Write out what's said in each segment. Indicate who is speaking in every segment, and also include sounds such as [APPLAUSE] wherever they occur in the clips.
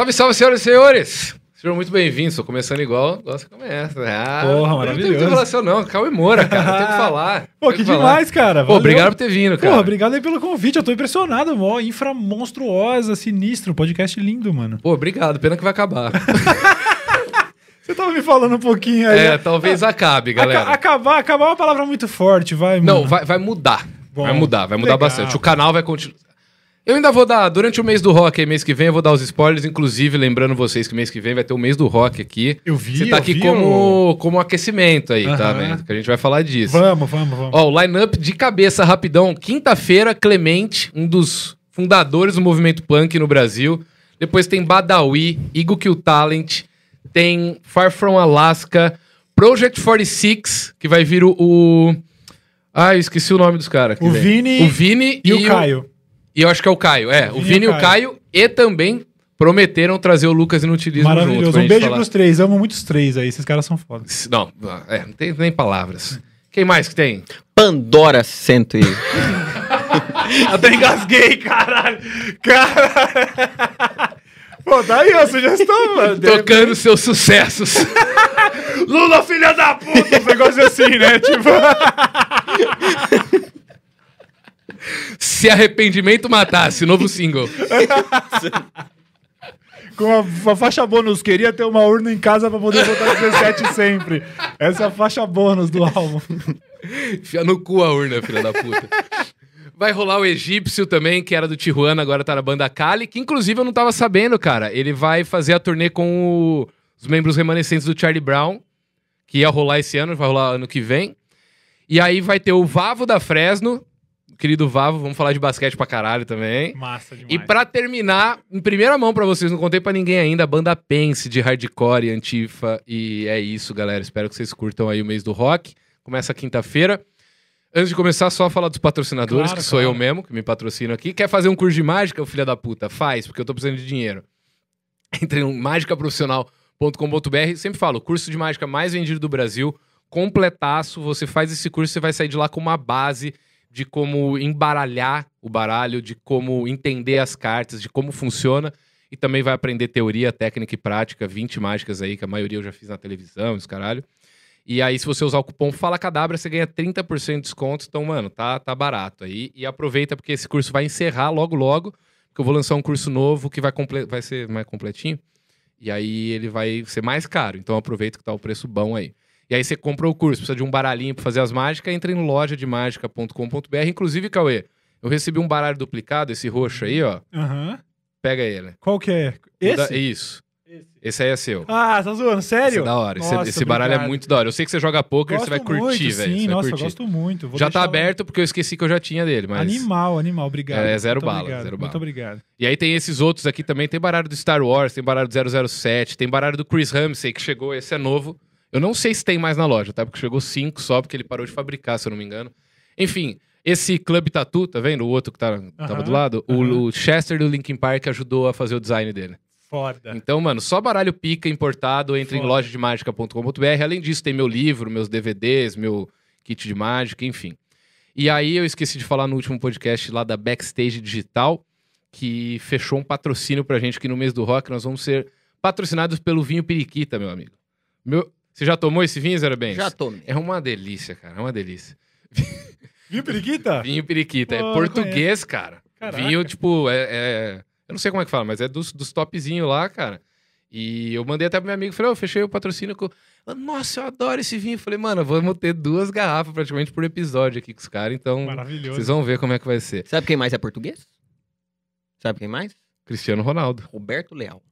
Speaker 1: Salve, salve, senhoras e senhores! Sejam muito bem-vindos. Estou começando igual, gosta começa. Ah,
Speaker 2: Porra,
Speaker 1: Não
Speaker 2: maravilhoso.
Speaker 1: tem relação, não. Cauê Moura, cara. Tem que [LAUGHS] falar.
Speaker 2: Pô, que
Speaker 1: falar.
Speaker 2: demais, cara.
Speaker 1: Pô, obrigado por ter vindo, cara.
Speaker 2: Porra, obrigado aí pelo convite. Eu tô impressionado, mó. Infra monstruosa, sinistro. Podcast lindo, mano.
Speaker 1: Pô, obrigado. Pena que vai acabar. [LAUGHS]
Speaker 2: Você tava me falando um pouquinho aí.
Speaker 1: é, talvez acabe, galera.
Speaker 2: Aca- acabar, acabar é uma palavra muito forte, vai,
Speaker 1: Não,
Speaker 2: mano.
Speaker 1: vai, vai mudar.
Speaker 2: Bom,
Speaker 1: vai mudar, vai mudar
Speaker 2: legal.
Speaker 1: bastante. O canal vai continuar. Eu ainda vou dar, durante o mês do rock, mês que vem, eu vou dar os spoilers, inclusive, lembrando vocês que mês que vem vai ter o mês do rock aqui.
Speaker 2: Eu vi,
Speaker 1: Você tá aqui
Speaker 2: vi
Speaker 1: como, como aquecimento aí, tá,
Speaker 2: Aham.
Speaker 1: né? Que a gente vai falar disso.
Speaker 2: Vamos, vamos, vamos.
Speaker 1: Ó, o line-up de cabeça rapidão. Quinta-feira, Clemente, um dos fundadores do movimento punk no Brasil. Depois tem Badawi, Eagle Kill Talent, tem Far From Alaska, Project 46, que vai vir o. o... Ah, eu esqueci o nome dos caras.
Speaker 2: O
Speaker 1: vem.
Speaker 2: Vini
Speaker 1: o Vini
Speaker 2: e o Caio.
Speaker 1: E eu acho que é o Caio. É, o
Speaker 2: Vini
Speaker 1: Vini
Speaker 2: e o
Speaker 1: Caio. E também prometeram trazer o Lucas Inutilismo junto.
Speaker 2: Maravilhoso.
Speaker 1: pra
Speaker 2: Um beijo
Speaker 1: falar.
Speaker 2: pros três. Amo muito os três aí. Esses caras são foda.
Speaker 1: Não, é, não tem nem palavras. Quem mais que tem?
Speaker 3: Pandora 100 e... [LAUGHS]
Speaker 2: Até engasguei, caralho. Caralho. Pô, tá aí a sugestão, mano.
Speaker 1: Tocando seus sucessos. [LAUGHS]
Speaker 2: Lula, filha da puta! Um negócio assim, né? Tipo. [LAUGHS]
Speaker 1: Se arrependimento matasse, novo single. [LAUGHS]
Speaker 2: Com a, a faixa bônus, queria ter uma urna em casa pra poder botar 17 sempre. Essa é a faixa bônus do álbum.
Speaker 1: Enfia no cu a urna, filha da puta. Vai rolar o egípcio também, que era do Tijuana, agora tá na banda Kali, que inclusive eu não tava sabendo, cara. Ele vai fazer a turnê com o- os membros remanescentes do Charlie Brown, que ia rolar esse ano, vai rolar ano que vem. E aí vai ter o Vavo da Fresno, querido Vavo, vamos falar de basquete pra caralho também.
Speaker 2: Massa demais.
Speaker 1: E pra terminar, em primeira mão pra vocês, não contei pra ninguém ainda, a banda Pense de hardcore e antifa. E é isso, galera. Espero que vocês curtam aí o mês do rock. Começa quinta-feira. Antes de começar, só falar dos patrocinadores,
Speaker 2: Claro,
Speaker 1: que sou
Speaker 2: claro.
Speaker 1: eu mesmo, que me patrocino aqui. Quer fazer um curso de mágica, filha da puta? Faz, porque eu tô precisando de dinheiro. [LAUGHS] Entre no mágicaprofissional.com.br. Sempre falo, curso de mágica mais vendido do Brasil, completaço. Você faz esse curso, você vai sair de lá com uma base de como embaralhar o baralho, de como entender as cartas, de como funciona. E também vai aprender teoria, técnica e prática, 20 mágicas aí, que a maioria eu já fiz na televisão, os caralho. E aí, se você usar o cupom Fala Cadabra, você ganha 30% de desconto. Então, mano, tá, tá barato aí. E aproveita, porque esse curso vai encerrar logo, logo. Porque eu vou lançar um curso novo que vai, comple- vai ser mais completinho. E aí ele vai ser mais caro. Então aproveita que tá o preço bom aí. E aí você compra o curso, precisa de um baralhinho pra fazer as mágicas, entra em loja de mágica.com.br. Inclusive, Cauê, eu recebi um baralho duplicado, esse roxo aí, ó.
Speaker 2: Aham.
Speaker 1: Pega ele.
Speaker 2: Qual que é? Esse?
Speaker 1: Isso. Esse aí é seu.
Speaker 2: Ah, tá zoando?
Speaker 1: Esse
Speaker 2: Sério?
Speaker 1: é da hora. Esse,
Speaker 2: Nossa,
Speaker 1: esse baralho é muito da hora. Eu sei que você joga poker,
Speaker 2: Gosto
Speaker 1: você vai curtir,
Speaker 2: muito,
Speaker 1: velho.
Speaker 2: Sim, nossa,
Speaker 1: curtir.
Speaker 2: gosto muito. Vou
Speaker 1: Já tá aberto porque eu esqueci que eu já tinha dele, mas.
Speaker 2: Animal, animal, obrigado.
Speaker 1: É, zero
Speaker 2: Muito
Speaker 1: bala,
Speaker 2: obrigado,
Speaker 1: zero
Speaker 2: Muito
Speaker 1: bala.
Speaker 2: obrigado.
Speaker 1: E aí tem esses outros aqui também. Tem baralho do Star Wars, tem baralho do 007, tem baralho do Chris Ramsey, que chegou, esse é novo. Eu não sei se tem mais na loja, tá? Porque chegou cinco só, porque ele parou de fabricar, se eu não me engano. Enfim, esse Club Tattoo, tá vendo? O outro que tá, tava do lado. O-. O, Chester do Linkin Park ajudou a fazer o design dele.
Speaker 2: Foda.
Speaker 1: Então, mano, só baralho pica importado, entre em lojademagica.com.br. Além disso, tem meu livro, meus DVDs, meu kit de mágica, enfim. E aí eu esqueci de falar no último podcast lá da Backstage Digital, que fechou um patrocínio pra gente aqui no mês do rock. Nós vamos ser patrocinados pelo vinho Periquita, meu amigo. Meu... Você já tomou esse vinho, Zero Bens?
Speaker 3: Já tomei.
Speaker 1: É uma delícia, cara. É uma delícia.
Speaker 2: Viu, Periquita? [LAUGHS]
Speaker 1: Vinho Periquita.
Speaker 2: Pô,
Speaker 1: é português, cara.
Speaker 2: Caraca.
Speaker 1: Vinho, tipo, é, é- Eu não sei como é que fala, mas é dos, dos topzinhos lá, cara. E eu mandei até pro meu amigo, falei, ó, eu fechei o patrocínio com. Nossa, eu adoro esse vinho. Falei, mano, vamos ter duas garrafas praticamente por episódio aqui com os caras, então
Speaker 2: Maravilhoso.
Speaker 1: vocês vão ver como é que vai ser.
Speaker 3: Sabe quem mais é português? Sabe quem mais?
Speaker 1: Cristiano Ronaldo.
Speaker 3: Roberto Leal.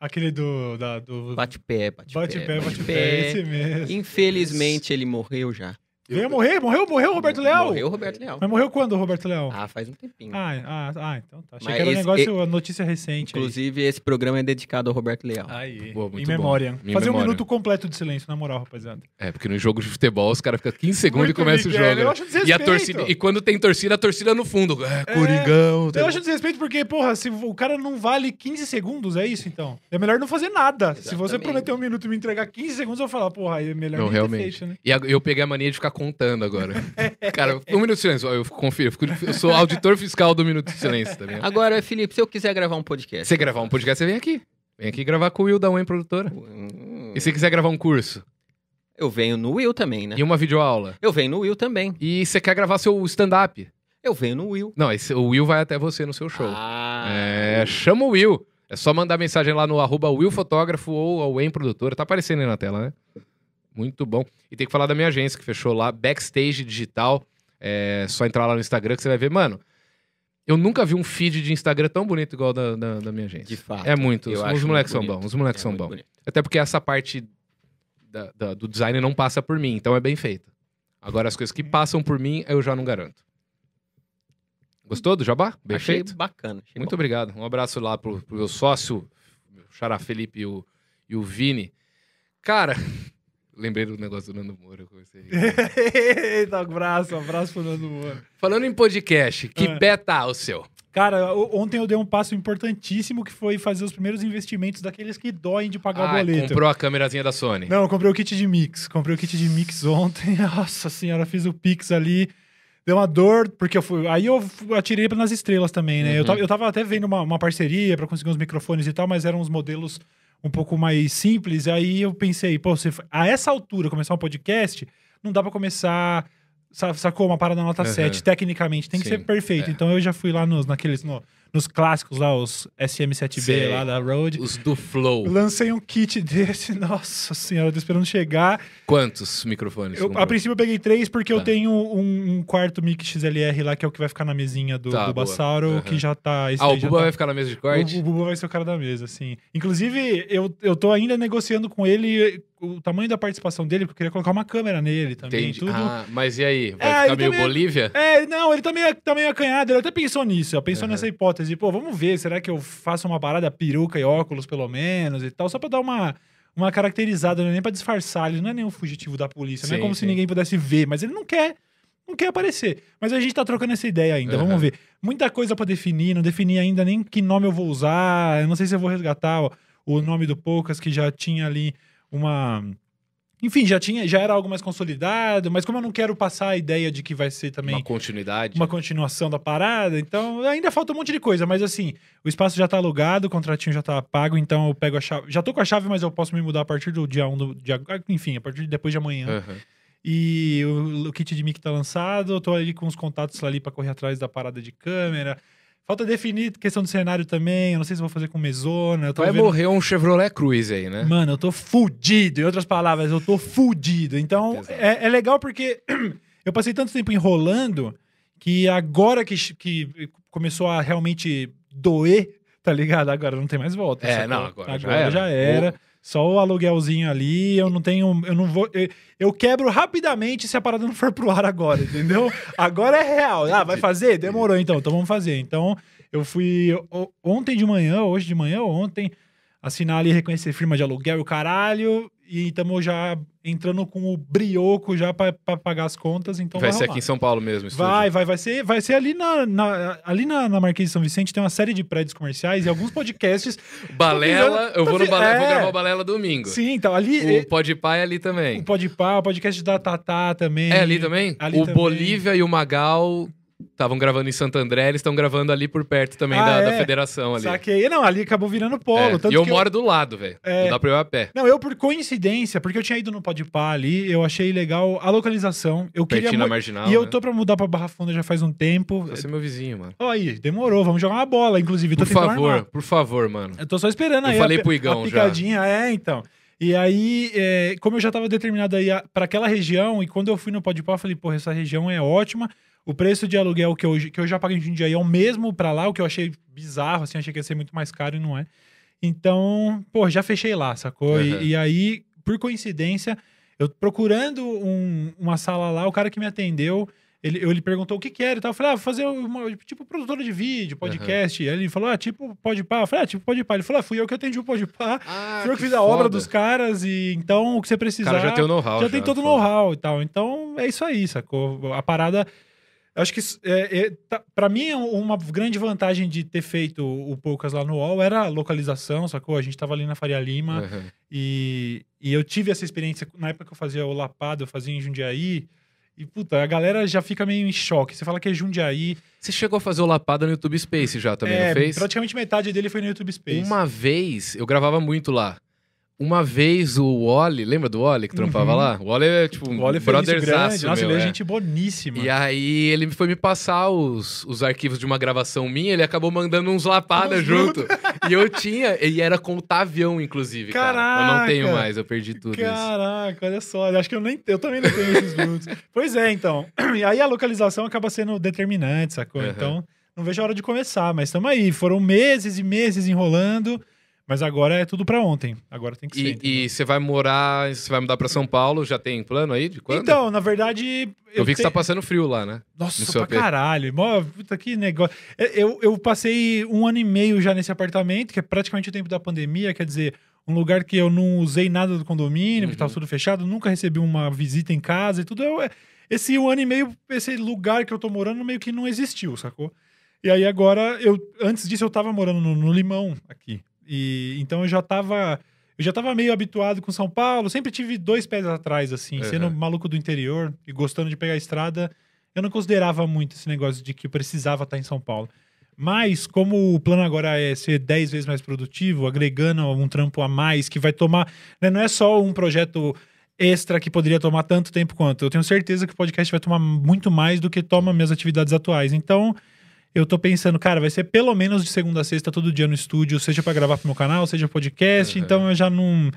Speaker 2: Aquele do. Da, do...
Speaker 3: Bate pé, bate,
Speaker 2: Bate
Speaker 3: pé.
Speaker 2: pé, bate. Esse mesmo.
Speaker 3: Infelizmente ele morreu já.
Speaker 2: Veio morrer? Morreu? Morreu o Roberto Leal?
Speaker 3: Morreu o Roberto Leal.
Speaker 2: Mas morreu quando o Roberto Leal?
Speaker 3: Ah, faz um tempinho.
Speaker 2: Ah, ah, ah, então tá. Achei
Speaker 3: Mas
Speaker 2: que era um
Speaker 3: esse-
Speaker 2: negócio, a notícia recente. aí.
Speaker 3: Inclusive, esse programa é dedicado ao Roberto Leal.
Speaker 2: Aí,
Speaker 1: Boa,
Speaker 2: em
Speaker 1: muito bom.
Speaker 2: memória.
Speaker 1: Em
Speaker 2: Fazer um
Speaker 1: memória.
Speaker 2: minuto completo de silêncio, na moral, rapaziada.
Speaker 1: É, porque no jogo de futebol os caras ficam 15 segundos
Speaker 2: Muito
Speaker 1: e começa o jogo.
Speaker 2: eu
Speaker 1: né?
Speaker 2: acho
Speaker 1: E, a
Speaker 2: desrespeito.
Speaker 1: torcida, e quando tem torcida, a torcida no fundo. É, Coringão.
Speaker 2: Eu acho desrespeito porque, porra, se o cara não vale 15 segundos, é isso então. É melhor não fazer nada. Se você
Speaker 3: Exatamente.
Speaker 2: prometer um minuto e me entregar 15 segundos, eu vou falar, porra, aí é melhor
Speaker 1: Não, realmente.
Speaker 2: feito, né?
Speaker 1: E eu peguei a mania de ficar contando agora. [LAUGHS] Cara, um minuto de silêncio. Eu confio. Eu, fico- eu sou auditor fiscal do Minuto de Silêncio também.
Speaker 3: Agora, Felipe, se eu quiser gravar um podcast.
Speaker 1: Se você gravar um podcast, você vem aqui. Vem aqui gravar com o Will da Wayne Produtora.
Speaker 3: Hum,
Speaker 1: E se quiser gravar um curso
Speaker 3: Eu venho no Will também, né?
Speaker 1: e uma videoaula.
Speaker 3: Eu venho no Will também.
Speaker 1: E você quer gravar seu stand-up.
Speaker 3: Eu venho no Will.
Speaker 1: Não, esse- o Will vai até você no seu show.
Speaker 3: Ah,
Speaker 1: É, chama o Will. É só mandar mensagem lá no arroba Will Fotógrafo ou ao Wayne Produtora. Tá aparecendo aí na tela, né? Muito bom. E tem que falar da minha agência, que fechou lá, Backstage Digital. É só entrar lá no Instagram que você vai ver. Mano, eu nunca vi um feed de Instagram tão bonito igual da, da, da minha agência.
Speaker 3: de fato.
Speaker 1: É muito. Os, os moleques são bons. Os moleques
Speaker 3: É
Speaker 1: são bons. Até porque essa parte da- da- do design não passa por mim, então é bem feita. Agora, as coisas que passam por mim, eu já não garanto. Gostou do Jabá? Bem
Speaker 3: Achei
Speaker 1: feito?
Speaker 3: bacana. achei
Speaker 1: Muito
Speaker 3: bom.
Speaker 1: obrigado. Um abraço lá pro, pro meu sócio, meu Xará Felipe e o, e o Vini. Cara, [LAUGHS] lembrei do negócio do Nando Moura. eu. [LAUGHS]
Speaker 2: Eita, abraço, abraço pro Nando Moura.
Speaker 1: Falando em podcast, que
Speaker 2: Ah.
Speaker 1: pé tá o seu?
Speaker 2: Cara, ontem eu dei um passo importantíssimo que foi fazer os primeiros investimentos daqueles que doem de pagar
Speaker 1: Ah,
Speaker 2: o boleto.
Speaker 1: comprou a câmerazinha da Sony.
Speaker 2: Não, eu comprei o kit de mix. Comprei o kit de mix ontem. [LAUGHS] Nossa senhora, fiz o pix ali. Deu uma dor, porque eu fui. Aí eu atirei nas estrelas também, né? Eu,
Speaker 1: Uhum.
Speaker 2: tava, eu tava até vendo uma, uma parceria pra conseguir uns microfones e tal, mas eram uns modelos um pouco mais simples. Aí eu pensei, pô, você, a essa altura começar um podcast, não dá pra começar. sa- Sacou? Uma parada nota
Speaker 1: Uhum.
Speaker 2: 7, tecnicamente, tem que
Speaker 1: Sim,
Speaker 2: ser perfeito.
Speaker 1: é.
Speaker 2: Então eu já fui lá nos, naqueles, no- nos clássicos lá, os SM7B
Speaker 1: Sei.
Speaker 2: lá da Rode.
Speaker 1: Os do Flow.
Speaker 2: Lancei um kit desse, [LAUGHS] nossa senhora, eu tô esperando chegar.
Speaker 1: Quantos microfones?
Speaker 2: Eu, a princípio eu peguei três porque eu
Speaker 1: Tá.
Speaker 2: tenho um, um quarto mic XLR lá, que é o que vai ficar na mesinha do,
Speaker 1: Tá,
Speaker 2: do. Bassauro,
Speaker 1: Aham.
Speaker 2: que já tá. esse
Speaker 1: Ah, o Buba
Speaker 2: tá-
Speaker 1: vai ficar na mesa de
Speaker 2: o,
Speaker 1: corte?
Speaker 2: o Buba vai ser o cara da mesa, assim. Inclusive, eu, eu tô ainda negociando com ele o tamanho da participação dele, porque eu queria colocar uma câmera nele também.
Speaker 1: Entendi.
Speaker 2: Tudo.
Speaker 1: Ah, mas e aí? Vai
Speaker 2: É,
Speaker 1: ficar
Speaker 2: ele
Speaker 1: meio
Speaker 2: também é-
Speaker 1: Bolívia?
Speaker 2: É, não, ele tá meio, tá meio acanhado. Ele até pensou nisso. Ele pensou
Speaker 1: Aham.
Speaker 2: nessa hipótese. Pô, vamos ver. Será que eu faço uma parada peruca e óculos, pelo menos, e tal? Só pra dar uma, uma caracterizada, não é nem pra disfarçar. Ele não é nenhum fugitivo da polícia. não é
Speaker 1: Sim,
Speaker 2: como
Speaker 1: sim.
Speaker 2: se ninguém pudesse ver. Mas ele não quer. Não quer aparecer. Mas a gente tá trocando essa ideia ainda.
Speaker 1: Aham.
Speaker 2: Vamos ver. Muita coisa pra definir. Não defini ainda nem que nome eu vou usar. Eu não sei se eu vou resgatar o, o nome do Poucas, que já tinha ali uma... Enfim, já tinha, já era algo mais consolidado, mas como eu não quero passar a ideia de que vai ser também
Speaker 1: Uma continuidade?
Speaker 2: uma continuação da parada, então ainda falta um monte de coisa, mas assim, o espaço já tá alugado, o contratinho já tá pago, então eu pego a chave. Já tô com a chave, mas eu posso me mudar a partir do dia 1 do dia, enfim, a partir de depois de amanhã.
Speaker 1: Aham.
Speaker 2: E o, o kit de mic tá lançado, eu tô ali com os contatos ali pra correr atrás da parada de câmera. Falta definir questão do cenário também, eu não sei se vou fazer com mesona,
Speaker 1: Vai
Speaker 2: vendo...
Speaker 1: morrer um Chevrolet Cruze aí, né?
Speaker 2: Mano, eu tô fudido. Em outras palavras, eu tô fudido. Então, é, é legal porque [CLEARS THROAT] eu passei tanto tempo enrolando que agora que, que começou a realmente doer, tá ligado? Agora não tem mais volta.
Speaker 1: É, não, agora já
Speaker 2: agora
Speaker 1: era.
Speaker 2: já era. Só o aluguelzinho ali, eu não tenho. Eu não vou. Eu, eu quebro rapidamente se a parada não for pro ar agora, entendeu? agora é real. Ah, vai fazer? Demorou então, então vamos fazer. Então, eu fui ontem de manhã, hoje de manhã, ontem, assinar ali, reconhecer firma de aluguel e o caralho. E estamos já entrando com o brioco já pra pagar as contas, então
Speaker 1: vai
Speaker 2: vai,
Speaker 1: ser
Speaker 2: rolar.
Speaker 1: aqui em São Paulo mesmo.
Speaker 2: Vai, vai, vai ser, vai ser ali na, na- ali na, na Marquês de São Vicente tem uma série de prédios comerciais e alguns podcasts. [LAUGHS]
Speaker 1: Balela, eu vou, no Balela, vou
Speaker 2: é.
Speaker 1: gravar o Balela domingo.
Speaker 2: Sim, então ali
Speaker 1: O Podpah é ali
Speaker 2: o
Speaker 1: também.
Speaker 2: Podpah, o podcast da Tatá também.
Speaker 1: É ali também?
Speaker 2: Ali
Speaker 1: o
Speaker 2: também.
Speaker 1: Bolívia e o Magal estavam gravando em Santo André, eles estão gravando ali por perto também
Speaker 2: Ah,
Speaker 1: da, da
Speaker 2: é?
Speaker 1: federação ali.
Speaker 2: Saquei. Não, ali acabou virando polo.
Speaker 1: É, E eu moro do lado, velho.
Speaker 2: É.
Speaker 1: Não dá pra eu ir a pé.
Speaker 2: Não, eu por coincidência, porque eu tinha ido no Podpah ali, eu achei legal a localização. Eu queria
Speaker 1: Pertinho
Speaker 2: mu-
Speaker 1: marginal.
Speaker 2: E eu
Speaker 1: né?
Speaker 2: tô pra mudar pra Barra Funda já faz um tempo.
Speaker 1: Você é meu vizinho, mano.
Speaker 2: Ó, aí, demorou. Vamos jogar uma bola, inclusive.
Speaker 1: Por favor,
Speaker 2: armar.
Speaker 1: por favor, mano.
Speaker 2: Eu tô só esperando
Speaker 1: Eu
Speaker 2: aí.
Speaker 1: falei
Speaker 2: a,
Speaker 1: pro Igão
Speaker 2: a
Speaker 1: já.
Speaker 2: picadinha, é, então. E aí, é, como eu já tava determinado aí a- pra aquela região, e quando eu fui no Podpah, eu falei, porra, essa região é ótima. O preço de aluguel que eu, que eu já paguei em Jundiaí é o mesmo pra lá, o que eu achei bizarro, assim, achei que ia ser muito mais caro e não é. Então, pô, já fechei lá, sacou? E-
Speaker 1: Uhum.
Speaker 2: E, aí, por coincidência, eu procurando um- uma sala lá, o cara que me atendeu, ele, ele perguntou o que que era e tal. Eu falei, ah, vou fazer uma, tipo, produtora de vídeo, podcast. Aí ele falou, ah, tipo, pode pá. Eu falei, ah, tipo, pode pá. Ele falou, ah, fui eu que atendi o pode pá.
Speaker 1: Ah,
Speaker 2: Fui eu que fiz a obra dos caras e então o que você
Speaker 1: O
Speaker 2: precisar.
Speaker 1: cara já tem o know-how.
Speaker 2: já tem todo o
Speaker 1: foda.
Speaker 2: know-how e tal. Então é isso aí, sacou? A parada. Acho que é, é, tá- pra mim, uma grande vantagem de ter feito o Poucas lá no UOL era a localização, sacou? A gente tava ali na Faria Lima
Speaker 1: Uhum.
Speaker 2: e, e eu tive essa experiência na época que eu fazia o Lapado, eu fazia em Jundiaí. E, puta, a galera já fica meio em choque. Você fala que é Jundiaí.
Speaker 1: Você chegou a fazer o Lapada no YouTube Space já também,
Speaker 2: é,
Speaker 1: não fez?
Speaker 2: praticamente metade dele foi no YouTube Space.
Speaker 1: Uma vez, eu gravava muito lá. Uma vez o Wally, lembra do Wally que trampava
Speaker 2: Uhum.
Speaker 1: lá? O Wally é tipo um brotherzaço
Speaker 2: Nossa,
Speaker 1: meu,
Speaker 2: ele é
Speaker 1: é.
Speaker 2: gente boníssima.
Speaker 1: E aí ele foi me passar os, os arquivos de uma gravação minha, ele acabou mandando uns lapada
Speaker 2: Uns
Speaker 1: junto. [LAUGHS] e eu tinha, e era com o Tavião, inclusive, cara. Eu não tenho
Speaker 2: Caraca!
Speaker 1: mais, eu perdi tudo isso.
Speaker 2: Caraca, olha só. eu Acho que eu, nem, eu também não tenho esses minutos. [LAUGHS] pois é, então. [CLEARS THROAT] E aí a localização acaba sendo determinante, sacou?
Speaker 1: Uhum.
Speaker 2: Então, não vejo a hora de começar. Mas estamos aí. Foram meses e meses enrolando. Mas agora é tudo pra ontem. Agora tem que ser.
Speaker 1: E, você vai morar, você vai mudar pra São Paulo, já tem plano aí de quando?
Speaker 2: Então, na verdade.
Speaker 1: eu vi que você
Speaker 2: tenho-
Speaker 1: tá passando frio lá, né? no
Speaker 2: Nossa, pra
Speaker 1: AP.
Speaker 2: caralho. Mó, puta, que negócio. Eu, eu passei um ano e meio já nesse apartamento, que é praticamente o tempo da pandemia, quer dizer, um lugar que eu não usei nada do condomínio, que
Speaker 1: Uhum.
Speaker 2: tava tudo fechado, nunca recebi uma visita em casa e tudo. Eu- esse um ano e meio, esse lugar que eu tô morando meio que não existiu, sacou? E aí agora, eu, antes disso, eu tava morando no, no Limão aqui. E então eu já tava. Eu já tava meio habituado com São Paulo, sempre tive dois pés atrás, assim,
Speaker 1: Uhum.
Speaker 2: sendo maluco do interior e gostando de pegar a estrada eu não considerava muito esse negócio de que eu precisava estar em São Paulo. Mas, como o plano agora é ser 10 vezes mais produtivo, agregando um trampo a mais, que vai tomar. né, não é só um projeto extra que poderia tomar tanto tempo quanto. Eu tenho certeza que o podcast vai tomar muito mais do que toma minhas atividades atuais. Então, eu tô pensando, cara, vai ser pelo menos de segunda a sexta, todo dia no estúdio, seja pra gravar pro meu canal, seja podcast.
Speaker 1: Uhum.
Speaker 2: Então, eu já não.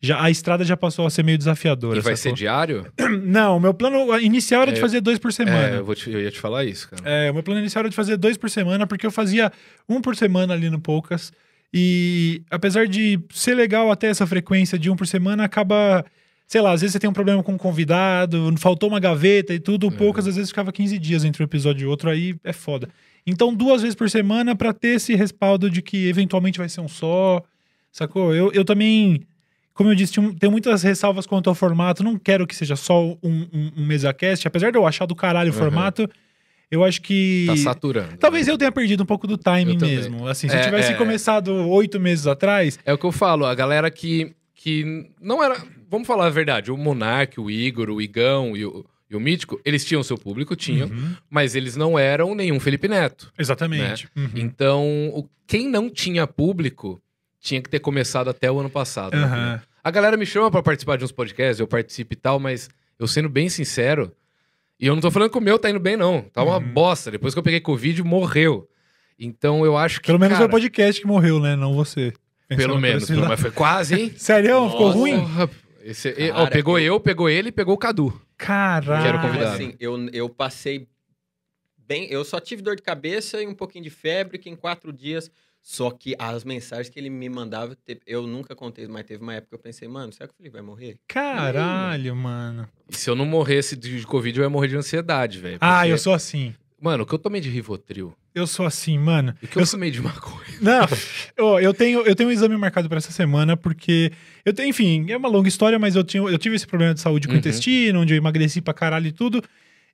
Speaker 2: Já, a estrada já passou a ser meio desafiadora.
Speaker 1: E vai ser diário? [CLEARS THROAT]
Speaker 2: Não, o meu plano inicial era de
Speaker 1: É,
Speaker 2: fazer dois por semana.
Speaker 1: É, eu, vou te- eu ia te falar isso, cara.
Speaker 2: É, o meu plano inicial era de fazer dois por semana, porque eu fazia um por semana ali no Poucas. E apesar de ser legal até essa frequência de um por semana, acaba. Sei lá, às vezes você tem um problema com um convidado, faltou uma gaveta e tudo. O Poucas às vezes ficava 15 dias entre um episódio e outro, aí é foda. Então, duas vezes por semana pra ter esse respaldo de que eventualmente vai ser um só. Sacou? Eu, eu também. Como eu disse, tenho muitas ressalvas quanto ao formato. Não quero que seja só um, um, um mesa-cast. Apesar de eu achar do caralho o
Speaker 1: Uhum.
Speaker 2: formato, eu acho que.
Speaker 1: Tá saturando.
Speaker 2: Talvez eu tenha perdido um pouco do
Speaker 1: Eu também.
Speaker 2: mesmo. Assim, se eu
Speaker 1: É,
Speaker 2: tivesse
Speaker 1: é.
Speaker 2: começado oito meses atrás.
Speaker 1: É o que eu falo, a galera que, que não era. Vamos falar a verdade, o Monark, o Igor, o Igão e o, e o Mítico, eles tinham seu público, tinham,
Speaker 2: Uhum.
Speaker 1: mas eles não eram nenhum Felipe Neto.
Speaker 2: Exatamente. Uhum.
Speaker 1: Então, o- quem não tinha público tinha que ter começado até o ano passado. né?
Speaker 2: Aham.
Speaker 1: A galera me chama pra participar de uns podcasts, eu participo e tal, mas eu sendo bem sincero, e eu não tô falando que o meu tá indo bem, não. Tá uma
Speaker 2: Uhum.
Speaker 1: bosta. Depois que eu peguei Covid, morreu. Então eu acho que.
Speaker 2: Pelo menos
Speaker 1: cara,
Speaker 2: foi o podcast que morreu, né? Não você. Pensando
Speaker 1: Pelo menos,
Speaker 2: esse
Speaker 1: pelo-
Speaker 2: lado.
Speaker 1: mas foi quase, hein? [LAUGHS]
Speaker 2: Sério? Ficou ruim?
Speaker 1: Esse- e- ó,
Speaker 3: Cara,
Speaker 1: pegou eu...
Speaker 3: eu-
Speaker 1: pegou ele e pegou o Cadu.
Speaker 2: Caralho.
Speaker 1: Quero
Speaker 3: Eu,
Speaker 1: convidado.
Speaker 3: assim, eu, eu passei bem. Eu só tive dor de cabeça e um pouquinho de febre, que em quatro dias. Só que as mensagens que ele me mandava, eu nunca contei, mas teve uma época que eu pensei, mano, será que o Felipe vai morrer?
Speaker 2: Caralho, mano.
Speaker 1: E se eu não morresse de de Covid, eu ia morrer de ansiedade, velho.
Speaker 2: Ah, eu sou assim.
Speaker 1: Mano, o que eu tomei de Rivotril?
Speaker 2: Eu sou assim, mano.
Speaker 1: O que eu,
Speaker 2: Eu
Speaker 1: tomei de maconha? [LAUGHS]
Speaker 2: Não, Ó, eu tenho, eu tenho um exame marcado para essa semana, porque eu tenho, enfim, é uma longa história, mas eu, tinha, eu tive esse problema de saúde com o
Speaker 1: Uhum.
Speaker 2: intestino, onde eu emagreci pra caralho e tudo.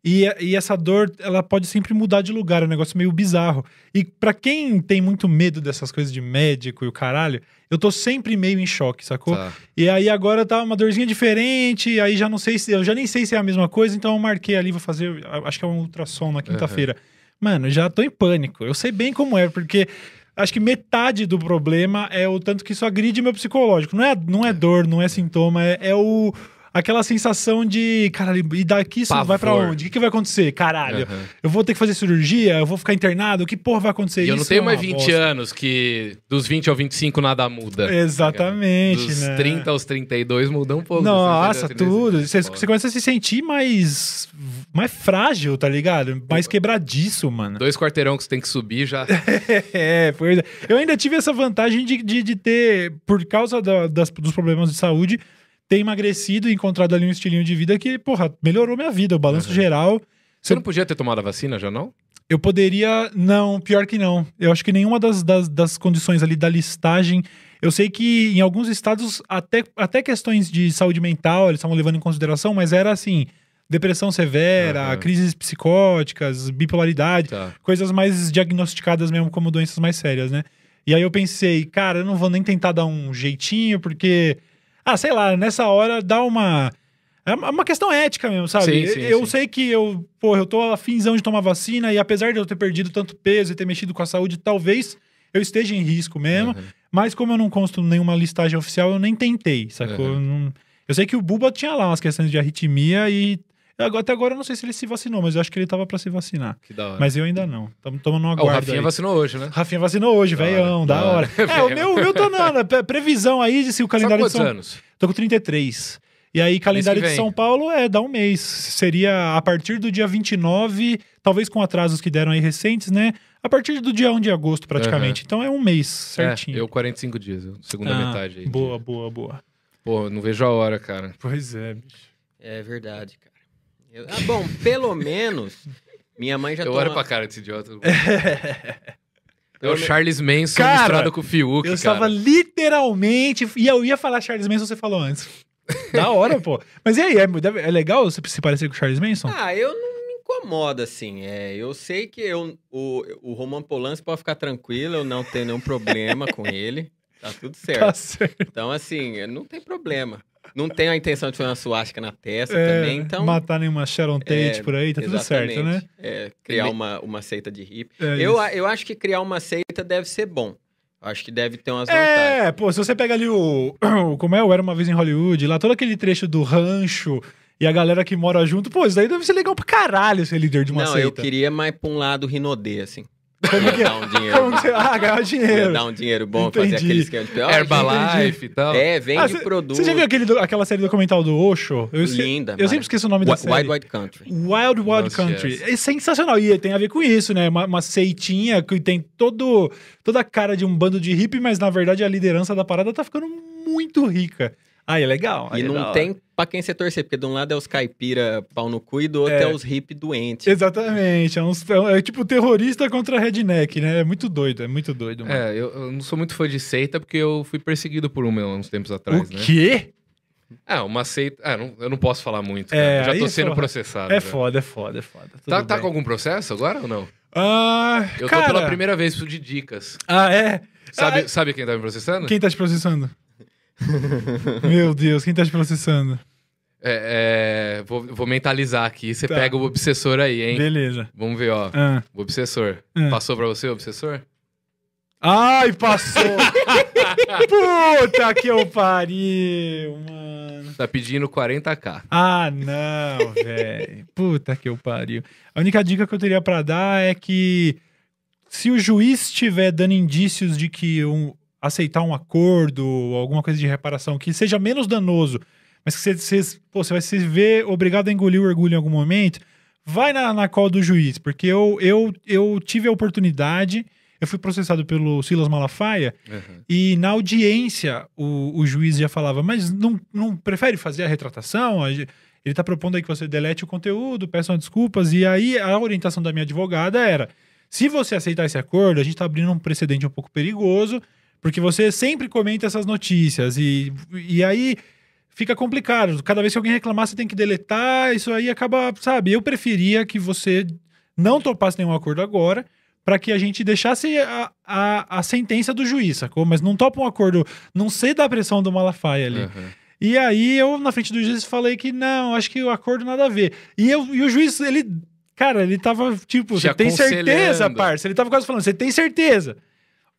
Speaker 2: E, e essa dor, ela pode sempre mudar de lugar, é um negócio meio bizarro. E pra quem tem muito medo dessas coisas de médico e o caralho, eu tô sempre meio em choque, sacou?
Speaker 1: Tá.
Speaker 2: E aí agora tá uma dorzinha diferente, aí já não sei se. Eu já nem sei se é a mesma coisa, então eu marquei ali, vou fazer. Acho que é um ultrassom na quinta-feira. Mano, já tô em pânico. Eu sei bem como é, porque acho que metade do problema é o tanto que isso agride meu psicológico. Não é, não é dor, não é sintoma, é, é o. Aquela sensação de, caralho, e daqui isso vai pra
Speaker 1: Pavor.
Speaker 2: onde? O que, que vai acontecer? Caralho,
Speaker 1: Aham.
Speaker 2: eu vou ter que fazer cirurgia? Eu vou ficar internado? O que porra vai acontecer?
Speaker 1: E eu não tenho
Speaker 2: é
Speaker 1: mais
Speaker 2: uma
Speaker 1: 20
Speaker 2: bosta.
Speaker 1: anos que dos 20 ao 25 nada muda.
Speaker 2: Exatamente,
Speaker 1: Dos
Speaker 2: né?
Speaker 1: 30 aos 32 muda um pouco.
Speaker 2: Nossa,
Speaker 1: Você-
Speaker 2: tudo. Você, você começa a se sentir mais, mais frágil, tá ligado? Mais quebradiço, mano.
Speaker 1: Dois quarteirão que você tem que subir já. [LAUGHS]
Speaker 2: É, pois é. Eu ainda tive essa vantagem de, de, de ter, por causa da- das- dos problemas de saúde, ter emagrecido e encontrado ali um estilinho de vida que, porra, melhorou minha vida. O balanço
Speaker 1: Uhum.
Speaker 2: geral.
Speaker 1: Você não podia ter tomado a vacina já, não?
Speaker 2: Eu poderia. Não, pior que não. Eu acho que nenhuma das, das, das condições ali da listagem. Eu sei que em alguns estados, até, até questões de saúde mental, eles estavam levando em consideração, mas era assim: depressão severa,
Speaker 1: Aham.
Speaker 2: crises psicóticas, bipolaridade,
Speaker 1: Tá.
Speaker 2: coisas mais diagnosticadas mesmo como doenças mais sérias, né? E aí eu pensei, cara, eu não vou nem tentar dar um jeitinho, porque. Ah, sei lá, nessa hora dá uma. É uma questão ética mesmo, sabe?
Speaker 1: Sim, sim,
Speaker 2: eu
Speaker 1: sim.
Speaker 2: sei que eu, pô, eu tô afinzão de tomar vacina e apesar de eu ter perdido tanto peso e ter mexido com a saúde, talvez eu esteja em risco mesmo.
Speaker 1: Uhum.
Speaker 2: Mas como eu não consto nenhuma listagem oficial, eu nem tentei, sacou?
Speaker 1: Uhum.
Speaker 2: Eu, não- eu sei que o Buba tinha lá umas questões de arritmia e até agora eu não sei se ele se vacinou, mas eu acho que ele tava pra se vacinar.
Speaker 1: Que da hora.
Speaker 2: Mas eu ainda não. Estamos tomando uma
Speaker 1: Ah, o
Speaker 2: guarda
Speaker 1: Rafinha
Speaker 2: aí.
Speaker 1: vacinou hoje, né?
Speaker 2: Rafinha vacinou hoje,
Speaker 1: Da
Speaker 2: velhão,
Speaker 1: hora,
Speaker 2: da
Speaker 1: da
Speaker 2: hora.
Speaker 1: hora. [LAUGHS]
Speaker 2: É, o meu, o meu tá na, na pre- previsão aí de se o
Speaker 1: Sabe
Speaker 2: calendário de
Speaker 1: quantos
Speaker 2: São
Speaker 1: anos?
Speaker 2: Tô com 33. E aí, calendário de. São Paulo é dá um mês. Seria a partir do dia 29, talvez com atrasos que deram aí recentes, né? A partir do dia 1 de agosto, praticamente. Então é um mês certinho.
Speaker 1: É, eu 45 dias, segunda
Speaker 2: Ah,
Speaker 1: metade aí.
Speaker 2: Boa, boa, boa.
Speaker 1: Pô, não vejo a hora, cara.
Speaker 2: Pois é, bicho.
Speaker 3: É verdade, cara. Eu- ah, bom, pelo menos minha mãe já
Speaker 1: eu
Speaker 3: toma...
Speaker 1: olho pra cara desse idiota. [LAUGHS] É o Charles Manson
Speaker 2: Cara,
Speaker 1: misturado com o Fiuk,
Speaker 2: Eu
Speaker 1: cara.
Speaker 2: estava literalmente. E eu ia falar Charles Manson, você falou antes. [LAUGHS] Da hora, pô. Mas e aí, é, é legal você se parecer com o Charles Manson?
Speaker 3: Ah, eu não me incomodo, assim. É, eu sei que eu, o, o Roman Polanski pode ficar tranquilo, eu não tenho nenhum problema com ele. Tá tudo [LAUGHS] certo.
Speaker 2: Tá certo.
Speaker 3: Então, assim, não tem problema. Não tenho a intenção de fazer uma suástica na testa
Speaker 2: É,
Speaker 3: também, então...
Speaker 2: Matar nenhuma Sharon Tate
Speaker 3: É,
Speaker 2: por aí, tá tudo certo, né?
Speaker 3: É, criar uma, uma seita de hippie.
Speaker 2: É
Speaker 3: eu,
Speaker 2: isso.
Speaker 3: eu acho que criar uma seita deve ser bom. Eu Acho que deve ter umas vantagens.
Speaker 2: É, pô, se você pega ali o, [CLEARS THROAT] Como é? O Era Uma Vez em Hollywood, lá todo aquele trecho do rancho e a galera que mora junto, pô, isso daí deve ser legal pra caralho ser líder de uma
Speaker 3: Não,
Speaker 2: seita.
Speaker 3: eu queria mais pra um lado rinodê, assim.
Speaker 2: Como que é?
Speaker 3: dar um dinheiro.
Speaker 2: Como que. Ah, ganhar
Speaker 3: Ia
Speaker 2: dinheiro.
Speaker 3: dar um dinheiro bom, fazer
Speaker 2: Entendi.
Speaker 3: aquele esquema de... Ó,
Speaker 1: Herbalife e tal.
Speaker 3: É, vende
Speaker 2: Ah, cê-
Speaker 3: produto.
Speaker 2: Você já viu aquele do- aquela série documental do Osho? Eu,
Speaker 3: Linda.
Speaker 2: eu sempre esqueço o nome da série.
Speaker 3: Wild Wild Country.
Speaker 2: Wild Wild
Speaker 1: Não
Speaker 2: Country. É sensacional. E tem a ver com isso, né? Uma, uma seitinha que tem todo, toda a cara de um bando de hippie, mas na verdade a liderança da parada tá ficando muito rica. Aí é legal. aí
Speaker 3: E
Speaker 2: é
Speaker 3: não tem pra quem você torcer, porque de um lado é os caipira pau no cu e do outro
Speaker 2: É.
Speaker 3: é, os hippie doentes.
Speaker 2: Exatamente. É, uns- é tipo terrorista contra redneck, né? É muito doido, é muito doido. Mano.
Speaker 1: É, eu, eu não sou muito fã de seita porque eu fui perseguido por uma uns tempos atrás,
Speaker 2: o
Speaker 1: né?
Speaker 2: quê?
Speaker 1: É, uma seita. Ah, não- eu não posso falar muito.
Speaker 2: É,
Speaker 1: já tô
Speaker 2: aí
Speaker 1: sendo
Speaker 2: só-
Speaker 1: processado.
Speaker 2: É
Speaker 1: já.
Speaker 2: foda, é foda, é foda.
Speaker 1: Tá,
Speaker 2: Tudo
Speaker 1: tá
Speaker 2: bem.
Speaker 1: com algum processo agora ou não?
Speaker 2: Ah,
Speaker 1: Eu
Speaker 2: cara...
Speaker 1: tô pela primeira vez preciso de dicas.
Speaker 2: Ah, é?
Speaker 1: Sabe,
Speaker 2: Ah,
Speaker 1: sabe quem tá me processando?
Speaker 2: Quem tá te processando? [LAUGHS] Meu Deus, quem tá te processando?
Speaker 1: É, é, vou, vou mentalizar aqui. Você
Speaker 2: Tá.
Speaker 1: pega o obsessor aí, hein?
Speaker 2: Beleza.
Speaker 1: Vamos ver, ó.
Speaker 2: Ah.
Speaker 1: O obsessor.
Speaker 2: Ah.
Speaker 1: Passou pra você o obsessor?
Speaker 2: Ai, passou! [LAUGHS] Puta que eu pariu, mano.
Speaker 1: Tá pedindo 40k.
Speaker 2: Ah, não, velho. Puta que eu pariu. A única dica que eu teria pra dar é que se o juiz estiver dando indícios de que um, aceitar um acordo alguma coisa de reparação que seja menos danoso, mas que você, você, pô, você vai se ver obrigado a engolir o orgulho em algum momento, vai na, na call do juiz, porque eu, eu, eu tive a oportunidade, eu fui processado pelo Silas Malafaia,
Speaker 1: Uhum.
Speaker 2: e na audiência, o, o juiz já falava, mas não, não prefere fazer a retratação? Ele está propondo aí que você delete o conteúdo, peçam desculpas. E aí a orientação da minha advogada era: se você aceitar esse acordo, a gente está abrindo um precedente um pouco perigoso, porque você sempre comenta essas notícias. E, e aí fica complicado. Cada vez que alguém reclamar, você tem que deletar. Isso aí acaba, sabe? Eu preferia que você não topasse nenhum acordo agora para que a gente deixasse a, a, a sentença do juiz, sacou? Mas não topa um acordo, não sei da pressão do Malafaia ali.
Speaker 1: Uhum.
Speaker 2: E aí eu, na frente do juiz, falei que não, acho que o acordo nada a ver. E, eu, e o juiz, ele, cara, ele tava tipo, você tem certeza, parça? Ele tava quase falando, você tem certeza?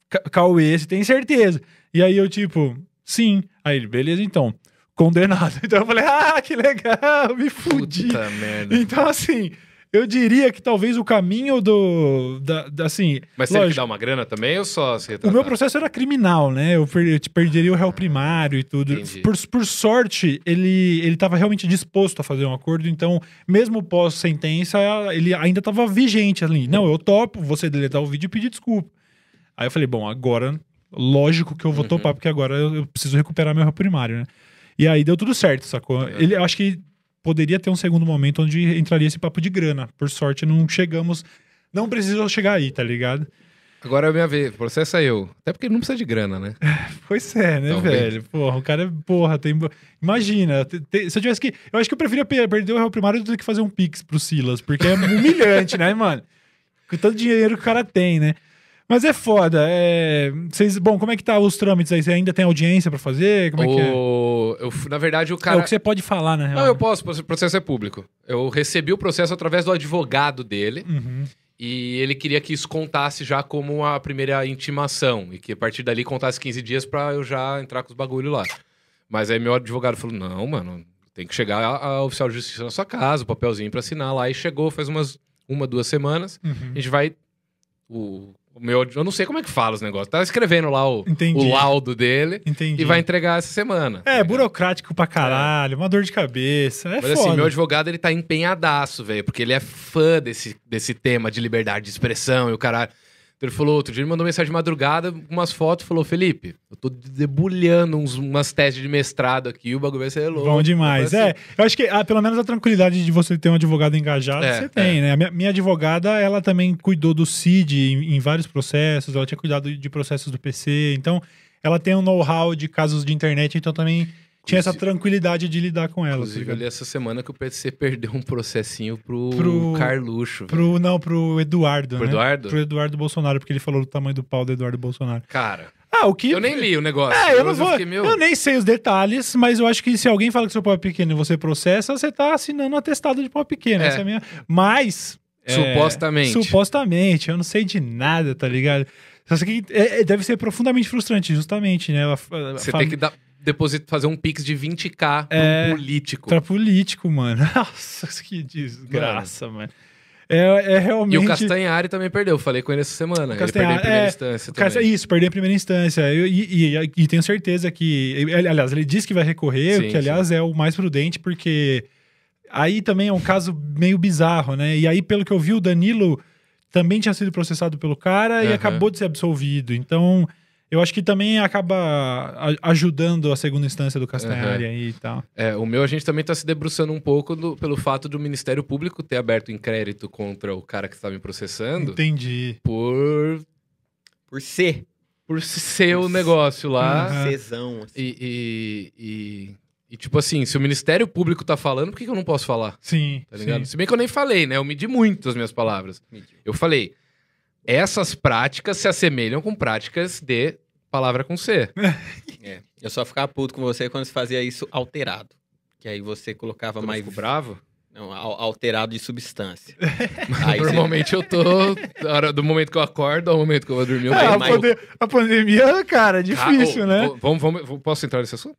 Speaker 2: Ca- Cauê, você tem certeza? E aí eu, tipo, sim. Aí ele, beleza, então. Condenado. [LAUGHS] Então eu falei, ah, que legal, me fudi.
Speaker 1: Puta merda.
Speaker 2: Então, assim, eu diria que talvez o caminho do. Da, da- assim,
Speaker 1: Mas teve que dar uma grana também ou só se
Speaker 2: o meu processo era criminal, né? Eu, per- eu te perderia o réu primário e tudo. Por, por sorte, ele ele estava realmente disposto a fazer um acordo, então, mesmo pós-sentença, ele ainda estava vigente ali. Não, eu topo, você deletar o vídeo e pedir desculpa. Aí eu falei, bom, agora, lógico que eu vou
Speaker 1: Uhum.
Speaker 2: topar, porque agora eu, eu preciso recuperar meu réu primário, né? E aí deu tudo certo, sacou?
Speaker 1: Uhum.
Speaker 2: Ele, eu acho que poderia ter um segundo momento onde entraria esse papo de grana. Por sorte, não chegamos. Não precisou chegar aí, tá ligado?
Speaker 1: Agora é a minha vez. Processa eu. Até porque não precisa de grana, né? [LAUGHS]
Speaker 2: Pois é, né,
Speaker 1: Talvez.
Speaker 2: velho? Porra, o cara é. Porra, tem. Imagina, te- te- se eu tivesse que. Eu acho que eu preferia pe- perder o réu primário do que fazer um pix pro Silas, porque é humilhante, [LAUGHS] né, mano? Com tanto dinheiro que o cara tem, né? Mas é foda. É... Vocês... Bom, como é que tá os trâmites aí? Você ainda tem audiência pra fazer? Como é que é?
Speaker 1: Eu na verdade, o
Speaker 2: É
Speaker 1: cara.
Speaker 2: o que você pode falar, na real.
Speaker 1: Não, eu posso, o processo é público. Eu recebi o processo através do advogado dele
Speaker 2: Uhum.
Speaker 1: e ele queria que isso contasse já como a primeira intimação e que a partir dali contasse 15 dias pra eu já entrar com os bagulho lá. Mas aí meu advogado falou: não, mano, tem que chegar a, a oficial de justiça na sua casa, o papelzinho pra assinar lá. E chegou, faz umas uma, duas semanas.
Speaker 2: Uhum.
Speaker 1: A gente vai. O, o meu. Eu não sei como é que fala os negócios. Tava escrevendo lá o, o laudo dele
Speaker 2: Entendi.
Speaker 1: e vai entregar essa semana. tá
Speaker 2: É,
Speaker 1: ligado?
Speaker 2: burocrático pra caralho, uma dor de cabeça. É
Speaker 1: Mas
Speaker 2: foda.
Speaker 1: assim, meu advogado, ele tá empenhadaço, velho, porque ele é fã desse, desse tema de liberdade de expressão e o caralho. Ele falou, outro dia ele mandou mensagem de madrugada, umas fotos, falou, Felipe, eu tô debulhando uns, umas testes de mestrado aqui, o bagulho vai ser louco.
Speaker 2: Bom demais. É, eu acho que ah, pelo menos a tranquilidade de você ter um advogado engajado,
Speaker 1: É,
Speaker 2: você tem, né? A minha, minha advogada, ela também cuidou do CID em, em vários processos, ela tinha cuidado de processos do PC, então ela tem um know-how de casos de internet, então também tinha essa tranquilidade de lidar com ela. tá
Speaker 1: Inclusive,
Speaker 2: ligado?
Speaker 1: ali essa semana que o PC [LAUGHS] perdeu um processinho pro,
Speaker 2: Pro-
Speaker 1: Carluxo. velho.
Speaker 2: Pro, não, pro Eduardo,
Speaker 1: Pro
Speaker 2: né?
Speaker 1: Eduardo?
Speaker 2: Pro Eduardo Bolsonaro, porque ele falou do tamanho do pau do Eduardo Bolsonaro.
Speaker 1: Cara,
Speaker 2: Ah, o que...
Speaker 1: eu nem li o negócio.
Speaker 2: É, eu não vou.
Speaker 1: fiquei, meu,
Speaker 2: Eu nem sei os detalhes, mas eu acho que se alguém fala que seu pau é pequeno e você processa, você tá assinando um atestado de pau pequeno.
Speaker 1: É.
Speaker 2: Essa é a minha. Mas. é,
Speaker 1: Supostamente.
Speaker 2: supostamente, eu não sei de nada, tá ligado? Só que é- é- deve ser profundamente frustrante, justamente, né? A- a-
Speaker 1: Você
Speaker 2: fam-
Speaker 1: tem que dar, depositar, fazer um pix de 20k pra
Speaker 2: É,
Speaker 1: um político.
Speaker 2: Pra político, mano. [LAUGHS] Nossa, que desgraça, mano. É, é realmente.
Speaker 1: E o Castanhari também perdeu. Falei com ele essa semana. Ele
Speaker 2: Castanhari,
Speaker 1: perdeu em primeira
Speaker 2: é,
Speaker 1: instância também.
Speaker 2: Isso, perder em primeira instância. Eu- e, e- e tenho certeza que. Aliás, ele disse que vai recorrer,
Speaker 1: Sim,
Speaker 2: o que, aliás, é o mais prudente, porque aí também é um caso meio bizarro, né? E aí, pelo que eu vi, o Danilo também tinha sido processado pelo cara e
Speaker 1: Aham.
Speaker 2: acabou de ser absolvido. Então, eu acho que também acaba ajudando a segunda instância do Castanhari
Speaker 1: Aham.
Speaker 2: aí e tal.
Speaker 1: É, o meu a gente também tá se debruçando um pouco do- pelo fato do Ministério Público ter aberto inquérito contra o cara que está me processando
Speaker 2: Entendi.
Speaker 1: por,
Speaker 3: Por ser
Speaker 1: por ser o negócio lá.
Speaker 3: Cesão. Assim.
Speaker 1: E, e, e- e, tipo assim, se o Ministério Público tá falando, por que, que eu não posso falar?
Speaker 2: Sim.
Speaker 1: Tá ligado?
Speaker 2: sim.
Speaker 1: Se bem que eu nem falei, né? Eu medi muito as minhas palavras.
Speaker 3: Mediu.
Speaker 1: Eu falei, essas práticas se assemelham com práticas de palavra com C. [LAUGHS]
Speaker 3: É. Eu só ficava puto com você quando você fazia isso alterado. Que aí você colocava
Speaker 1: eu
Speaker 3: mais.
Speaker 1: fico bravo?
Speaker 3: Não, al- alterado de substância. [LAUGHS] aí você-
Speaker 1: Normalmente eu tô. hora- do momento que eu acordo ao momento que eu vou dormir, eu
Speaker 2: É,
Speaker 1: tenho
Speaker 2: a,
Speaker 3: mais-
Speaker 2: pande- a pandemia, cara, é difícil,
Speaker 1: Ah, ô,
Speaker 2: né?
Speaker 1: Vamos, vamos, posso entrar nesse assunto?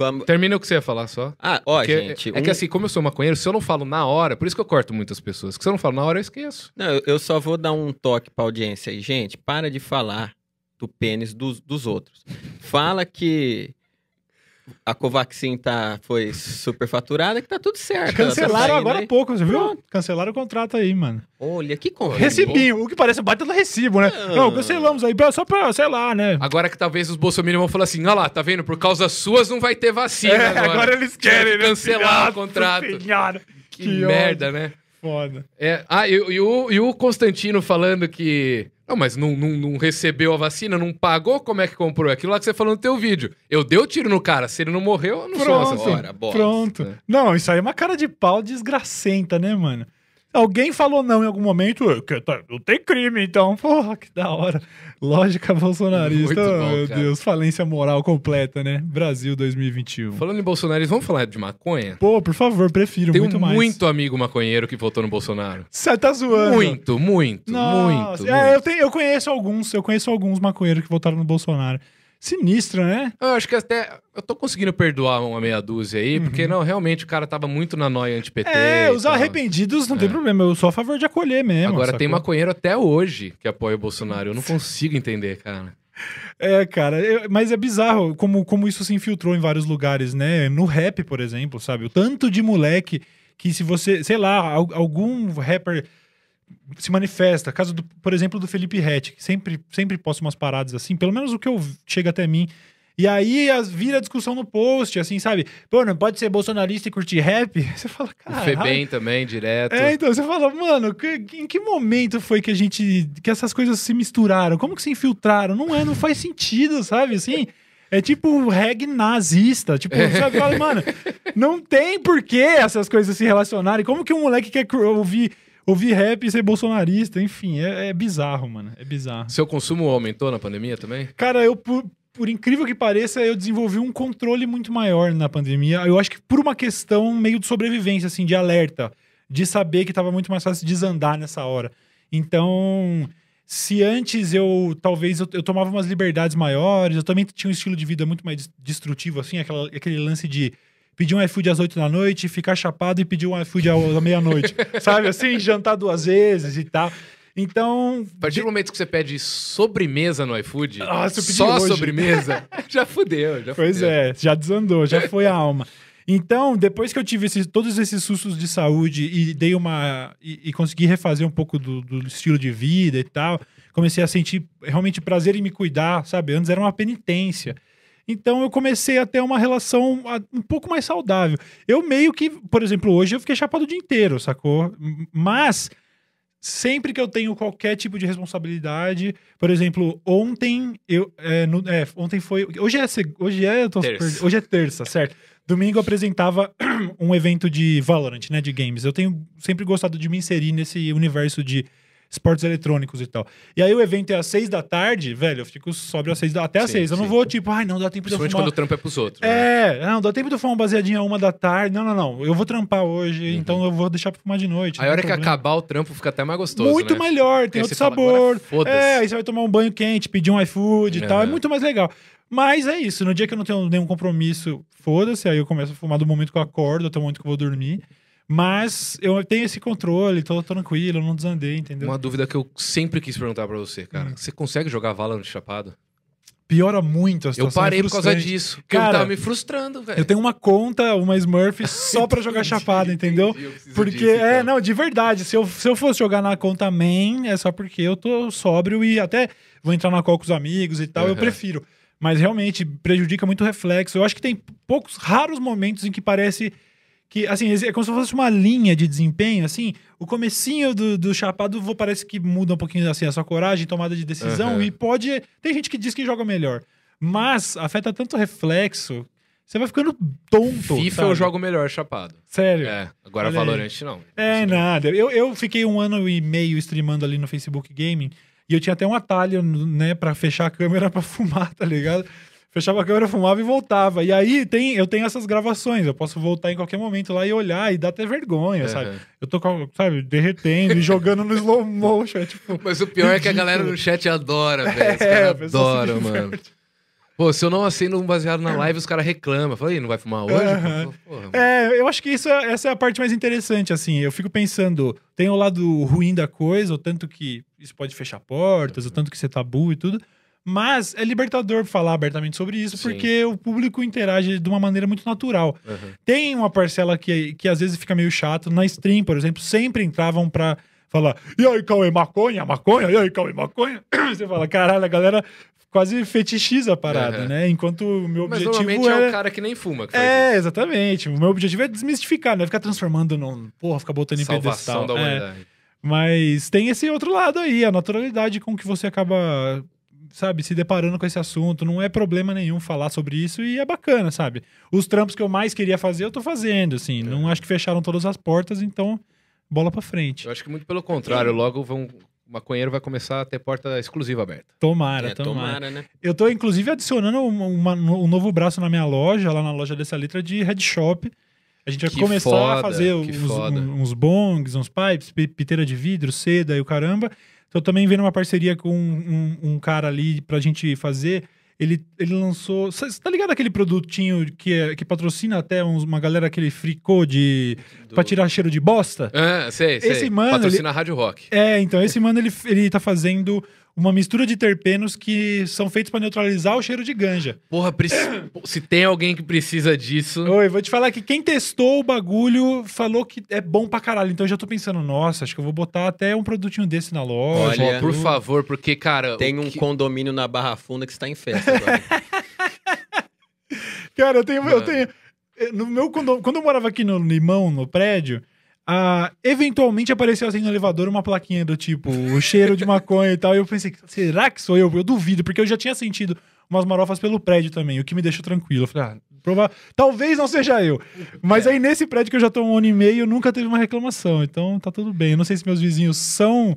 Speaker 3: Vamos.
Speaker 1: Termina o que você ia falar só.
Speaker 3: Ah, ó,
Speaker 1: Porque
Speaker 3: gente.
Speaker 1: é, é que assim, como eu sou maconheiro, se eu não falo na hora, por isso que eu corto muitas pessoas. Que se eu não falo na hora, eu esqueço.
Speaker 3: Não, eu- eu só vou dar um toque pra audiência aí. Gente, para de falar do pênis dos, dos outros. Fala que a Covaxin tá, foi superfaturada, que tá tudo certo. Tá
Speaker 2: Cancelaram
Speaker 3: saindo
Speaker 2: agora há pouco, você viu?
Speaker 3: Pronto.
Speaker 2: Cancelaram o contrato aí, mano.
Speaker 3: Olha, que conversa.
Speaker 2: Recibinho, o que parece baita do recibo, né?
Speaker 3: Ah.
Speaker 2: Não, cancelamos aí, só pra, sei lá, né?
Speaker 1: Agora que talvez os bolsominions vão falar assim: olha lá, tá vendo? Por causa suas não vai ter vacina.
Speaker 2: É,
Speaker 1: agora.
Speaker 2: agora eles querem, né?
Speaker 1: cancelar o contrato.
Speaker 2: do senhora.
Speaker 1: Que,
Speaker 2: Que
Speaker 1: merda, né?
Speaker 2: Foda.
Speaker 1: É, ah, e, e o, e o Constantino falando que. Não, mas não, não, não recebeu a vacina, não pagou, como é que comprou? Aquilo lá que você falou no teu vídeo. Eu dei o tiro no cara, se ele não morreu, eu não sou
Speaker 2: Pronto.
Speaker 3: Bora, bosta.
Speaker 2: pronto.
Speaker 1: É.
Speaker 2: Não, isso aí é uma cara de pau desgracenta, né, mano? Alguém falou não em algum momento, "É, que tá- não tem crime, então. Porra, que da hora. Lógica bolsonarista.
Speaker 1: Bom,
Speaker 2: meu
Speaker 1: cara.
Speaker 2: Deus, falência moral completa, né? Brasil 2021.
Speaker 1: Falando em Bolsonaro, vamos falar de maconha?
Speaker 2: Pô, por favor, prefiro
Speaker 1: Tem
Speaker 2: muito
Speaker 1: um
Speaker 2: mais.
Speaker 1: muito amigo maconheiro que votou no Bolsonaro.
Speaker 2: Você tá zoando.
Speaker 1: Muito, muito,
Speaker 2: Nossa,
Speaker 1: muito.
Speaker 2: é,
Speaker 1: muito.
Speaker 2: eu, tenho, eu conheço alguns, eu conheço alguns maconheiros que votaram no Bolsonaro. Sinistro, né?
Speaker 1: Eu acho que até. Eu tô conseguindo perdoar uma meia dúzia aí, porque não, realmente o cara tava muito na noia anti-PT.
Speaker 2: Uhum. É, os arrependidos não tem
Speaker 1: É.
Speaker 2: problema, eu sou a favor de acolher mesmo.
Speaker 1: Agora tem
Speaker 2: sacou?
Speaker 1: maconheiro até hoje que apoia o Bolsonaro. Eu não consigo entender, cara.
Speaker 2: É, cara, eu- mas é bizarro como, como isso se infiltrou em vários lugares, né? No rap, por exemplo, sabe? O tanto de moleque que se você, sei lá, al- algum rapper se manifesta, caso, do, por exemplo, do Felipe Rett, que sempre, sempre posta umas paradas assim, pelo menos o que eu chega até mim. E aí as, vira discussão no post, assim, sabe? Pô, não pode ser bolsonarista e curtir rap? [LAUGHS] Você fala, cara.
Speaker 1: Febem também, direto.
Speaker 2: É, então você fala, mano, que- em que momento foi que a gente. que essas coisas se misturaram? Como que se infiltraram? Não é, não faz sentido, sabe? Assim. É tipo reggae nazista. Tipo, [LAUGHS] sabe? Fala, mano, não tem por que essas coisas se relacionarem. Como que um moleque quer ouvir, ouvir rap e ser bolsonarista, enfim, é, é bizarro, mano. É bizarro.
Speaker 1: Seu consumo aumentou na pandemia também?
Speaker 2: Cara, eu, por, por incrível que pareça, eu desenvolvi um controle muito maior na pandemia. Eu acho que por uma questão meio de sobrevivência, assim, de alerta, de saber que tava muito mais fácil desandar nessa hora. Então, se antes eu talvez eu, eu tomava umas liberdades maiores, eu também tinha um estilo de vida muito mais destrutivo, assim, aquela, aquele lance de pedir um iFood às 8 da noite, ficar chapado e pedir um iFood à meia-noite. [LAUGHS] sabe assim? Jantar duas vezes e tal. Então.
Speaker 1: A partir do momento que você pede sobremesa no iFood,
Speaker 2: Nossa,
Speaker 1: só
Speaker 2: hoje.
Speaker 1: sobremesa, [LAUGHS] já fudeu, já
Speaker 2: Pois
Speaker 1: fudeu.
Speaker 2: é, já desandou, já foi a alma. Então, depois que eu tive esses- todos esses sustos de saúde e dei uma. e, e consegui refazer um pouco do, do estilo de vida e tal, comecei a sentir realmente prazer em me cuidar, sabe? Antes era uma penitência. Então eu comecei a ter uma relação um pouco mais saudável. Eu meio que, por exemplo, hoje eu fiquei chapado o dia inteiro, sacou? Mas sempre que eu tenho qualquer tipo de responsabilidade, por exemplo, ontem eu é, no- é, ontem foi, hoje é hoje é,
Speaker 1: Terça.
Speaker 2: hoje é terça, certo? Domingo eu apresentava [CLEARS THROAT] um evento de Valorant, né, de games. Eu tenho sempre gostado de me inserir nesse universo de esportes eletrônicos e tal. E aí o evento é às seis da tarde, velho, eu fico sóbrio às seis da, até às
Speaker 1: Sim,
Speaker 2: seis. Eu não
Speaker 1: sim.
Speaker 2: vou tipo, ai, não dá tempo de eu fumar.
Speaker 1: quando o trampo é pros outros. né?
Speaker 2: É, não, dá tempo de eu fumar um baseadinho a uma da tarde. Não, não, não. Eu vou trampar hoje, então eu vou deixar pra fumar de noite.
Speaker 1: Uhum. Aí
Speaker 2: não
Speaker 1: a hora
Speaker 2: tem
Speaker 1: que
Speaker 2: problema.
Speaker 1: acabar o trampo fica até mais gostoso.
Speaker 2: Muito
Speaker 1: né?
Speaker 2: melhor, tem outro
Speaker 1: fala,
Speaker 2: sabor.
Speaker 1: foda-se.
Speaker 2: é, aí você vai tomar um banho quente, pedir um iFood e tal. É muito mais legal. Mas é isso, no dia que eu não tenho nenhum compromisso, foda-se, aí eu começo a fumar do momento que eu acordo até o momento que eu vou dormir. Mas eu tenho esse controle, tô tranquilo, eu não desandei, entendeu?
Speaker 1: Uma dúvida que eu sempre quis perguntar pra você, cara.
Speaker 2: Hum.
Speaker 1: Você consegue jogar Valorant chapado?
Speaker 2: Piora muito a
Speaker 1: Eu
Speaker 2: situação.
Speaker 1: parei
Speaker 2: é
Speaker 1: por causa disso. Porque
Speaker 2: Cara,
Speaker 1: eu tava me frustrando, velho.
Speaker 2: Eu tenho uma conta, uma Smurf, [LAUGHS] só pra jogar chapado, entendeu?
Speaker 1: Entendi, eu
Speaker 2: Porque,
Speaker 1: disso,
Speaker 2: é,
Speaker 1: então.
Speaker 2: não, de verdade. Se eu, se eu fosse jogar na conta main, é só porque eu tô sóbrio e até vou entrar na call com os amigos e tal, eu
Speaker 1: Aham.
Speaker 2: prefiro. Mas realmente prejudica muito o reflexo. Eu acho que tem poucos, raros momentos em que parece que, assim, é como se fosse uma linha de desempenho, assim, o comecinho do, do chapado vou- parece que muda um pouquinho, assim, a sua coragem, tomada de decisão
Speaker 1: Aham.
Speaker 2: e pode... Tem gente que diz que joga melhor, mas afeta tanto o reflexo, você vai ficando tonto,
Speaker 1: FIFA
Speaker 2: sabe?
Speaker 1: eu jogo melhor chapado.
Speaker 2: Sério.
Speaker 1: É, agora
Speaker 2: Olha aí.
Speaker 1: Valorant não.
Speaker 2: É, nada. Eu, eu fiquei um ano e meio streamando ali no Facebook Gaming e eu tinha até um atalho, né, pra fechar a câmera [LAUGHS] pra fumar, tá ligado? Fechava a câmera, fumava e voltava. E aí tem, eu tenho essas gravações, eu posso voltar em qualquer momento lá e olhar e dá até vergonha, sabe?
Speaker 1: Aham.
Speaker 2: Eu tô, sabe, derretendo e jogando no slow motion, é tipo...
Speaker 1: Mas o pior é que a [LAUGHS] galera no chat adora, velho. [LAUGHS]
Speaker 2: É, diverte.
Speaker 1: mano. Pô, se eu não acendo um baseado na live, os caras reclamam. Falei, "Ih, não vai fumar hoje?
Speaker 2: Aham.
Speaker 1: Porra.
Speaker 2: É, eu acho que isso é- essa é a parte mais interessante, assim. Eu fico pensando, tem o lado ruim da coisa, o tanto que isso pode fechar portas, o tanto que você é tabu e tudo. Mas é libertador falar abertamente sobre isso,
Speaker 1: Sim.
Speaker 2: porque o público interage de uma maneira muito natural.
Speaker 1: Aham.
Speaker 2: Tem uma parcela que, que às vezes fica meio chato. Na stream, por exemplo, sempre entravam pra falar: e aí, Cauê, maconha, maconha, e aí, Cauê, maconha. [CLEARS THROAT] Você fala: caralho, a galera quase fetichiza a parada,
Speaker 1: Aham.
Speaker 2: né? Enquanto o meu
Speaker 1: Mas
Speaker 2: objetivo
Speaker 1: normalmente é
Speaker 2: era-
Speaker 1: o cara que nem fuma que
Speaker 2: é, exatamente. O meu objetivo é desmistificar, não é ficar transformando num. Porra, ficar botando
Speaker 1: isso.
Speaker 2: em pedestal.
Speaker 1: Da
Speaker 2: É,
Speaker 1: humanidade.
Speaker 2: mas tem esse outro lado aí, a naturalidade com que você acaba, sabe, se deparando com esse assunto. Não é problema nenhum falar sobre isso e é bacana, sabe? Os trampos que eu mais queria fazer, eu tô fazendo, assim. Não acho que fecharam todas as portas, então bola pra frente.
Speaker 1: Eu acho que muito pelo contrário, logo vão. O maconheiro vai começar a ter porta exclusiva aberta.
Speaker 2: Tomara,
Speaker 3: É,
Speaker 2: tomara.
Speaker 3: tomara, né?
Speaker 2: Eu tô, inclusive, adicionando uma- uma- um novo braço na minha loja, lá na loja dessa letra de headshop. A gente vai
Speaker 1: Que
Speaker 2: começar a
Speaker 1: foda,
Speaker 2: fazer
Speaker 1: que
Speaker 2: uns, uns bongs, uns pipes, pi- piteira de vidro, seda e o caramba. Tô também vendo uma parceria com um, um cara ali pra gente fazer. Ele, ele lançou. Você tá ligado aquele produtinho que, é- que patrocina até uns- uma galera aquele fricô de.
Speaker 3: Do-
Speaker 2: pra tirar cheiro de bosta?
Speaker 1: Ah, sei, sei.
Speaker 2: Esse mano,
Speaker 1: Patrocina a Rádio Rock.
Speaker 2: É, então, esse mano, ele, ele tá fazendo uma mistura de terpenos que são feitos pra neutralizar o cheiro de ganja.
Speaker 1: Porra, preci- [COUGHS] se tem alguém que precisa disso.
Speaker 2: Oi, vou te falar que quem testou o bagulho falou que é bom pra caralho. Então eu já tô pensando, nossa, acho que eu vou botar até um produtinho desse na loja.
Speaker 3: Olha,
Speaker 1: por favor, porque, cara.
Speaker 3: Tem um
Speaker 1: que-
Speaker 3: condomínio na Barra Funda que está em festa agora. [LAUGHS]
Speaker 2: Cara, eu tenho. Eu tenho eh, no meu, quando, quando eu morava aqui no Limão, no prédio, ah, eventualmente apareceu assim no elevador uma plaquinha do tipo, o cheiro de maconha e tal. E eu pensei, será que sou eu? Eu duvido, porque eu já tinha sentido umas marofas pelo prédio também, o que me deixou tranquilo. Eu falei, ah, Prova... Talvez não seja eu. Mas aí nesse prédio que eu já tô um ano e meio, nunca teve uma reclamação. Então tá tudo bem. Eu não sei se meus vizinhos são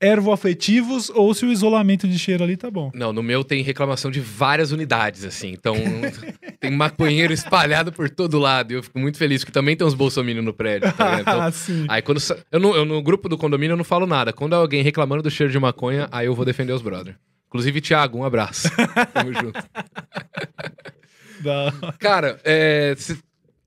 Speaker 2: ervoafetivos ou se o isolamento de cheiro ali tá bom.
Speaker 1: Não, no meu tem reclamação de várias unidades, assim. Então, [LAUGHS] tem maconheiro espalhado por todo lado. E eu fico muito feliz, porque também tem uns bolsominions no prédio, tá? [LAUGHS] Então,
Speaker 2: Ah, sim.
Speaker 1: aí quando... Eu, não- eu no grupo do condomínio eu não falo nada. Quando é alguém reclamando do cheiro de maconha, aí eu vou defender os brothers. Inclusive, Thiago, um abraço. [LAUGHS] Tamo junto. Cara, é, se-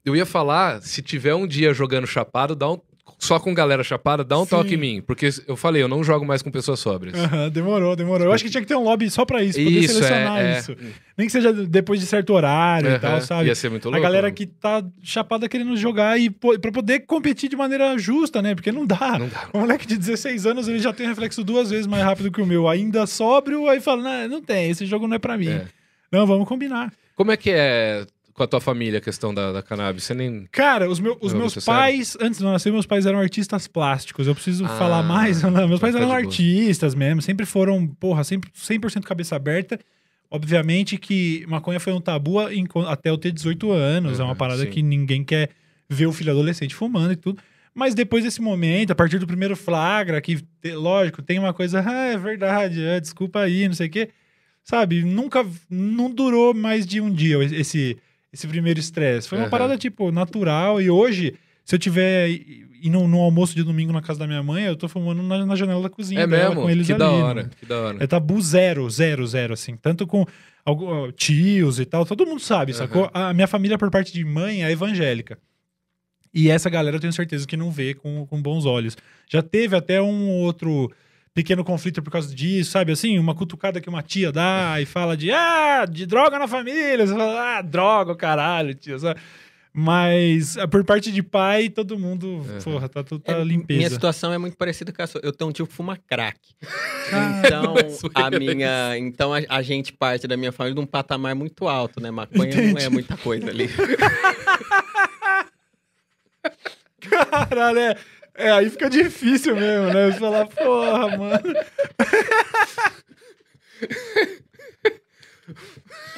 Speaker 1: eu ia falar, se tiver um dia jogando chapado, dá um... Só com galera chapada, dá um
Speaker 2: Sim.
Speaker 1: toque em mim. Porque eu falei, eu não jogo mais com pessoas sóbrias.
Speaker 2: Aham, demorou, demorou. Eu acho que tinha que ter um lobby só pra isso, poder
Speaker 1: Isso,
Speaker 2: selecionar
Speaker 1: é, é.
Speaker 2: isso. Nem que seja depois de certo horário e
Speaker 1: Aham,
Speaker 2: tal, sabe?
Speaker 1: Ia ser muito louco.
Speaker 2: A galera
Speaker 1: mano.
Speaker 2: que tá chapada querendo jogar e pra poder competir de maneira justa, né? Porque não dá.
Speaker 1: Não dá.
Speaker 2: Um moleque de 16 anos, ele já tem reflexo duas vezes mais rápido que o meu. Ainda sóbrio, aí fala, não, não tem, esse jogo não é pra mim.
Speaker 1: É.
Speaker 2: Não, vamos combinar.
Speaker 1: Como é que é com a tua família a questão da, da cannabis? Você nem.
Speaker 2: Cara, os, meu- os meus
Speaker 1: é sério.
Speaker 2: pais, antes de eu nascer, meus pais eram artistas plásticos. Eu preciso
Speaker 1: Ah,
Speaker 2: falar mais. [LAUGHS] Não, meus pais
Speaker 1: tá
Speaker 2: eram
Speaker 1: boa.
Speaker 2: artistas mesmo, sempre foram, porra, sempre 100% cabeça aberta. Obviamente que maconha foi um tabu enqu- até eu ter 18 anos. é uma
Speaker 1: Uhum,
Speaker 2: parada
Speaker 1: sim.
Speaker 2: que ninguém quer ver o filho adolescente fumando e tudo. Mas depois desse momento, a partir do primeiro flagra, que, lógico, tem uma coisa, ah, é verdade, é, desculpa aí, não sei o quê. Sabe, nunca, não durou mais de um dia esse, esse primeiro estresse. Foi uma
Speaker 1: Aham.
Speaker 2: parada, tipo, natural. E hoje, se eu tiver indo no almoço de domingo na casa da minha mãe, eu tô fumando na, na janela da cozinha
Speaker 1: É
Speaker 2: dela
Speaker 1: mesmo?
Speaker 2: com eles
Speaker 1: Que
Speaker 2: ali.
Speaker 1: da hora. Que da hora.
Speaker 2: É tabu zero, zero, zero, assim. Tanto com algum, tios e tal. Todo mundo sabe, sacou? A minha família, por parte de mãe, é evangélica. E essa galera eu tenho certeza que não vê com, com bons olhos. Já teve até um outro pequeno conflito por causa disso, sabe? Assim, uma cutucada que uma tia dá e fala de, ah, de droga na família. Você fala, ah, droga, caralho, tia. sabe? Mas ah, por parte de pai, todo mundo, porra, tá tudo tá
Speaker 3: É,
Speaker 2: limpeza.
Speaker 3: Minha situação é muito parecida com a sua. Eu tenho um tio que fuma crack.
Speaker 2: Ah,
Speaker 3: Então, a
Speaker 1: zoeira
Speaker 3: minha, então a, a gente parte da minha família de um patamar muito alto, né? Maconha não
Speaker 2: Entendi.
Speaker 3: é muita coisa ali. [LAUGHS]
Speaker 2: Caralho, é, é, aí fica difícil mesmo, né? Você falar, porra, mano.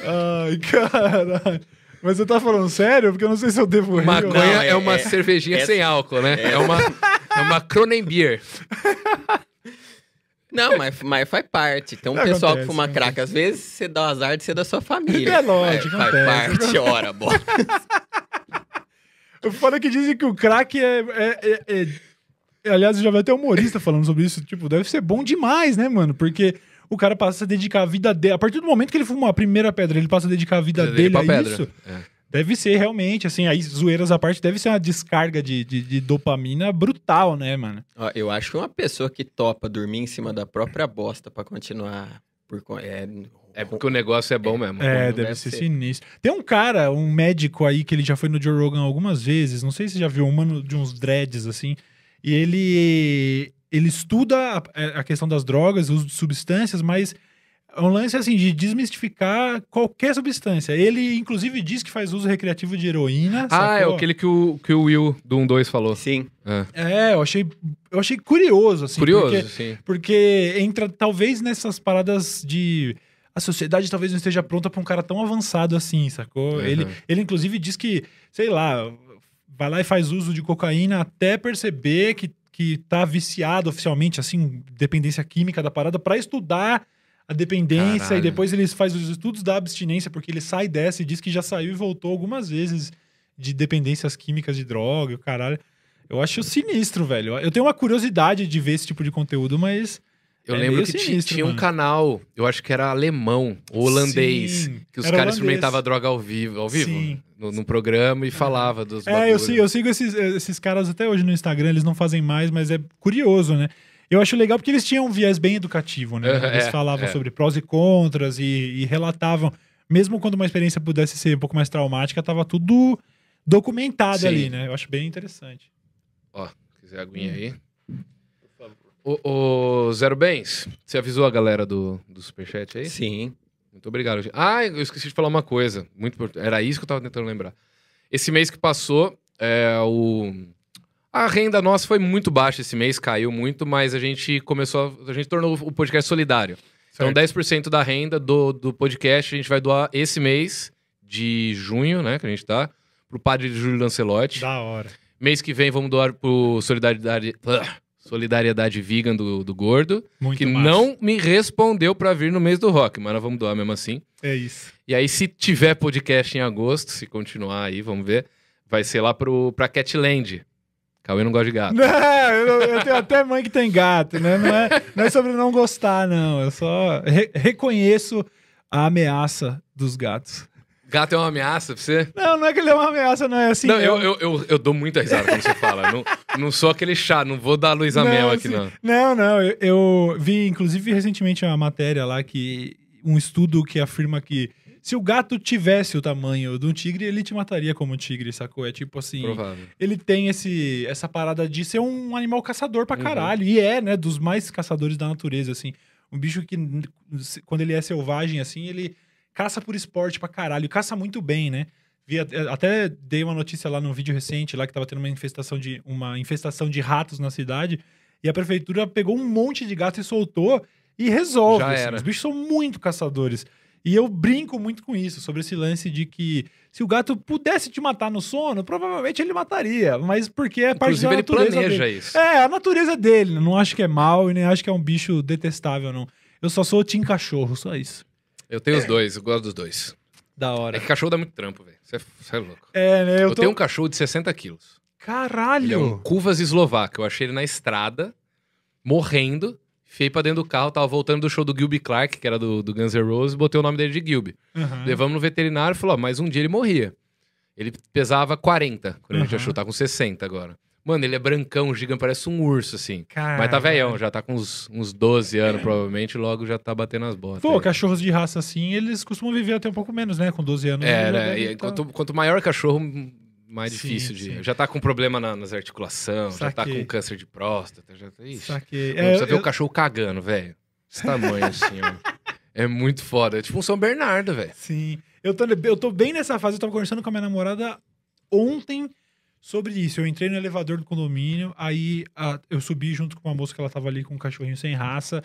Speaker 2: Ai, caralho. Mas você tá falando sério? Porque eu não sei se eu devo rir.
Speaker 1: Maconha
Speaker 3: Não,
Speaker 1: é,
Speaker 3: é-
Speaker 1: uma
Speaker 3: é-
Speaker 1: cervejinha
Speaker 3: é-
Speaker 1: sem álcool, né? É, uma, é uma Cronenbeer. [LAUGHS]
Speaker 3: Não, mas, mas faz parte. Tem um
Speaker 2: Acontece,
Speaker 3: pessoal que fuma
Speaker 2: acontece.
Speaker 3: crack. Às vezes você dá o azar de ser da sua família.
Speaker 2: É lógico,
Speaker 3: Faz,
Speaker 2: acontece.
Speaker 3: faz parte, ora, bora. [LAUGHS]
Speaker 2: O foda é que dizem que o crack é. é- é- é- é- Aliás, já vai até humorista falando sobre isso. Tipo, deve ser bom demais, né, mano? Porque o cara passa a dedicar a vida dele. A partir do momento que ele fuma a primeira pedra, ele passa a dedicar a vida
Speaker 1: Dele
Speaker 2: dele
Speaker 1: pra
Speaker 2: a
Speaker 1: pedra.
Speaker 2: isso.
Speaker 1: É.
Speaker 2: Deve ser realmente, assim, aí zoeiras à parte, deve ser uma descarga de, de, de dopamina brutal, né, mano?
Speaker 3: Ó, eu acho que uma pessoa que topa dormir em cima da própria bosta pra continuar por é,
Speaker 1: É porque o negócio é bom mesmo.
Speaker 2: É, deve,
Speaker 3: deve
Speaker 2: ser,
Speaker 3: ser.
Speaker 2: sinistro. Tem um cara, um médico aí, que ele já foi no Joe Rogan algumas vezes, não sei se você já viu, um mano de uns dreads, assim, e ele, ele estuda a, a questão das drogas, o uso de substâncias, mas é um lance, assim, de desmistificar qualquer substância. Ele, inclusive, diz que faz uso recreativo de heroína,
Speaker 1: Ah, é
Speaker 2: sacou?
Speaker 1: aquele que o, que o Will do 1-2 falou.
Speaker 3: Sim.
Speaker 1: É.
Speaker 2: É, eu achei, eu achei curioso, assim.
Speaker 1: Curioso,
Speaker 2: porque-
Speaker 1: sim.
Speaker 2: Porque entra, talvez, nessas paradas de. A sociedade talvez não esteja pronta pra um cara tão avançado assim, sacou?
Speaker 1: Uhum.
Speaker 2: Ele, ele, inclusive, diz que, sei lá, vai lá e faz uso de cocaína até perceber que, que tá viciado oficialmente, assim, dependência química da parada, pra estudar a dependência
Speaker 1: Caralho.
Speaker 2: e depois ele faz os estudos da abstinência, porque ele sai dessa e diz que já saiu e voltou algumas vezes de dependências químicas de droga, caralho. Eu acho sinistro, velho. Eu tenho uma curiosidade de ver esse tipo de conteúdo, mas.
Speaker 1: Eu
Speaker 2: É
Speaker 1: lembro que
Speaker 2: sinistro,
Speaker 1: tinha um
Speaker 2: mano.
Speaker 1: canal, eu acho que era alemão, ou holandês,
Speaker 2: Sim,
Speaker 1: que os caras experimentavam droga ao vivo, ao vivo
Speaker 2: Sim.
Speaker 1: no, no programa e falava dos
Speaker 2: É, eu sigo, eu sigo esses, esses caras até hoje no Instagram, eles não fazem mais, mas é curioso, né? Eu acho legal porque eles tinham um viés bem educativo, né?
Speaker 1: Aham,
Speaker 2: Eles
Speaker 1: é,
Speaker 2: falavam
Speaker 1: é.
Speaker 2: sobre prós e contras e, e relatavam, mesmo quando uma experiência pudesse ser um pouco mais traumática, tava tudo documentado
Speaker 1: Sim.
Speaker 2: ali, né? Eu acho bem interessante.
Speaker 1: Ó, quiser aguinha aí. Ô, ô, Zero Bens, você avisou a galera do, do Superchat aí?
Speaker 3: Sim.
Speaker 1: Muito obrigado. Ah, eu esqueci de falar uma coisa. Muito importante. Era isso que eu tava tentando lembrar. Esse mês que passou, é, o... a renda nossa foi muito baixa esse mês, caiu muito, mas a gente começou. A, a gente tornou o podcast solidário. Então,
Speaker 2: Certo.
Speaker 1: 10% da renda do, do podcast a gente vai doar esse mês de junho, né? Que a gente tá. Pro padre Júlio Lancelotti.
Speaker 2: Da hora.
Speaker 1: Mês que vem vamos doar pro Solidariedade, ah, Solidariedade Vegan do, do Gordo.
Speaker 2: Muito
Speaker 1: que
Speaker 2: massa.
Speaker 1: não me respondeu pra vir no mês do rock, mas nós vamos doar mesmo assim.
Speaker 2: É isso.
Speaker 1: E aí, se tiver podcast em agosto, se continuar aí, vamos ver, vai ser lá pro, pra Catland. Cauê não gosta de gato.
Speaker 2: Não, eu, eu tenho até mãe que tem gato, né? Não é, não é sobre não gostar, não. Eu só re- reconheço a ameaça dos gatos.
Speaker 1: Gato é uma ameaça pra você?
Speaker 2: Não, não é que ele é uma ameaça, não é assim.
Speaker 1: não, eu, eu, eu, eu dou muita risada quando você fala. não, não sou aquele chá, não vou dar Luísa Mel aqui,
Speaker 2: assim,
Speaker 1: não.
Speaker 2: Não, não. Eu, eu vi, inclusive, recentemente uma matéria lá que. Um estudo que afirma que se o gato tivesse o tamanho de um tigre, ele te mataria como um tigre, sacou? É tipo assim.
Speaker 1: Provável.
Speaker 2: Ele tem esse, essa parada de ser um animal caçador pra
Speaker 1: Uhum.
Speaker 2: caralho. E é, né? Dos mais caçadores da natureza, assim. Um bicho que, quando ele é selvagem, assim, ele caça por esporte pra caralho. Caça muito bem, né? Vi, at- até dei uma notícia lá num vídeo recente, lá que tava tendo uma infestação de, uma infestação de ratos na cidade. E a prefeitura pegou um monte de gato e soltou e resolve. Assim. Os bichos são muito caçadores. E eu brinco muito com isso, sobre esse lance de que se o gato pudesse te matar no sono, provavelmente ele mataria. Mas porque é parte
Speaker 1: Inclusive,
Speaker 2: da
Speaker 1: ele
Speaker 2: natureza
Speaker 1: planeja
Speaker 2: dele.
Speaker 1: isso.
Speaker 2: É, a natureza dele. Não acho que é mal e nem acho que é um bicho detestável, não. Eu só sou Tim Cachorro, só isso.
Speaker 1: Eu tenho os dois, eu gosto dos dois.
Speaker 2: Da
Speaker 1: É
Speaker 2: hora.
Speaker 1: que cachorro dá muito trampo, velho. Você é, é louco.
Speaker 2: É, né?
Speaker 1: Eu,
Speaker 2: Eu, tô...
Speaker 1: tenho um cachorro de 60 quilos.
Speaker 2: Caralho!
Speaker 1: Ele é um Cuvas eslovaco. Eu achei ele na estrada, morrendo. Fiei pra dentro do carro, tava voltando do show do Gilby Clark, que era do, do Guns N' Roses, botei o nome dele de Gilby.
Speaker 2: Aham.
Speaker 1: Levamos no veterinário e falou: ó, mas um dia ele morria. Ele pesava 40, quando a gente achou, tá com 60 agora. Mano, ele é brancão, gigante, parece um urso, assim. Mas tá velhão, já tá com uns, uns 12 anos, provavelmente, logo já tá batendo as botas.
Speaker 2: Pô,
Speaker 1: aí.
Speaker 2: cachorros de raça assim, eles costumam viver até um pouco menos, né? Com 12 anos.
Speaker 1: É, né? E
Speaker 2: tá-
Speaker 1: quanto, quanto maior o cachorro, mais
Speaker 2: Sim,
Speaker 1: difícil de.
Speaker 2: sim.
Speaker 1: Já tá com problema na- nas articulações, já tá com câncer de próstata. Já tá... Ixi.
Speaker 2: Saquei.
Speaker 1: Mano,
Speaker 2: É,
Speaker 1: Você vê
Speaker 2: eu-
Speaker 1: o cachorro cagando, velho. Esse tamanho assim, ó. [LAUGHS] É muito foda. É tipo um São Bernardo, velho.
Speaker 2: Sim. Eu tô, eu tô bem nessa fase, eu tava conversando com a minha namorada ontem sobre isso. Eu entrei no elevador do condomínio, aí a- eu subi junto com uma moça que ela tava ali com um cachorrinho sem raça.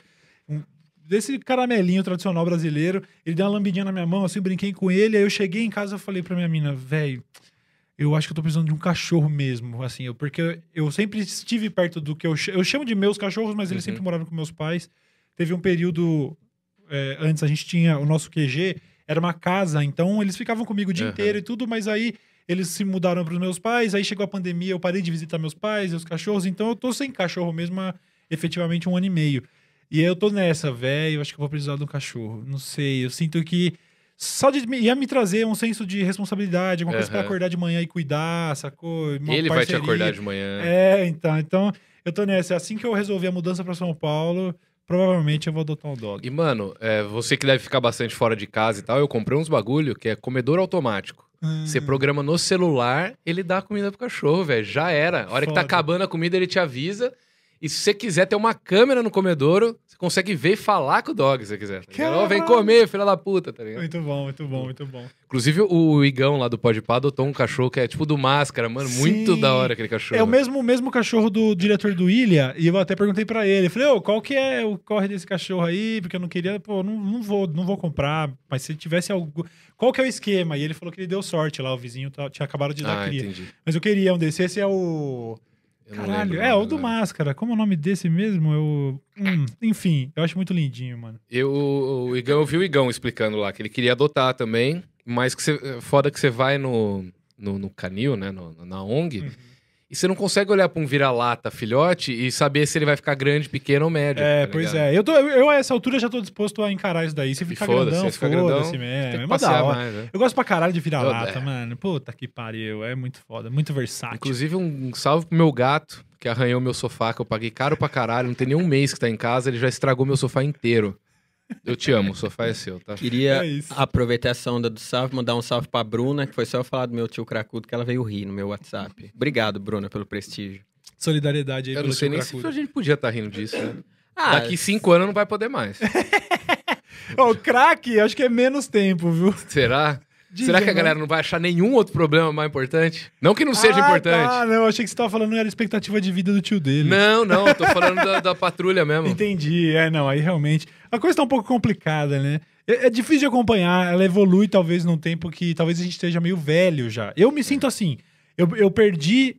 Speaker 2: um- desse caramelinho tradicional brasileiro. Ele deu uma lambidinha na minha mão, assim, brinquei com ele. Aí eu cheguei em casa e falei pra minha mina, velho, eu acho que eu tô precisando de um cachorro mesmo, assim, eu- porque eu sempre estive perto do que eu, eu chamo de meus cachorros, mas eles
Speaker 1: Uhum.
Speaker 2: sempre moraram com meus pais. Teve um período é, antes a gente tinha o nosso QG, era uma casa, então eles ficavam comigo o dia
Speaker 1: Aham.
Speaker 2: inteiro e tudo, mas aí eles se mudaram para os meus pais, aí chegou a pandemia, eu parei de visitar meus pais e os cachorros, então eu tô sem cachorro mesmo há efetivamente um ano e meio. E aí eu tô nessa, velho, acho que eu vou precisar de um cachorro. Não sei, eu sinto que só de ia me trazer um senso de responsabilidade, alguma coisa pra
Speaker 1: Aham.
Speaker 2: acordar de manhã e cuidar, sacou? Uma
Speaker 1: Ele vai te
Speaker 2: parceria.
Speaker 1: acordar de manhã.
Speaker 2: É, então, então eu tô nessa. Assim que eu resolver a mudança para São Paulo, provavelmente eu vou adotar um dog.
Speaker 1: E, mano, é, você que deve ficar bastante fora de casa e tal, eu comprei uns bagulho que é comedor automático. Você programa no celular, ele dá comida pro cachorro, velho. Já era. A hora que tá
Speaker 2: Foda.
Speaker 1: acabando a comida, ele te avisa. E se você quiser ter uma câmera no comedouro, você consegue ver e falar com o dog, se você quiser. Tá ligado? Ó, vem comer, filha da puta, tá ligado?
Speaker 2: Muito bom, muito bom, muito bom.
Speaker 1: Inclusive, o Igão lá do Podpah adotou um cachorro que é tipo do Máscara, mano. Muito
Speaker 2: Sim.
Speaker 1: da hora aquele cachorro.
Speaker 2: É o mesmo, o mesmo cachorro do diretor do Ilha, e eu até perguntei pra ele. Falei, ô, qual que é o corre desse cachorro aí? Porque eu não queria, pô, não, não vou, não vou comprar, mas se tivesse algo. Qual que é o esquema? E ele falou que ele deu sorte lá, o vizinho tá- tinha acabado de dar
Speaker 1: Ah,
Speaker 2: cria.
Speaker 1: entendi.
Speaker 2: Mas eu queria um desse. Esse é o.
Speaker 1: Eu
Speaker 2: Caralho, é, o do. Máscara. Como é o nome desse mesmo? Eu. Hum, enfim, eu acho muito lindinho, mano.
Speaker 1: Eu, o Igão, eu vi o Igão explicando lá que ele queria adotar também, mas que você, foda que você vai no, no, no canil, né, no- na ONG,
Speaker 2: Uhum.
Speaker 1: E você não consegue olhar pra um vira-lata filhote e saber se ele vai ficar grande, pequeno ou médio.
Speaker 2: É,
Speaker 1: tá
Speaker 2: pois é. Eu, tô, eu, a essa altura, já tô disposto a encarar isso daí. Se ficar
Speaker 1: foda-se,
Speaker 2: grandão, foda-se
Speaker 1: Tem
Speaker 2: mesmo.
Speaker 1: que
Speaker 2: É
Speaker 1: passear mais, né?
Speaker 2: Eu gosto pra caralho de vira-lata,
Speaker 1: é.
Speaker 2: mano. Puta que pariu. É muito foda, muito versátil.
Speaker 1: Inclusive, um salve pro meu gato, que arranhou meu sofá, que eu paguei caro pra caralho, não tem nem um mês que tá em casa, ele já estragou meu sofá inteiro. Eu te amo, o sofá é seu, tá?
Speaker 3: Queria
Speaker 2: É
Speaker 3: aproveitar essa onda do salve, mandar um salve pra Bruna, que foi só eu falar do meu tio Cracudo, que ela veio rir no meu WhatsApp. Obrigado, Bruna, pelo prestígio.
Speaker 2: Solidariedade aí
Speaker 1: Eu
Speaker 2: pelo
Speaker 1: não sei nem se
Speaker 2: Cracudo.
Speaker 1: a gente podia estar rindo disso, né?
Speaker 3: Ah,
Speaker 1: Daqui cinco anos não vai poder mais. [LAUGHS]
Speaker 2: O crack, acho que é menos tempo, viu?
Speaker 1: Será?
Speaker 2: Dizem,
Speaker 1: Será que a
Speaker 2: né?
Speaker 1: galera não vai achar nenhum outro problema mais importante? Não que não seja
Speaker 2: Ah,
Speaker 1: importante.
Speaker 2: Tá, não, achei que você tava falando era a expectativa de vida do tio dele.
Speaker 1: Não, não, eu tô falando da, da patrulha mesmo.
Speaker 2: Entendi, é, não, aí realmente. A coisa tá um pouco complicada, né? É, é difícil de acompanhar, ela evolui talvez num tempo que talvez a gente esteja meio velho já. Eu me sinto assim, eu, eu perdi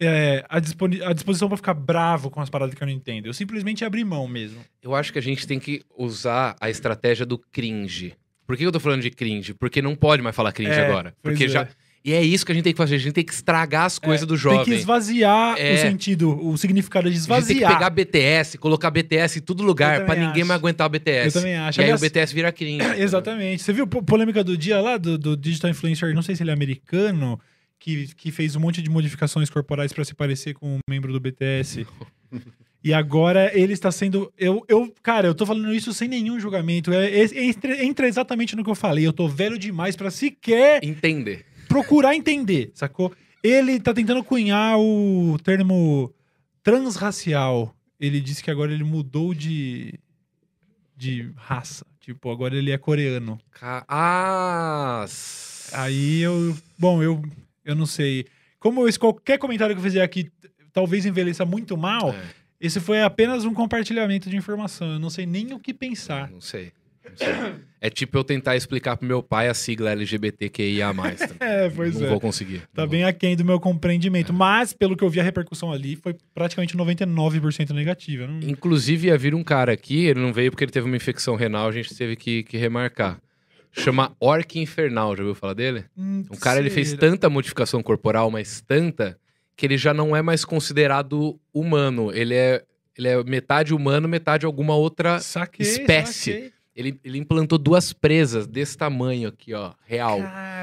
Speaker 2: é, a, a disposição pra ficar bravo com as paradas que eu não entendo. Eu simplesmente abri mão mesmo.
Speaker 1: Eu acho que a gente tem que usar a estratégia do cringe. Por que eu tô falando de cringe? Porque não pode mais falar cringe
Speaker 2: É,
Speaker 1: agora. Porque
Speaker 2: é.
Speaker 1: já. E é isso que a gente tem que fazer. A gente tem que estragar as coisas do
Speaker 2: Tem
Speaker 1: jovem.
Speaker 2: que esvaziar
Speaker 1: É.
Speaker 2: o sentido, o significado de
Speaker 1: A gente tem que
Speaker 2: esvaziar.
Speaker 1: pegar BTS, colocar BTS em todo lugar
Speaker 2: também
Speaker 1: ninguém
Speaker 2: acho.
Speaker 1: mais aguentar o BTS.
Speaker 2: Eu também acho.
Speaker 1: E aí
Speaker 2: Aliás-
Speaker 1: o BTS vira cringe. [CLEARS THROAT]
Speaker 2: Exatamente. Você viu a polêmica do dia lá do, do Digital Influencer, não sei se ele é americano, que, que fez um monte de modificações corporais pra se parecer com um membro do BTS. [LAUGHS] E agora ele está sendo. Eu, eu, cara, eu tô falando isso sem nenhum julgamento. É, é- entra, entra exatamente no que eu falei. Eu tô velho demais pra sequer
Speaker 1: Entender.
Speaker 2: Procurar entender, sacou? Ele tá tentando cunhar o termo transracial. Ele disse que agora ele mudou de, de raça. Tipo, agora ele é coreano.
Speaker 1: Ca- Ah!
Speaker 2: Aí eu. Bom, eu, eu não sei. Como esse, qualquer comentário que eu fizer aqui talvez envelheça muito mal,
Speaker 1: É,
Speaker 2: esse foi apenas um compartilhamento de informação. Eu não sei nem o que pensar.
Speaker 1: não sei. Não. É tipo eu tentar explicar pro meu pai a sigla LGBTQIA. [LAUGHS]
Speaker 2: É, pois
Speaker 1: não
Speaker 2: é.
Speaker 1: vou conseguir.
Speaker 2: Tá
Speaker 1: Não
Speaker 2: bem aquém do meu compreendimento. Mas, pelo que eu vi, a repercussão ali foi praticamente 99% negativa. Não...
Speaker 1: Inclusive, ia vir um cara aqui, ele não veio porque ele teve uma infecção renal, a gente teve que, que remarcar. Chama Orc Infernal, já ouviu falar dele?
Speaker 2: Hum,
Speaker 1: O cara, ele fez tanta modificação corporal, mas tanta, que ele já não é mais considerado humano. Ele é, ele é metade humano, metade alguma outra...
Speaker 2: Saquei,
Speaker 1: espécie.
Speaker 2: saquei.
Speaker 1: Ele, ele implantou duas presas desse tamanho aqui, ó, real.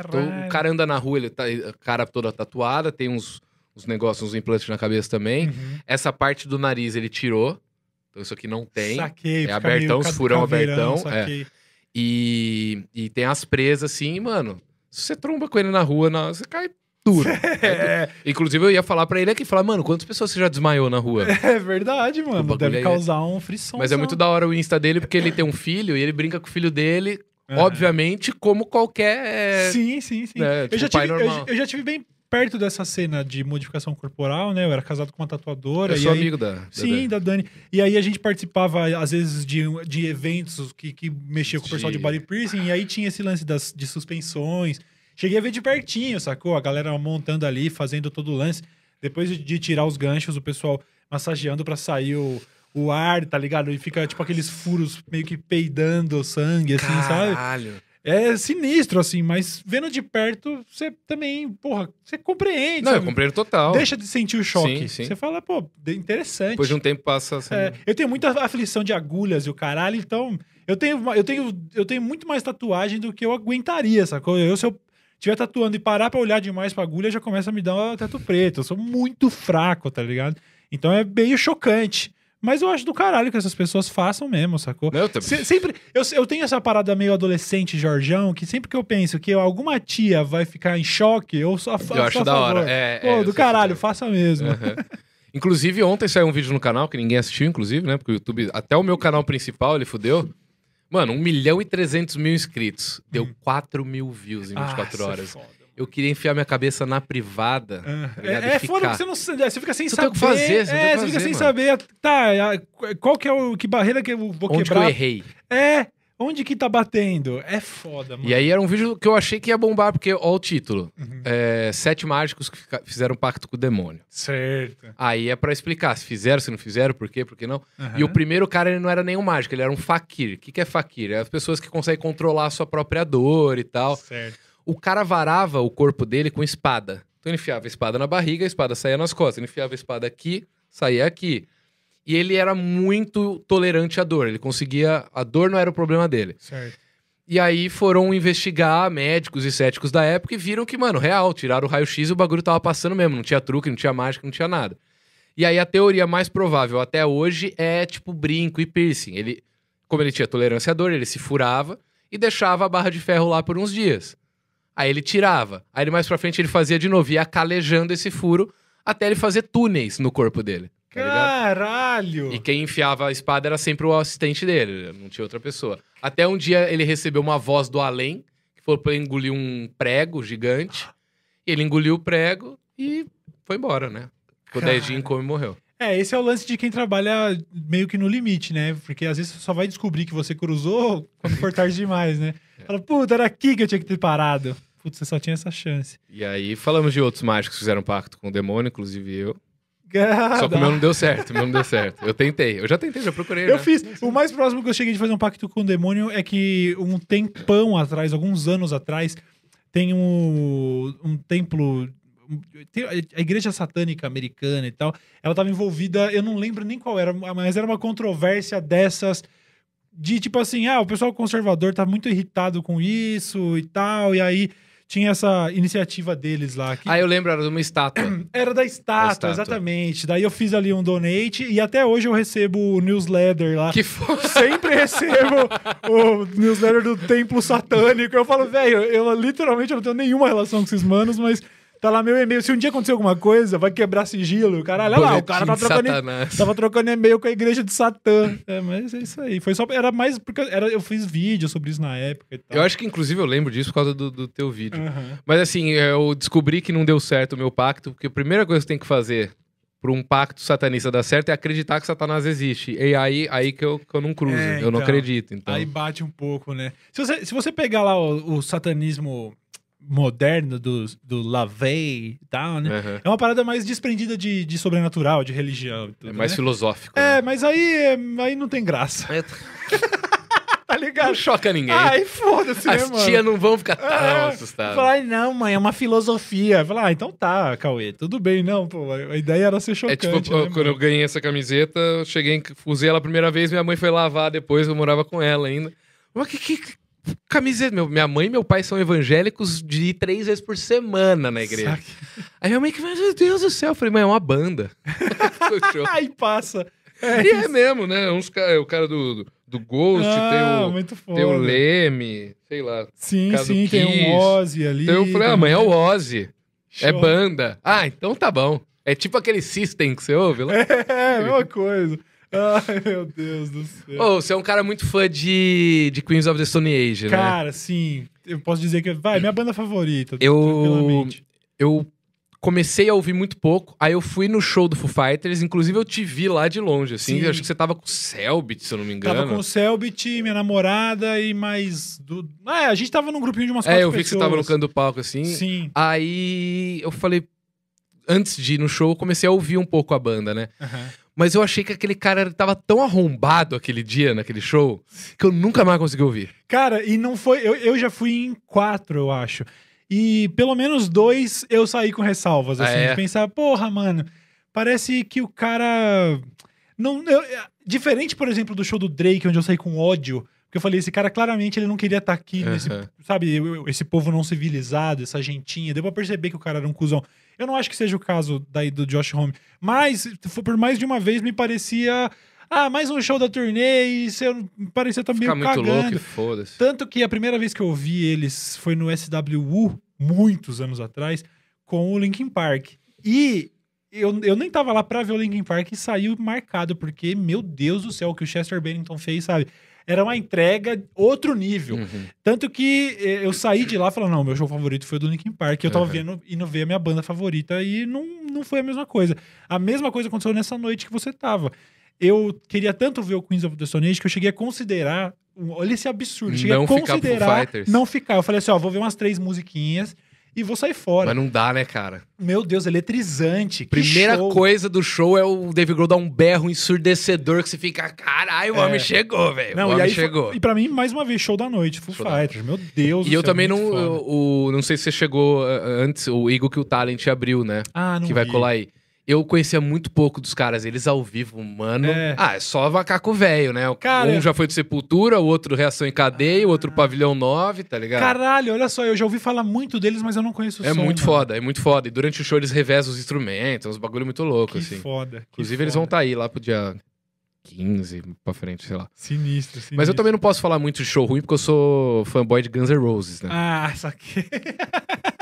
Speaker 1: Então, o cara anda na rua, ele tá a cara toda tatuada, tem uns, uns negócios, uns implantes na cabeça também.
Speaker 2: Uhum.
Speaker 1: Essa parte do nariz ele tirou. Então isso aqui não tem.
Speaker 2: Saquei.
Speaker 1: É abertão,
Speaker 2: meio
Speaker 1: os furão
Speaker 2: caveirão,
Speaker 1: abertão, é.
Speaker 2: saquei.
Speaker 1: E, e tem as presas assim, mano. Se você tromba com ele na rua, na- você cai [LAUGHS]
Speaker 2: É,
Speaker 1: Inclusive, eu ia falar pra ele aqui, falar, mano, quantas pessoas você já desmaiou na rua? [LAUGHS]
Speaker 2: é verdade, mano. Deve
Speaker 1: aí é-
Speaker 2: causar um frisson.
Speaker 1: Mas é muito da hora o Insta dele, porque ele tem um filho e ele brinca com o filho dele,
Speaker 2: Aham.
Speaker 1: obviamente, como qualquer. é,
Speaker 2: Sim, sim, sim.
Speaker 1: né,
Speaker 2: eu,
Speaker 1: tipo
Speaker 2: já tive, eu, eu já tive bem perto dessa cena de modificação corporal, né? Eu era casado com uma tatuadora.
Speaker 1: Eu sou
Speaker 2: aí-
Speaker 1: amigo da. da
Speaker 2: Sim, da Dani. E aí a gente participava, às vezes, de, de eventos que, que mexia com o pessoal de
Speaker 1: De-
Speaker 2: body piercing, e aí tinha esse lance das, de suspensões. Cheguei a ver de pertinho, sacou? A galera montando ali, fazendo todo o lance. Depois de, tirar os ganchos, o pessoal massageando pra sair o, o ar, tá ligado? E fica, tipo, aqueles furos meio que peidando sangue, assim, sabe?
Speaker 1: Caralho.
Speaker 2: É sinistro, assim, mas vendo de perto, você também, porra, você compreende.
Speaker 1: Não, eu
Speaker 2: sabe?
Speaker 1: comprei no total.
Speaker 2: Deixa de sentir o choque.
Speaker 1: Sim, sim.
Speaker 2: Você fala, pô, interessante.
Speaker 1: Depois de um tempo passa assim.
Speaker 2: É, eu tenho muita aflição de agulhas e o caralho, então eu tenho, eu tenho, eu tenho muito mais tatuagem do que eu aguentaria, sacou? Eu, se eu estiver tatuando e parar pra olhar demais pra agulha, já começa a me dar um teto preto. Eu sou muito fraco, tá ligado? Então é meio chocante. Mas eu acho do caralho que essas pessoas façam mesmo, sacou?
Speaker 1: Eu também.
Speaker 2: Se- sempre, eu, eu tenho essa parada meio adolescente, Jorjão, que sempre que eu penso que alguma tia vai ficar em choque, eu só faço.
Speaker 1: Eu acho da hora. É,
Speaker 2: Pô,
Speaker 1: é,
Speaker 2: do caralho,
Speaker 1: que-
Speaker 2: faça mesmo.
Speaker 1: Aham. Inclusive, ontem saiu um vídeo no canal que ninguém assistiu, inclusive, né? Porque o YouTube, até o meu canal principal, ele fudeu. Mano, 1 milhão e 300 mil inscritos. Deu 4 mil views em 24
Speaker 2: Ah, é
Speaker 1: horas.
Speaker 2: mano.
Speaker 1: Eu queria enfiar minha cabeça na privada. tá ligado?
Speaker 2: É, é foda porque você não é, você fica sem
Speaker 1: Você tem
Speaker 2: saber.
Speaker 1: o que fazer, você tem
Speaker 2: é, você fica
Speaker 1: fazer,
Speaker 2: sem
Speaker 1: mano.
Speaker 2: saber. Tá, a- qual que é o que barreira que eu vou
Speaker 1: Onde que eu
Speaker 2: quebrar?
Speaker 1: errei?
Speaker 2: É, onde que tá batendo? É foda, mano.
Speaker 1: E aí era um vídeo que eu achei que ia bombar, porque, ó, o título.
Speaker 2: Uhum.
Speaker 1: É, sete mágicos que fica- fizeram pacto com o demônio.
Speaker 2: Certo.
Speaker 1: Aí é pra explicar se fizeram, se não fizeram, por quê, por que não. E o
Speaker 2: Aham.
Speaker 1: primeiro cara, ele não era nenhum mágico, ele era um fakir. O que, que é fakir? É as pessoas que conseguem controlar a sua própria dor e tal.
Speaker 2: Certo.
Speaker 1: O cara varava o corpo dele com espada. Então ele enfiava a espada na barriga, a espada saía nas costas. Ele enfiava a espada aqui, saía aqui. E ele era muito tolerante à dor. Ele conseguia. A dor não era o problema dele.
Speaker 2: Certo.
Speaker 1: E aí foram investigar médicos e céticos da época e viram que, mano, real, tiraram o raio-x e o bagulho tava passando mesmo. Não tinha truque, não tinha mágica, não tinha nada. E aí a teoria mais provável até hoje é tipo brinco e piercing. Ele, como ele tinha tolerância à dor, ele se furava e deixava a barra de ferro lá por uns dias. Aí ele tirava. Aí mais pra frente ele fazia de novo, ia calejando esse furo até ele fazer túneis no corpo dele. Tá?
Speaker 2: Caralho!
Speaker 1: E quem enfiava a espada era sempre o assistente dele, não tinha outra pessoa. Até um dia ele recebeu uma voz do além, que falou pra engolir um prego gigante. Ele engoliu o prego e foi embora, né? Ficou 10 dias em coma e morreu.
Speaker 2: É, esse é o lance de quem trabalha meio que no limite, né? Porque às vezes você só vai descobrir que você cruzou quando for tarde demais, né? [LAUGHS] Fala, puta, era aqui que eu tinha que ter parado. Putz, você só tinha essa chance.
Speaker 1: E aí falamos de outros mágicos que fizeram pacto com o demônio, inclusive eu. Só que o meu não deu certo, o meu não deu certo. Eu tentei, eu já tentei, já procurei.
Speaker 2: Eu
Speaker 1: né?
Speaker 2: fiz. O mais próximo que eu cheguei de fazer um pacto com o demônio é que um tempão atrás, alguns anos atrás, tem um, um templo. tem a igreja satânica americana e tal. Ela estava envolvida, eu não lembro nem qual era, mas era uma controvérsia dessas. De tipo assim, ah, o pessoal conservador tá muito irritado com isso e tal. E aí tinha essa iniciativa deles lá. Que
Speaker 1: Ah, eu lembro, era de uma estátua. [CLEARS THROAT]
Speaker 2: era da estátua,
Speaker 1: estátua.
Speaker 2: exatamente. Daí eu fiz ali um donate e até hoje eu recebo o newsletter lá.
Speaker 1: que foi. [LAUGHS]
Speaker 2: Sempre recebo o newsletter do templo satânico. Eu falo, velho, eu literalmente não tenho nenhuma relação com esses manos, mas tá lá meu e-mail. Se um dia acontecer alguma coisa, vai quebrar sigilo. Caralho, olha lá, o cara tá
Speaker 1: Boletim
Speaker 2: trocando,
Speaker 1: Satanás.
Speaker 2: tava trocando e-mail com a igreja de Satã. É, mas é isso aí. Foi só, era mais porque era, eu fiz vídeo sobre isso na época e tal.
Speaker 1: Eu acho que, inclusive, eu lembro disso por causa do, do teu vídeo.
Speaker 2: Aham.
Speaker 1: Mas assim, eu descobri que não deu certo o meu pacto, porque a primeira coisa que tem que fazer para um pacto satanista dar certo é acreditar que Satanás existe. E aí, aí que, eu, que eu não cruzo.
Speaker 2: É,
Speaker 1: eu não
Speaker 2: então.
Speaker 1: acredito. Então.
Speaker 2: Aí bate um pouco, né? Se você, se você pegar lá o, o satanismo moderno do, do Lavey e tal, né?
Speaker 1: Aham.
Speaker 2: É uma parada mais desprendida de, de sobrenatural, de religião. tudo,
Speaker 1: É mais
Speaker 2: né?
Speaker 1: filosófico.
Speaker 2: É,
Speaker 1: né?
Speaker 2: mas aí, é, aí não tem graça.
Speaker 1: É, [LAUGHS]
Speaker 2: Tá
Speaker 1: Não
Speaker 2: ligado?
Speaker 1: choca ninguém.
Speaker 2: Ai, foda-se, né,
Speaker 1: As
Speaker 2: mano?
Speaker 1: tias não vão ficar tão
Speaker 2: É,
Speaker 1: assustadas.
Speaker 2: Falar, "Ai, não, mãe, é uma filosofia. Falar, ah, então tá, Cauê, tudo bem, não, pô. A ideia era ser
Speaker 1: É
Speaker 2: chocante.
Speaker 1: tipo,
Speaker 2: né,
Speaker 1: quando
Speaker 2: mano?
Speaker 1: eu ganhei essa camiseta, eu cheguei, usei ela a primeira vez, minha mãe foi lavar depois, eu morava com ela ainda. Mas que, que camiseta? Meu, minha mãe e meu pai são evangélicos de ir três vezes por semana na igreja.
Speaker 2: Saca?
Speaker 1: Aí minha mãe que, meu Deus do céu, eu falei, mãe, é uma banda. [LAUGHS]
Speaker 2: Ai, passa. É,
Speaker 1: E é mesmo, né? Uns, ca- o cara do, do, do Ghost,
Speaker 2: ah,
Speaker 1: tem, o, tem o Leme, sei lá.
Speaker 2: Sim, sim, tem um Ozzy ali.
Speaker 1: Então eu falei, ah, mãe, é o Ozzy. É
Speaker 2: Show.
Speaker 1: banda. Ah, então tá bom. É tipo aquele System que você ouve lá. [LAUGHS]
Speaker 2: É, a mesma coisa. Ai, meu Deus do céu.
Speaker 1: Ô, você é um cara muito fã de, de Queens of the Stone Age, né?
Speaker 2: Cara, sim, eu posso dizer que vai, minha banda favorita.
Speaker 1: Eu-. Eu comecei a ouvir muito pouco, aí eu fui no show do Foo Fighters, inclusive eu te vi lá de longe, assim.
Speaker 2: Sim.
Speaker 1: Acho que você tava com o Selbit, se eu não me engano.
Speaker 2: Tava com o Selbit, minha namorada e mais. Do... É, a gente tava num grupinho de umas
Speaker 1: É,
Speaker 2: quatro
Speaker 1: eu vi que você tava no
Speaker 2: pessoas.
Speaker 1: canto do palco, assim.
Speaker 2: Sim.
Speaker 1: Aí eu falei, antes de ir no show, eu comecei a ouvir um pouco a banda, né?
Speaker 2: aham.
Speaker 1: Mas eu achei que aquele cara tava tão arrombado aquele dia, naquele show, que eu nunca mais consegui ouvir.
Speaker 2: Cara, e não foi. Eu, eu já fui em quatro, eu acho. E pelo menos dois eu saí com ressalvas,
Speaker 1: Ah,
Speaker 2: assim,
Speaker 1: é?
Speaker 2: de pensar, porra, mano, parece que o cara. Não, eu- diferente, por exemplo, do show do Drake, onde eu saí com ódio. Porque eu falei, esse cara claramente ele não queria estar aqui nesse,
Speaker 1: Aham.
Speaker 2: sabe, esse povo não civilizado, essa gentinha. Deu pra perceber que o cara era um cuzão. Eu não acho que seja o caso daí do Josh Homme. Mas, por mais de uma vez, me parecia. Ah, mais um show da turnê e você parecia estar meio
Speaker 1: Ficar muito
Speaker 2: cagando.
Speaker 1: louco foda-se.
Speaker 2: Tanto que a primeira vez que eu vi eles foi no SWU, muitos anos atrás, com o Linkin Park. E eu, eu nem tava lá pra ver o Linkin Park e saiu marcado, porque, meu Deus do céu, o que o Chester Bennington fez, sabe? Era uma entrega outro nível.
Speaker 1: Uhum.
Speaker 2: Tanto que eh, eu saí de lá falando, não, meu show favorito foi o do Linkin Park. Eu tava
Speaker 1: Uhum.
Speaker 2: vendo, indo ver a minha banda favorita e não, não foi a mesma coisa. A mesma coisa aconteceu nessa noite que você tava. Eu queria tanto ver o Queens of the Stone Age que eu cheguei a considerar. Olha esse absurdo. Cheguei
Speaker 1: Não
Speaker 2: a
Speaker 1: ficar
Speaker 2: considerar
Speaker 1: Fighters.
Speaker 2: não ficar. Eu falei assim: ó, vou ver umas três musiquinhas e vou sair fora.
Speaker 1: Mas não dá, né, cara?
Speaker 2: Meu Deus, eletrizante.
Speaker 1: Primeira
Speaker 2: show.
Speaker 1: coisa do show é o David Grohl dar um berro ensurdecedor que você fica, caralho, o
Speaker 2: É.
Speaker 1: homem chegou, velho. O
Speaker 2: Não, e
Speaker 1: homem
Speaker 2: aí,
Speaker 1: chegou.
Speaker 2: E pra mim, mais uma vez, show da noite, Full Fighters. Meu Deus
Speaker 1: E
Speaker 2: do
Speaker 1: eu
Speaker 2: céu,
Speaker 1: também não. O, não sei se você chegou uh, antes, o Eagle que o Talent abriu, né?
Speaker 2: Ah, não
Speaker 1: que vai
Speaker 2: vi.
Speaker 1: colar aí. Eu conhecia muito pouco dos caras, eles ao vivo, mano.
Speaker 2: É.
Speaker 1: Ah, é só macaco velho, né?
Speaker 2: Cara,
Speaker 1: um já foi do Sepultura, o outro Reação em Cadeia, o outro Pavilhão 9, tá ligado?
Speaker 2: Caralho, olha só, eu já ouvi falar muito deles, mas eu não conheço o
Speaker 1: é
Speaker 2: som,
Speaker 1: muito
Speaker 2: mano.
Speaker 1: foda, é muito foda. E durante o show eles revezam os instrumentos, uns bagulho muito louco,
Speaker 2: Que
Speaker 1: assim.
Speaker 2: foda.
Speaker 1: Inclusive, eles vão
Speaker 2: foda.
Speaker 1: estar aí lá pro dia 15 pra frente, sei lá.
Speaker 2: Sinistro, sinistro.
Speaker 1: Mas eu também não posso falar muito de show ruim, porque eu sou fanboy de Guns N' Roses, né?
Speaker 2: Ah, saquei. [LAUGHS]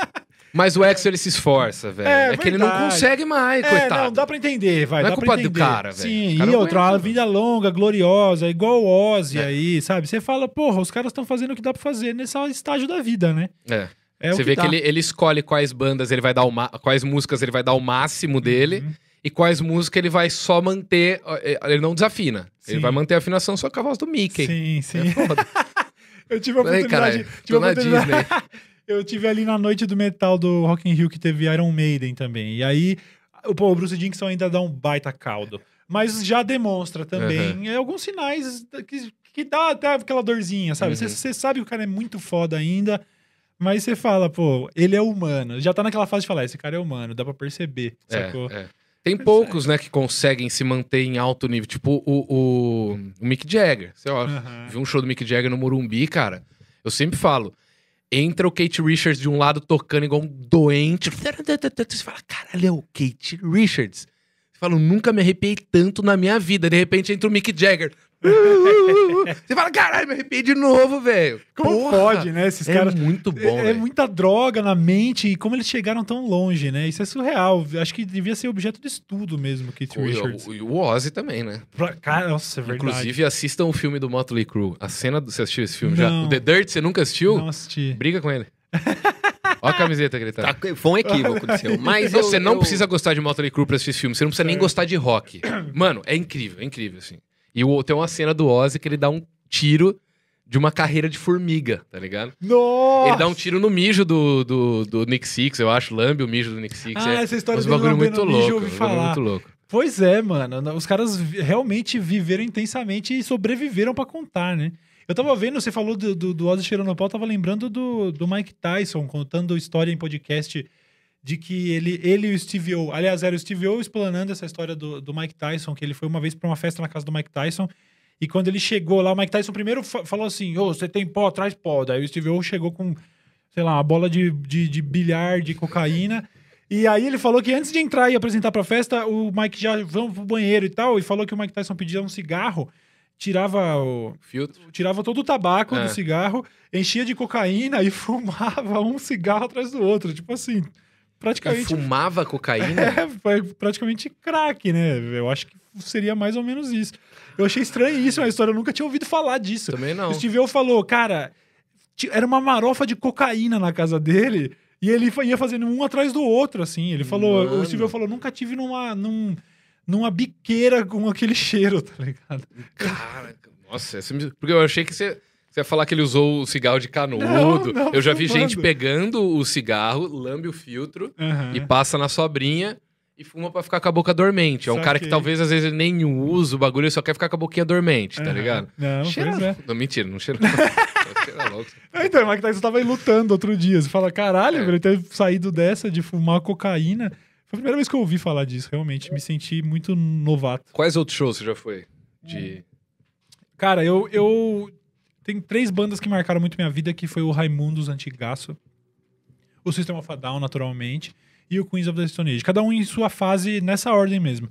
Speaker 1: Mas o Axel, ele se esforça, velho.
Speaker 2: É,
Speaker 1: É, que ele não consegue mais,
Speaker 2: É,
Speaker 1: coitado.
Speaker 2: não, dá pra entender, vai.
Speaker 1: Não é
Speaker 2: dá
Speaker 1: culpa
Speaker 2: pra
Speaker 1: do cara, velho.
Speaker 2: Sim,
Speaker 1: cara
Speaker 2: e outra,
Speaker 1: aguenta, mano.
Speaker 2: vida longa, gloriosa, igual o Ozzy
Speaker 1: É.
Speaker 2: aí, sabe? Você fala, porra, os caras estão fazendo o que dá pra fazer nesse estágio da vida, né?
Speaker 1: É.
Speaker 2: É
Speaker 1: Você vê
Speaker 2: dá.
Speaker 1: que ele, ele escolhe quais bandas ele vai dar o ma- quais músicas ele vai dar o máximo dele
Speaker 2: Uhum.
Speaker 1: e quais músicas ele vai só manter. eh, Ele não desafina. Ele
Speaker 2: Sim.
Speaker 1: vai manter a afinação só com a voz do Mickey.
Speaker 2: Sim, sim.
Speaker 1: É foda. [LAUGHS]
Speaker 2: Eu tive a oportunidade.
Speaker 1: caralho,
Speaker 2: tive a oportunidade-
Speaker 1: Disney. [LAUGHS]
Speaker 2: Eu tive ali na noite do metal do Rock in Rio que teve Iron Maiden também. E aí, o, pô, o Bruce Dickinson ainda dá um baita caldo. Mas já demonstra também é, alguns sinais que, que dá até aquela dorzinha, sabe?
Speaker 1: Uhum.
Speaker 2: Você você sabe que o cara é muito foda ainda, mas você fala, pô, ele é humano. Já tá naquela fase de falar, esse cara é humano, dá pra perceber,
Speaker 1: É,
Speaker 2: sacou?
Speaker 1: é. Tem poucos, né, que conseguem se manter em alto nível. Tipo o, o, o Mick Jagger. Você ó,
Speaker 2: Aham.
Speaker 1: viu um show do Mick Jagger no Morumbi, cara. Eu sempre falo. Entra o Kate Richards de um lado tocando igual um doente. Você fala, caralho, é o Kate Richards. Você fala, nunca me arrepiei tanto na minha vida. De repente entra o Mick Jagger. Você fala, caralho, me arrepiei de novo, velho.
Speaker 2: Como
Speaker 1: Porra!
Speaker 2: pode, né? Esses
Speaker 1: É
Speaker 2: caras.
Speaker 1: muito bom,
Speaker 2: É, é muita droga na mente e como eles chegaram tão longe, né? Isso é surreal. Acho que devia ser objeto de estudo mesmo, Keith Richards.
Speaker 1: O, o, o Ozzy também, né?
Speaker 2: Pra- Cara, nossa, é verdade.
Speaker 1: Inclusive, assistam o filme do Motley Crue. A cena do... Você assistiu esse filme já?
Speaker 2: Não.
Speaker 1: O The Dirt, você nunca assistiu?
Speaker 2: Não assisti.
Speaker 1: Briga com ele. Olha a camiseta que ele tá.
Speaker 3: Tá, foi um equívoco do seu. Mas eu-
Speaker 1: você não
Speaker 3: eu-
Speaker 1: precisa gostar de Motley Crue pra assistir esse filme. Você não precisa nem
Speaker 2: Certo.
Speaker 1: gostar de rock. Mano, é incrível, é incrível, assim. E o, tem uma cena do Ozzy que ele dá um tiro de uma carreira de formiga, tá ligado?
Speaker 2: Nossa!
Speaker 1: Ele dá um tiro no mijo do, do, do Nick Six, eu acho. Lambe o mijo do Nick Six.
Speaker 2: Ah,
Speaker 1: é
Speaker 2: essa história dele
Speaker 1: bagulho muito
Speaker 2: o mijo,
Speaker 1: louco.
Speaker 2: ouvi
Speaker 1: um
Speaker 2: falar.
Speaker 1: muito louco.
Speaker 2: Pois é, mano. Os caras realmente viveram intensamente e sobreviveram pra contar, né? Eu tava vendo, você falou do, do, do Ozzy cheirando pau, tava lembrando do, do Mike Tyson contando história em podcast de que ele, ele e o Steve O. Aliás, era o Steve O explanando essa história do, do Mike Tyson, que ele foi uma vez pra uma festa na casa do Mike Tyson. E quando ele chegou lá, o Mike Tyson primeiro fa- falou assim: Ô, você tem pó, traz pó. Daí o Steve O chegou com, sei lá, uma bola de, de, de bilhar de cocaína. E aí ele falou que antes de entrar e apresentar pra festa, o Mike já vamos pro banheiro e tal. E falou que o Mike Tyson pedia um cigarro, tirava o,
Speaker 1: Filtro.
Speaker 2: tirava todo o tabaco
Speaker 1: É.
Speaker 2: do cigarro, enchia de cocaína e [LAUGHS] fumava um cigarro atrás do outro. Tipo assim,
Speaker 1: Ele
Speaker 2: praticamente.
Speaker 1: fumava cocaína. [LAUGHS]
Speaker 2: É, foi praticamente crack, né? Eu acho que seria mais ou menos isso. Eu achei estranho isso, uma história, eu nunca tinha ouvido falar disso.
Speaker 1: Também não.
Speaker 2: O Steve falou, cara, era uma marofa de cocaína na casa dele e ele ia fazendo um atrás do outro, assim. Ele falou,
Speaker 1: Mano.
Speaker 2: o Steve falou, nunca tive numa, num, numa biqueira com aquele cheiro, [LAUGHS] tá ligado?
Speaker 1: Cara, nossa, porque eu achei que você, você ia falar que ele usou o cigarro de canudo.
Speaker 2: Não, não,
Speaker 1: eu já vi
Speaker 2: fumando.
Speaker 1: gente pegando o cigarro, lambe o filtro
Speaker 2: Aham.
Speaker 1: e passa na sobrinha e fuma pra ficar com a boca dormente. É um cara que talvez às vezes ele nem usa o bagulho, ele só quer ficar com a boquinha dormente, tá ligado?
Speaker 2: Não,
Speaker 1: cheira...
Speaker 2: pois é.
Speaker 1: Não, mentira, não cheira. [LAUGHS] cheira louco.
Speaker 2: Então, o Mike Tyson tava aí lutando outro dia. Você fala, caralho,
Speaker 1: É.
Speaker 2: ele ter saído dessa de fumar cocaína. Foi a primeira vez que eu ouvi falar disso, realmente. Me senti muito novato.
Speaker 1: Quais outros shows você já foi? De.
Speaker 2: Cara, eu, eu. Tem três bandas que marcaram muito minha vida, que foi o Raimundos Antigaço, o System of a Down, naturalmente, e o Queens of the Stone Age. Cada um em sua fase, nessa ordem mesmo.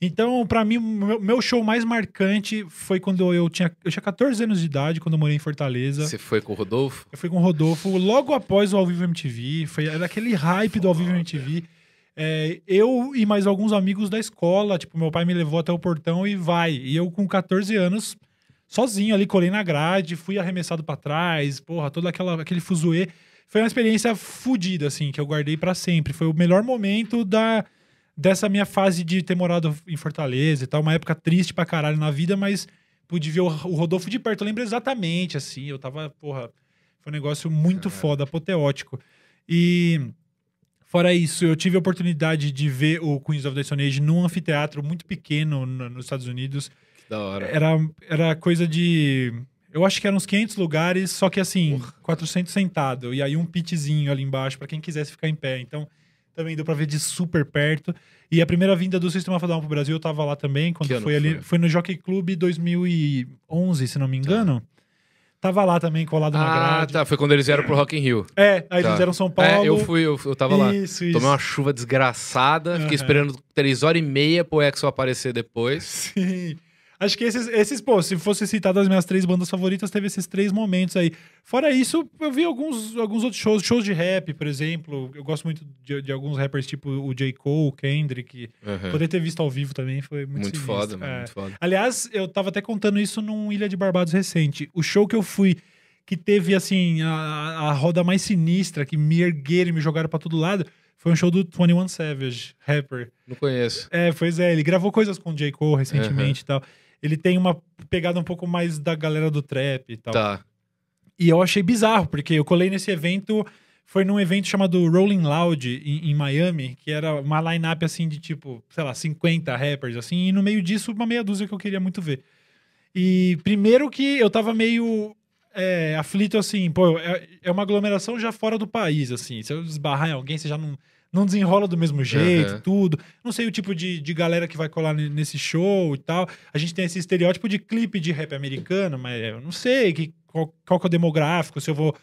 Speaker 2: Então, pra mim, o meu- show mais marcante foi quando eu tinha, eu tinha 14 anos de idade, quando eu morei em Fortaleza.
Speaker 1: Você foi com o Rodolfo?
Speaker 2: Eu fui com o Rodolfo logo após o Ao Vivo MTV. Foi, era aquele hype do Ao Vivo MTV. É, eu e mais alguns amigos da escola, tipo, meu pai me levou até o portão e vai. E eu, com 14 anos, sozinho ali, colei na grade, fui arremessado pra trás, porra, todo aquela, aquele fuzuê. Foi uma experiência fodida, assim, que eu guardei pra sempre. Foi o melhor momento da, dessa minha fase de ter morado em Fortaleza e tal. Uma época triste pra caralho na vida, mas pude ver o, o Rodolfo de perto. Eu lembro exatamente, assim, eu tava, porra, foi um negócio muito foda, apoteótico. E fora isso, eu tive a oportunidade de ver o Queens of the Stone Age num anfiteatro muito pequeno no- nos Estados Unidos.
Speaker 1: Da hora.
Speaker 2: Era, era coisa de. Eu acho que eram uns 500 lugares, só que assim, 400 sentado. E aí um pitzinho ali embaixo pra quem quisesse ficar em pé. Então, também deu pra ver de super perto. E a primeira vinda do Sistema Fadal pro Brasil, eu tava lá também, quando
Speaker 1: ano
Speaker 2: foi ali.
Speaker 1: foi?
Speaker 2: Foi no Jockey Club 2011, se não me engano. Tava lá também, colado na
Speaker 1: Ah,
Speaker 2: grade.
Speaker 1: tá. Foi quando eles vieram pro Rock in Rio.
Speaker 2: É, aí
Speaker 1: Tá.
Speaker 2: eles eram São Paulo.
Speaker 1: É, eu fui, eu, eu tava lá.
Speaker 2: Isso, isso.
Speaker 1: Tomei uma chuva desgraçada,
Speaker 2: Aham.
Speaker 1: fiquei esperando três horas e meia pro Exo aparecer depois. [LAUGHS]
Speaker 2: Sim. Acho que esses, esses, pô, se fosse citado as minhas três bandas favoritas, teve esses três momentos aí. Fora isso, eu vi alguns, alguns outros shows, shows de rap, por exemplo. Eu gosto muito de, de alguns rappers tipo o J. Cole, o Kendrick.
Speaker 1: Aham.
Speaker 2: Poder ter visto ao vivo também foi muito.
Speaker 1: Muito foda, mano.
Speaker 2: É.
Speaker 1: Muito foda.
Speaker 2: Aliás, eu tava até contando isso num Ilha de Barbados recente. O show que eu fui, que teve, assim, a, a roda mais sinistra, que me ergueram e me jogaram pra todo lado, Foi um show do 21 Savage, rapper.
Speaker 1: Não conheço.
Speaker 2: É, pois é, ele gravou coisas com o J. Cole recentemente e tal. Ele tem uma pegada um pouco mais da galera do trap e tal.
Speaker 1: Tá.
Speaker 2: E eu achei bizarro, porque eu colei nesse evento, foi num evento chamado Rolling Loud em, em Miami, que era uma line-up assim de tipo, sei lá, 50 rappers, assim, e no meio disso, uma meia dúzia que eu queria muito ver. E primeiro que eu tava meio é, aflito assim, pô, é, é uma aglomeração já fora do país, assim. Se eu esbarrar em alguém, você já não, não desenrola do mesmo jeito,
Speaker 1: Aham.
Speaker 2: tudo. Não sei o tipo de, de galera que vai colar ne- nesse show e tal. A gente tem esse estereótipo de clipe de rap americano, mas eu não sei que, qual, qual que é o demográfico, se eu vou.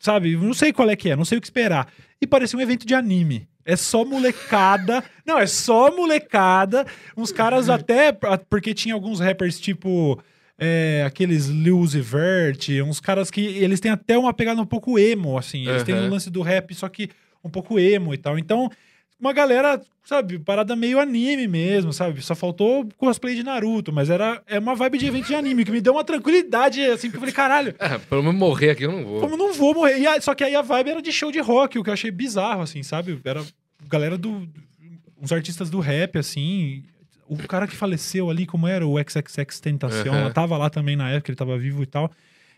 Speaker 2: Sabe, não sei qual é que é, não sei o que esperar. E parecia um evento de anime. É só molecada. [LAUGHS] não, é só molecada. Uns caras até. Porque tinha alguns rappers tipo. é, aqueles Lil Uzi Vert, uns caras que eles têm até uma pegada um pouco emo, assim. Eles têm
Speaker 1: Aham.
Speaker 2: o lance do rap, só que um pouco emo e tal. Então, uma galera, sabe, parada meio anime mesmo, sabe? Só faltou cosplay de Naruto, mas era é uma vibe de evento de anime que me deu uma tranquilidade, assim, porque eu falei, caralho, [LAUGHS]
Speaker 1: É, pelo menos morrer aqui eu não vou.
Speaker 2: como não vou morrer? A- só que aí a vibe era de show de rock, o que eu achei bizarro, assim, sabe? Era galera do. uns artistas do rap, assim. O cara que faleceu ali, como era? O XXX Tentacion,
Speaker 1: Aham.
Speaker 2: ela tava lá também na época, ele tava vivo e tal.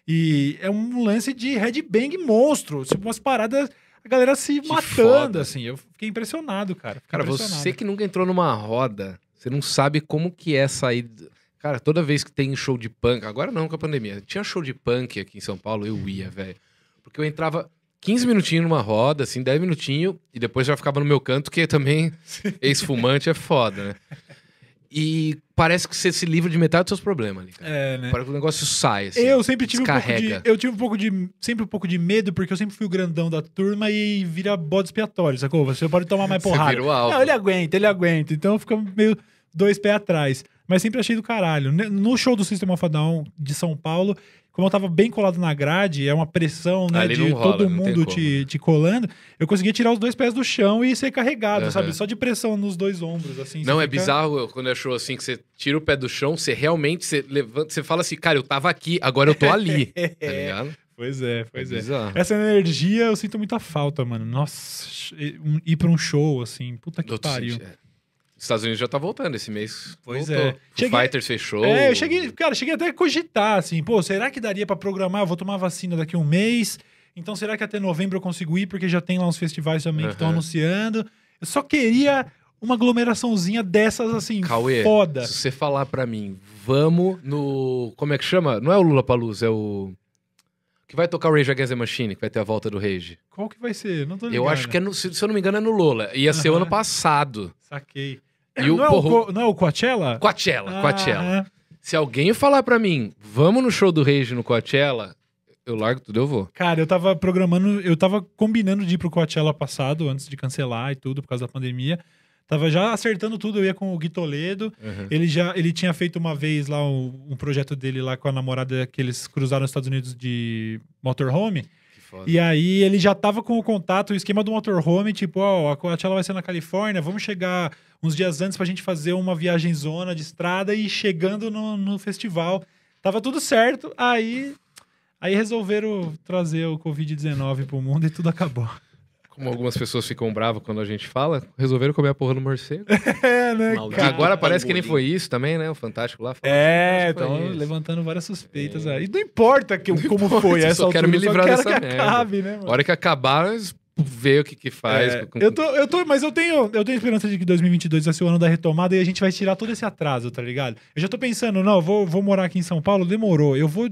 Speaker 2: E é um lance de headbang monstro, tipo, umas paradas. A galera se
Speaker 1: Que
Speaker 2: matando,
Speaker 1: foda.
Speaker 2: assim. Eu fiquei impressionado, cara. Fiquei
Speaker 1: Cara,
Speaker 2: impressionado.
Speaker 1: você que nunca entrou numa roda, você não sabe como que é sair. Cara, toda vez que tem show de punk, agora não com a pandemia, tinha show de punk aqui em São Paulo, eu ia, velho. Porque eu entrava 15 minutinhos numa roda, assim, 10 minutinhos, e depois já ficava no meu canto, que também [LAUGHS] ex-fumante é foda, né? E parece que você se livra de metade dos seus problemas ali, cara.
Speaker 2: É, né?
Speaker 1: Parece que o negócio sai, assim.
Speaker 2: Eu sempre tive um pouco
Speaker 1: descarrega.
Speaker 2: de. Eu tive um pouco de. Sempre um pouco de medo, porque eu sempre fui o grandão da turma e vira bode expiatório, sacou? Você pode tomar mais
Speaker 1: Você
Speaker 2: porrada.
Speaker 1: vira o alvo.
Speaker 2: Não, ele aguenta, ele aguenta. Então fica meio dois pés atrás. Mas sempre achei do caralho. No show do System of a Down de São Paulo, como eu tava bem colado na grade, é uma pressão, né,
Speaker 1: Ali
Speaker 2: de
Speaker 1: rola,
Speaker 2: todo mundo te, te colando, eu conseguia tirar os dois pés do chão e ser carregado,
Speaker 1: Aham.
Speaker 2: sabe? Só de pressão nos dois ombros, assim.
Speaker 1: Não, é
Speaker 2: fica-
Speaker 1: bizarro quando é show assim, que você tira o pé do chão, você realmente você levanta, você fala assim, cara, eu tava aqui, agora eu tô ali. [LAUGHS] tá ligado?
Speaker 2: Pois é, pois é.
Speaker 1: bizarro.
Speaker 2: Essa energia eu sinto muita falta, mano. Nossa, ir pra um show, assim, puta que
Speaker 1: Outro
Speaker 2: pariu.
Speaker 1: sentido, é. Estados Unidos já tá voltando esse mês.
Speaker 2: Pois
Speaker 1: Voltou.
Speaker 2: é.
Speaker 1: O
Speaker 2: Cheguei-
Speaker 1: Fighters fechou.
Speaker 2: É, eu cheguei, cara, cheguei até a cogitar, assim, pô, será que daria pra programar? Eu vou tomar vacina daqui a um mês, então será que até novembro eu consigo ir? Porque já tem lá uns festivais também que estão anunciando. Eu só queria uma aglomeraçãozinha dessas, assim,
Speaker 1: Cauê,
Speaker 2: foda.
Speaker 1: se você falar pra mim, vamos no. Como é que chama? Não é o Lula Palusa, é o. Que vai tocar o Rage Against the Machine, que vai ter a volta do Rage.
Speaker 2: Qual que vai ser? Não tô ligado.
Speaker 1: Eu acho que é no, se, eu não me engano, é no Lola. Ia ser o ano passado.
Speaker 2: Saquei.
Speaker 1: E o
Speaker 2: não, é o
Speaker 1: porro-
Speaker 2: Co- não é o Coachella?
Speaker 1: Coachella, Coachella.
Speaker 2: Aham.
Speaker 1: Se alguém falar pra mim, vamos no show do Rage no Coachella, eu largo tudo, eu vou.
Speaker 2: Cara, eu tava programando, eu tava combinando de ir pro Coachella passado, antes de cancelar e tudo, por causa da pandemia. Tava já acertando tudo, eu ia com o Gui Toledo. Ele já ele tinha feito uma vez lá um, um projeto dele lá com a namorada que eles cruzaram nos Estados Unidos de motorhome.
Speaker 1: Foda.
Speaker 2: E aí ele já tava com o contato, o esquema do motorhome, tipo, ó, a Coachella vai ser na Califórnia, vamos chegar uns dias antes pra gente fazer uma viagem zona de estrada e chegando no, no festival. Tava tudo certo, aí aí resolveram trazer o Covid-19 pro mundo e tudo acabou.
Speaker 1: Como algumas pessoas ficam bravas quando a gente fala, resolveram comer a porra do morcego. [LAUGHS]
Speaker 2: É, né,
Speaker 3: Maldito.
Speaker 2: cara?
Speaker 1: Agora parece que nem foi isso também, né? O Fantástico lá falou.
Speaker 2: É,
Speaker 1: foi
Speaker 2: estão levantando várias suspeitas aí. Não importa que, [LAUGHS] como
Speaker 1: importa,
Speaker 2: foi
Speaker 1: eu
Speaker 2: essa
Speaker 1: só quero
Speaker 2: altura,
Speaker 1: me
Speaker 2: eu
Speaker 1: livrar
Speaker 2: quero
Speaker 1: dessa
Speaker 2: que
Speaker 1: merda.
Speaker 2: acabe, né,
Speaker 1: A
Speaker 2: mano?
Speaker 1: hora que acabar, nós vê o que que faz.
Speaker 2: É,
Speaker 1: com-
Speaker 2: eu, tô, eu tô, mas eu tenho, eu tenho esperança de que 2022 vai ser o ano da retomada e a gente vai tirar todo esse atraso, tá ligado? Eu já tô pensando, não, eu vou, vou morar aqui em São Paulo, demorou. Eu vou,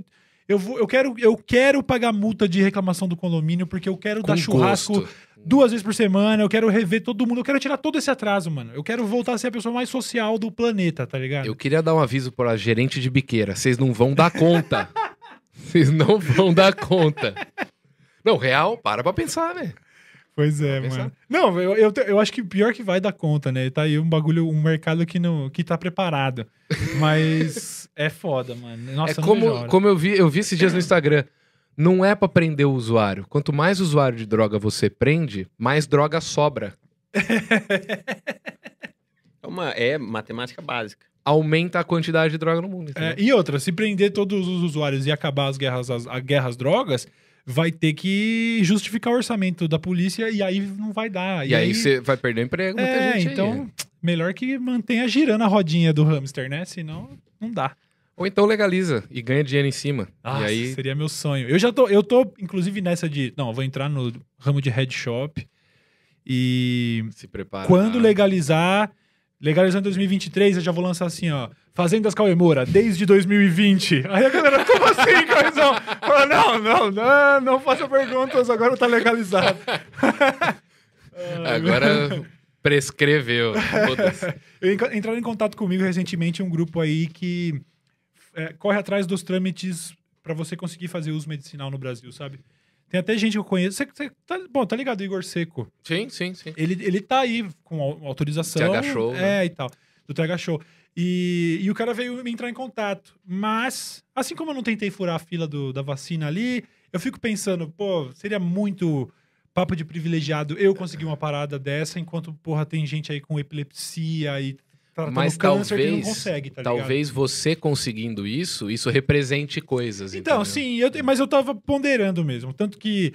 Speaker 2: eu vou, eu quero, eu quero pagar multa de reclamação do condomínio porque eu quero
Speaker 1: com
Speaker 2: dar churrasco
Speaker 1: gosto.
Speaker 2: duas vezes por semana, eu quero rever todo mundo, eu quero tirar todo esse atraso, mano. Eu quero voltar a ser a pessoa mais social do planeta, tá ligado?
Speaker 1: Eu queria dar um aviso para gerente de biqueira. Vocês não vão dar conta. [LAUGHS] Vocês não vão dar conta. Não, real, para pra pensar, né?
Speaker 2: Pois é,
Speaker 1: Vamos
Speaker 2: mano. Não, eu, eu, eu acho que pior que vai dar conta, né? Tá aí um bagulho, um mercado que, não, que tá preparado. [LAUGHS] Mas é foda, mano. Nossa,
Speaker 1: é
Speaker 2: não vejo a
Speaker 1: como,
Speaker 2: hora.
Speaker 1: como eu vi, eu vi esses dias no Instagram. Não é pra prender o usuário. Quanto mais usuário de droga você prende, mais droga sobra.
Speaker 3: É, uma, é matemática básica.
Speaker 1: Aumenta a quantidade de droga no mundo.
Speaker 2: É, e outra, se prender todos os usuários e acabar as guerras, as, as guerras drogas, vai ter que justificar o orçamento da polícia e aí não vai dar.
Speaker 1: E, aí você vai perder o emprego, muita
Speaker 2: É,
Speaker 1: gente aí.
Speaker 2: então, melhor que mantenha girando a rodinha do hamster, né? Senão, não dá.
Speaker 1: Ou então legaliza e ganha dinheiro em cima.
Speaker 2: Ah,
Speaker 1: e aí.
Speaker 2: seria meu sonho. Eu já tô, eu tô, inclusive, nessa de. Não, eu vou entrar no ramo de head shop. E
Speaker 1: Se prepara.
Speaker 2: quando legalizar, legalizar em 2023, eu já vou lançar assim, ó. Fazendas Cauê Moura, desde 2020. Aí a galera, como assim, Cauêzão? Fala, não, não, não, não faça perguntas, agora tá legalizado. [LAUGHS]
Speaker 1: Agora prescreveu. [LAUGHS]
Speaker 2: Entraram em contato comigo recentemente um grupo aí que é, corre atrás dos trâmites pra você conseguir fazer uso medicinal no Brasil, sabe? Tem até gente que eu conheço. Você, você tá, bom, tá ligado, Igor Seco?
Speaker 1: sim, sim, sim.
Speaker 2: Ele, ele tá aí com au- autorização.
Speaker 1: TH Show,
Speaker 2: É,
Speaker 1: né?
Speaker 2: e tal. Do TH Show. E, e o cara veio me entrar em contato. Mas, assim como eu não tentei furar a fila do- da vacina ali, eu fico pensando, pô, seria muito papo de privilegiado eu conseguir uma parada dessa, enquanto, porra, tem gente aí com epilepsia e tratando
Speaker 1: Mas talvez,
Speaker 2: consegue, tá
Speaker 1: talvez você conseguindo isso, isso represente coisas.
Speaker 2: Então,
Speaker 1: entendeu?
Speaker 2: sim, eu, mas eu tava ponderando mesmo. Tanto que.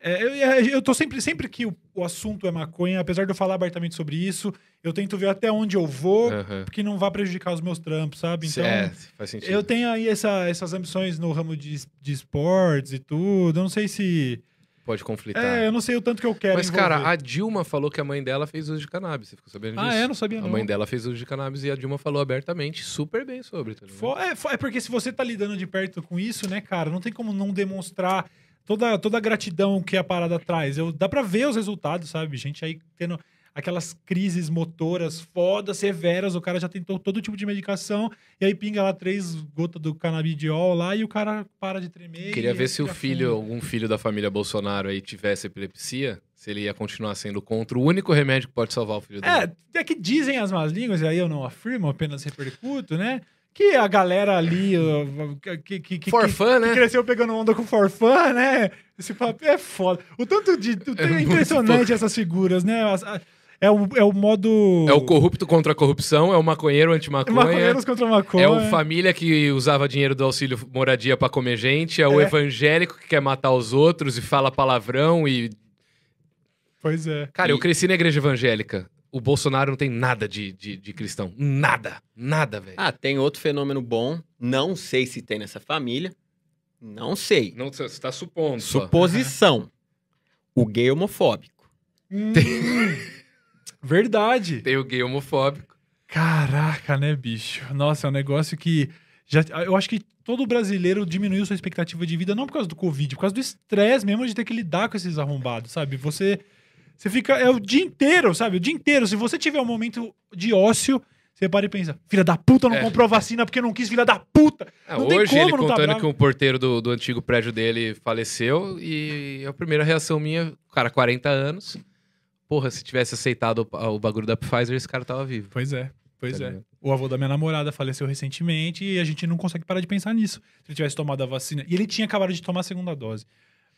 Speaker 2: é, eu, eu tô sempre, sempre que o, o assunto é maconha, apesar de eu falar abertamente sobre isso, eu tento ver até onde eu vou,
Speaker 1: Aham.
Speaker 2: porque não vai prejudicar os meus trampos, sabe? Então,
Speaker 1: é, faz sentido.
Speaker 2: eu tenho aí essa- essas ambições no ramo de, de esportes e tudo. Eu não sei se.
Speaker 1: Pode conflitar.
Speaker 2: É, eu não sei o tanto que eu quero.
Speaker 1: Mas, cara,
Speaker 2: envolver.
Speaker 1: a Dilma falou que a mãe dela fez uso de cannabis. Você ficou sabendo disso?
Speaker 2: Ah, é? Não sabia,
Speaker 1: A
Speaker 2: não.
Speaker 1: mãe dela fez uso de cannabis e a Dilma falou abertamente super bem sobre. Tá
Speaker 2: É, é porque se você tá lidando de perto com isso, né, cara, não tem como não demonstrar toda, toda a gratidão que a parada traz. Eu, dá pra ver os resultados, sabe? Gente aí tendo aquelas crises motoras fodas, severas, o cara já tentou todo tipo de medicação, e aí pinga lá três gotas do canabidiol lá e o cara para de tremer.
Speaker 1: Queria ver se o filho,
Speaker 2: fundo.
Speaker 1: algum filho da família Bolsonaro aí tivesse epilepsia, se ele ia continuar sendo contra o único remédio que pode salvar o filho dele.
Speaker 2: É, é que dizem as más línguas, e aí eu não afirmo, apenas repercuto, né? Que a galera ali, que, que, que,
Speaker 1: For
Speaker 2: que-
Speaker 1: né?
Speaker 2: que cresceu pegando onda com forfã, né? Esse papo é foda. O tanto de. o-
Speaker 1: É
Speaker 2: É,
Speaker 1: muito
Speaker 2: impressionante essas figuras, né? As- a- É o, é o modo.
Speaker 1: É o corrupto contra a corrupção, é o maconheiro anti-maconha.
Speaker 2: Maconheiros contra maconha.
Speaker 1: É o família que usava dinheiro do auxílio moradia pra comer gente, é, o
Speaker 2: É.
Speaker 1: evangélico que quer matar os outros e fala palavrão e
Speaker 2: Pois é.
Speaker 1: Cara, eu
Speaker 3: E-
Speaker 1: cresci na igreja evangélica. O Bolsonaro não tem nada de, de, de cristão. Nada. Nada, velho.
Speaker 3: Ah, tem outro fenômeno bom. Não sei se tem nessa família. Não sei.
Speaker 1: Não, você tá supondo.
Speaker 3: Suposição. O gay homofóbico.
Speaker 2: Hum, [LAUGHS] verdade.
Speaker 1: Tem o gay homofóbico.
Speaker 2: Caraca, né, bicho? Nossa, é um negócio que. Já, eu acho que todo brasileiro diminuiu sua expectativa de vida, não por causa do Covid, por causa do estresse mesmo de ter que lidar com esses arrombados, sabe? Você. Você fica. É o dia inteiro, sabe? O dia inteiro. Se você tiver um momento de ócio, você para e pensa: filha da puta não
Speaker 1: É.
Speaker 2: comprou vacina porque não quis, filha da puta!
Speaker 1: Ah,
Speaker 2: Não tem
Speaker 1: hoje
Speaker 2: como
Speaker 1: ele
Speaker 2: tá
Speaker 1: contando
Speaker 2: bravo.
Speaker 1: que o porteiro do, do antigo prédio dele faleceu e a primeira reação minha, cara, 40 anos. Porra, se tivesse aceitado o, o bagulho da Pfizer, esse cara tava vivo.
Speaker 2: Pois é, pois
Speaker 1: Tá
Speaker 2: é.
Speaker 1: ligado?
Speaker 2: O avô da minha namorada faleceu recentemente e a gente não consegue parar de pensar nisso. Se ele tivesse tomado a vacina. E ele tinha acabado de tomar a segunda dose.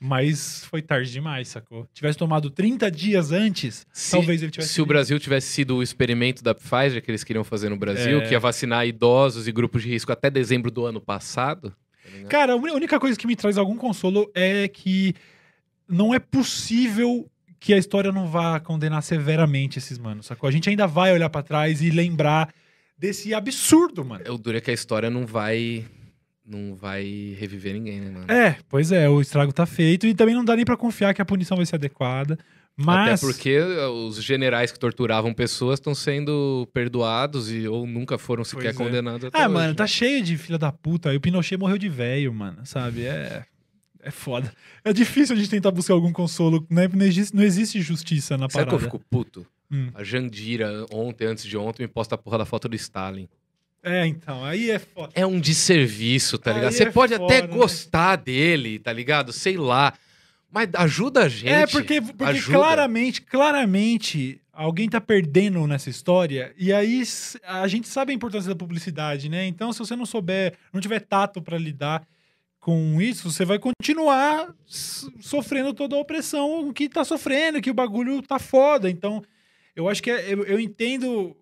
Speaker 2: Mas foi tarde demais, sacou? Tivesse tomado 30 dias antes,
Speaker 1: Se,
Speaker 2: talvez ele tivesse.
Speaker 1: se o Brasil tivesse sido o experimento da Pfizer que eles queriam fazer no Brasil,
Speaker 2: É.
Speaker 1: que ia vacinar idosos e grupos de risco até dezembro do ano passado. tá?
Speaker 2: Cara, a única coisa que me traz algum consolo é que não é possível que a história não vá condenar severamente esses manos, sacou? A gente ainda vai olhar pra trás e lembrar desse absurdo, mano.
Speaker 1: O duro é que a história não vai. Não vai reviver ninguém, né, mano?
Speaker 2: É, pois é, o estrago tá feito e também não dá nem pra confiar que a punição vai ser adequada. Mas.
Speaker 1: Até porque os generais que torturavam pessoas estão sendo perdoados e ou nunca foram sequer
Speaker 2: Pois é.
Speaker 1: condenados até
Speaker 2: Ah,
Speaker 1: hoje.
Speaker 2: mano, tá cheio de filha da puta. Aí o Pinochet morreu de velho, mano, sabe? É. É foda. É difícil a gente tentar buscar algum consolo, né? Não existe, não existe justiça na
Speaker 1: Sabe
Speaker 2: parada.
Speaker 1: que eu fico puto?
Speaker 2: Hum.
Speaker 1: A Jandira, ontem, antes de ontem, me posta a porra da foto do Stalin.
Speaker 2: É, então, aí é foda.
Speaker 1: É um desserviço, tá
Speaker 2: Aí
Speaker 1: ligado? Você
Speaker 2: é
Speaker 1: pode
Speaker 2: foda,
Speaker 1: até
Speaker 2: né?
Speaker 1: gostar dele, tá ligado? Sei lá. Mas ajuda a gente.
Speaker 2: É, porque, porque
Speaker 1: ajuda.
Speaker 2: claramente, claramente, alguém tá perdendo nessa história. E aí a gente sabe a importância da publicidade, né? Então, se você não souber, não tiver tato pra lidar com isso, você vai continuar sofrendo toda a opressão que tá sofrendo, que o bagulho tá foda. Então, eu acho que é- eu, eu entendo.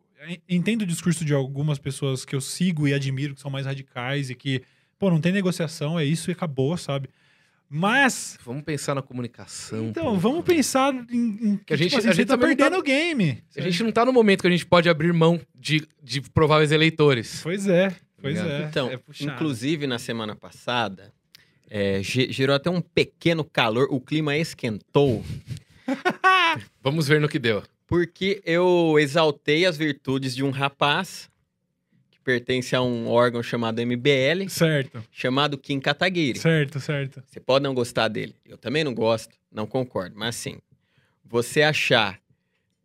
Speaker 2: Entendo o discurso de algumas pessoas que eu sigo e admiro, que são mais radicais e que, pô, não tem negociação, é isso e acabou, sabe? Mas,
Speaker 1: Vamos pensar na comunicação.
Speaker 2: então,
Speaker 1: pô.
Speaker 2: vamos pensar em, em
Speaker 1: Que a gente-
Speaker 2: assim,
Speaker 1: a gente
Speaker 2: tá
Speaker 1: tá-
Speaker 2: perdendo o game.
Speaker 1: A gente não tá no momento que a gente pode abrir mão de, de prováveis eleitores.
Speaker 2: Pois é, pois
Speaker 1: Ligado?
Speaker 2: é.
Speaker 3: Então,
Speaker 2: é
Speaker 3: inclusive na semana passada, é, ge- gerou até um pequeno calor, o clima esquentou, [LAUGHS]
Speaker 1: Vamos ver no que deu.
Speaker 3: porque eu exaltei as virtudes de um rapaz que pertence a um órgão chamado MBL,
Speaker 2: Certo,
Speaker 3: chamado Kim Kataguiri.
Speaker 2: certo, certo.
Speaker 3: Você pode não gostar dele, eu também não gosto, não concordo, mas assim, você achar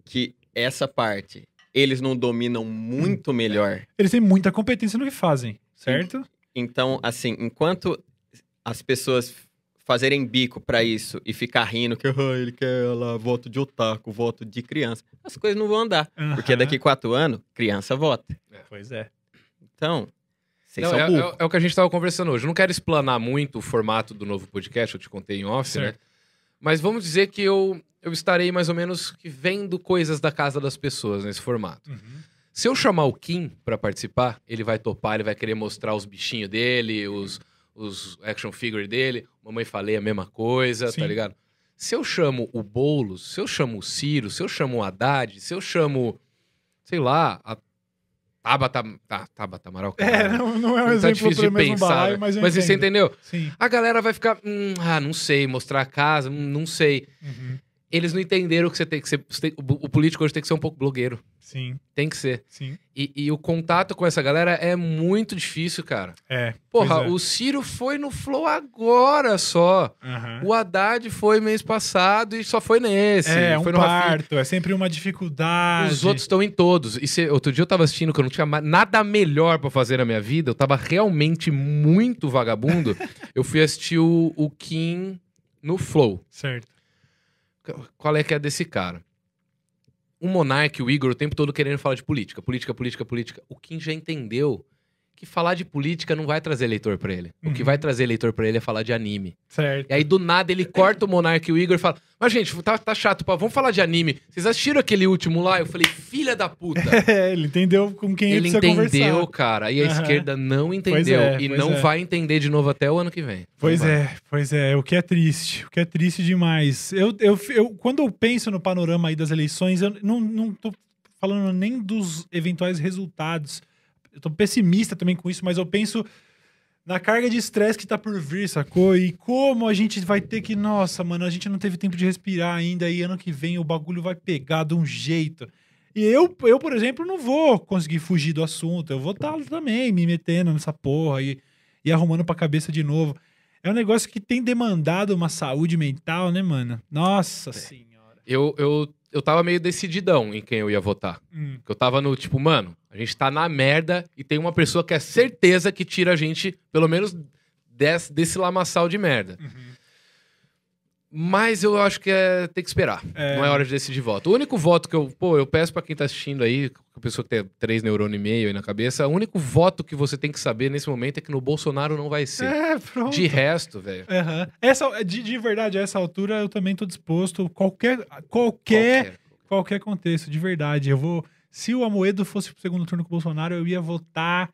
Speaker 3: que essa parte eles não dominam muito melhor
Speaker 2: Eles têm muita competência no que fazem, certo?
Speaker 3: Então, assim, enquanto as pessoas fazerem bico pra isso e ficar rindo que "Ah, ele quer lá voto de otaku, voto de criança, as coisas não vão andar. Porque daqui quatro anos, criança vota.
Speaker 2: Pois é.
Speaker 3: Então,
Speaker 1: Não, é, é- é o que a gente tava conversando hoje. Eu não quero explanar muito o formato do novo podcast, eu te contei em off, né?
Speaker 2: Certo.
Speaker 1: Mas vamos dizer que eu, eu estarei mais ou menos vendo coisas da casa das pessoas nesse formato.
Speaker 2: Uhum.
Speaker 1: Se eu chamar o Kim pra participar, ele vai topar, ele vai querer mostrar os bichinhos dele, os, os action figure dele. Mamãe falei a mesma coisa,
Speaker 2: Sim.
Speaker 1: tá ligado? Se eu chamo o Boulos, se eu chamo o Ciro, se eu chamo o Haddad, se eu chamo, sei lá, a Tabata, tá, Tabata Amaral.
Speaker 2: É, não, não é um
Speaker 1: Tá
Speaker 2: exemplo
Speaker 1: difícil de pensar,
Speaker 2: balaio,
Speaker 1: né?
Speaker 2: mas
Speaker 1: mas você entendeu?
Speaker 2: Sim.
Speaker 1: A galera vai ficar, hum, ah, não sei, mostrar a casa, hum, não sei.
Speaker 2: Uhum.
Speaker 1: Eles não entenderam que você tem que ser. tem- o, político hoje tem que ser um pouco blogueiro.
Speaker 2: Sim,
Speaker 1: Tem que ser.
Speaker 2: sim.
Speaker 1: E, e o contato com essa galera é muito difícil, cara.
Speaker 2: É.
Speaker 1: Porra,
Speaker 2: é.
Speaker 1: o Ciro foi no Flow agora só.
Speaker 2: Aham.
Speaker 1: O Haddad foi mês passado e só foi nesse.
Speaker 2: É, um
Speaker 1: foi no Rafinha.
Speaker 2: parto, é sempre uma dificuldade.
Speaker 1: Os outros estão em todos. E se- outro dia eu tava assistindo que eu não tinha nada melhor pra fazer na minha vida. Eu tava realmente muito vagabundo. [LAUGHS] eu fui assistir o, o Kim no Flow.
Speaker 2: Certo.
Speaker 1: Qual é que é desse cara? O Monark, o Igor, o tempo todo querendo falar de política. Política, política, política. O Kim já entendeu que falar de política não vai trazer eleitor pra ele. O que
Speaker 2: Uhum.
Speaker 1: vai trazer eleitor pra ele é falar de anime.
Speaker 2: Certo.
Speaker 1: E aí, do nada, ele corta o Monark e o Igor e fala: Mas, gente, tá, tá chato, pá, vamos falar de anime. Vocês assistiram aquele último lá? Eu falei: Filha da puta. [LAUGHS]
Speaker 2: É, ele entendeu com quem
Speaker 1: ele entendeu,
Speaker 2: conversar.
Speaker 1: cara. E a
Speaker 2: Aham.
Speaker 1: esquerda não entendeu.
Speaker 2: é,
Speaker 1: e não
Speaker 2: é.
Speaker 1: vai entender de novo até o ano que vem.
Speaker 2: Pois é, pois é, o que é triste, o que é triste demais. Eu, eu, eu- quando eu penso no panorama aí das eleições, eu não, não tô falando nem dos eventuais resultados. Eu tô pessimista também com isso, mas eu penso na carga de estresse que tá por vir, sacou? E como a gente vai ter que, nossa, mano, a gente não teve tempo de respirar ainda e ano que vem o bagulho vai pegar de um jeito. E eu, eu, por exemplo, não vou conseguir fugir do assunto. Eu vou estar também me metendo nessa porra e, e arrumando pra cabeça de novo. É um negócio que tem demandado uma saúde mental, né, mano? Nossa senhora.
Speaker 1: Eu, eu, eu tava meio decididão em quem eu ia votar.
Speaker 2: Hum,
Speaker 1: eu tava no tipo, mano, a gente tá na merda e tem uma pessoa que é certeza que tira a gente, pelo menos, desse, desse lamaçal de merda.
Speaker 2: uhum.
Speaker 1: Mas eu acho que é ter que esperar.
Speaker 2: É.
Speaker 1: Não é hora de decidir voto. O único voto que eu, pô, eu peço pra quem tá assistindo aí, a pessoa que tem três neurônios e meio aí na cabeça, o único voto que você tem que saber nesse momento é que no Bolsonaro não vai ser.
Speaker 2: É, pronto.
Speaker 1: De resto, velho.
Speaker 2: Aham. Essa, de, de verdade, a essa altura eu também tô disposto. Qualquer, qualquer, qualquer contexto, de verdade. Eu vou. Se o Amoedo fosse pro segundo turno com o Bolsonaro, eu ia votar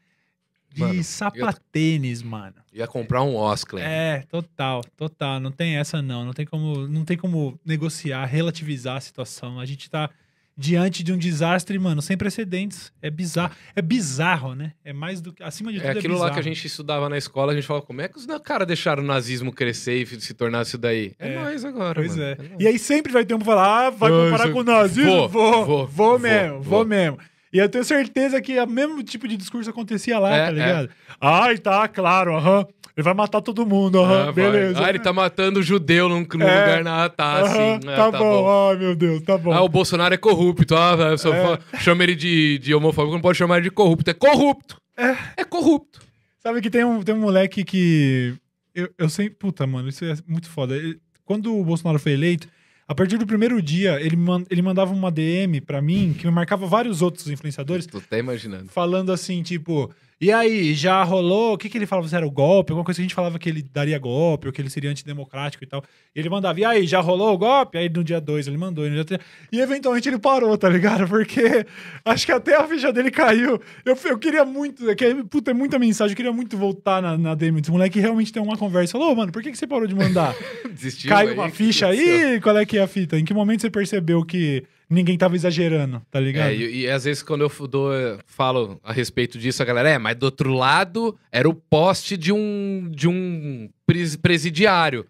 Speaker 2: de
Speaker 1: Mano,
Speaker 2: sapatênis, mano.
Speaker 1: Ia comprar um Oscar.
Speaker 2: É, total, total. Não tem essa, não. Não tem como, não tem como negociar, relativizar a situação. A gente tá diante de um desastre, mano, sem precedentes. É bizarro. É bizarro, né? É mais do que. Acima de tudo,
Speaker 1: É
Speaker 2: é,
Speaker 1: aquilo lá
Speaker 2: bizarro.
Speaker 1: que a gente estudava na escola, a gente falava, como é que os caras deixaram o nazismo crescer e se tornar isso daí? É,
Speaker 2: É,
Speaker 1: nóis agora,
Speaker 2: Pois
Speaker 1: mano.
Speaker 2: é.
Speaker 1: nóis.
Speaker 2: E aí sempre vai ter um que falar, ah, vai comparar com o nazismo?
Speaker 1: Vou,
Speaker 2: Vou, vou,
Speaker 1: vou, vou,
Speaker 2: mesmo, vou,
Speaker 1: vou.
Speaker 2: mesmo. E eu tenho certeza que o mesmo tipo de discurso acontecia lá,
Speaker 1: É,
Speaker 2: tá ligado? Ai, tá, claro, aham. Ele vai matar todo mundo, aham,
Speaker 1: Ah, vai.
Speaker 2: beleza.
Speaker 1: Ah, ele tá matando judeu num, num
Speaker 2: É.
Speaker 1: lugar na. Tá,
Speaker 2: Aham,
Speaker 1: assim. Ah,
Speaker 2: tá, bom. ai meu Deus, tá bom.
Speaker 1: Ah, o Bolsonaro é corrupto. Ah, eu só
Speaker 2: É.
Speaker 1: falo- chama ele de, de homofóbico, não pode chamar ele de corrupto. É corrupto. É, corrupto.
Speaker 2: Sabe que tem um, tem um moleque que. Eu, eu sei. Puta, mano, isso é muito foda. Quando o Bolsonaro foi eleito, a partir do primeiro dia, ele, man- ele mandava uma DM pra mim, que me marcava vários outros influenciadores,
Speaker 1: Tô até imaginando.
Speaker 2: falando assim, tipo. E aí, já rolou? O que, que ele falava? Se era o golpe? Alguma coisa que a gente falava que ele daria golpe, ou que ele seria antidemocrático e tal. E ele mandava, e aí, já rolou o golpe? Aí no dia 2 ele mandou, e no dia 3. E eventualmente ele parou, tá ligado? Porque acho que até a ficha dele caiu. Eu, eu queria muito, é que, puta, é muita mensagem, eu queria muito voltar na, na DM desse moleque e realmente ter uma conversa. Falou, "Ô, mano, por que, que você parou de mandar? [LAUGHS]
Speaker 1: Desistiu
Speaker 2: Caiu
Speaker 1: aí?
Speaker 2: uma ficha aí? Qual é que é a fita? Em que momento você percebeu que ninguém tava exagerando, tá ligado?
Speaker 1: É, e, e às vezes quando eu dou, falo a respeito disso, a galera, é, mas do outro lado era o poste de um, de um pres- presidiário.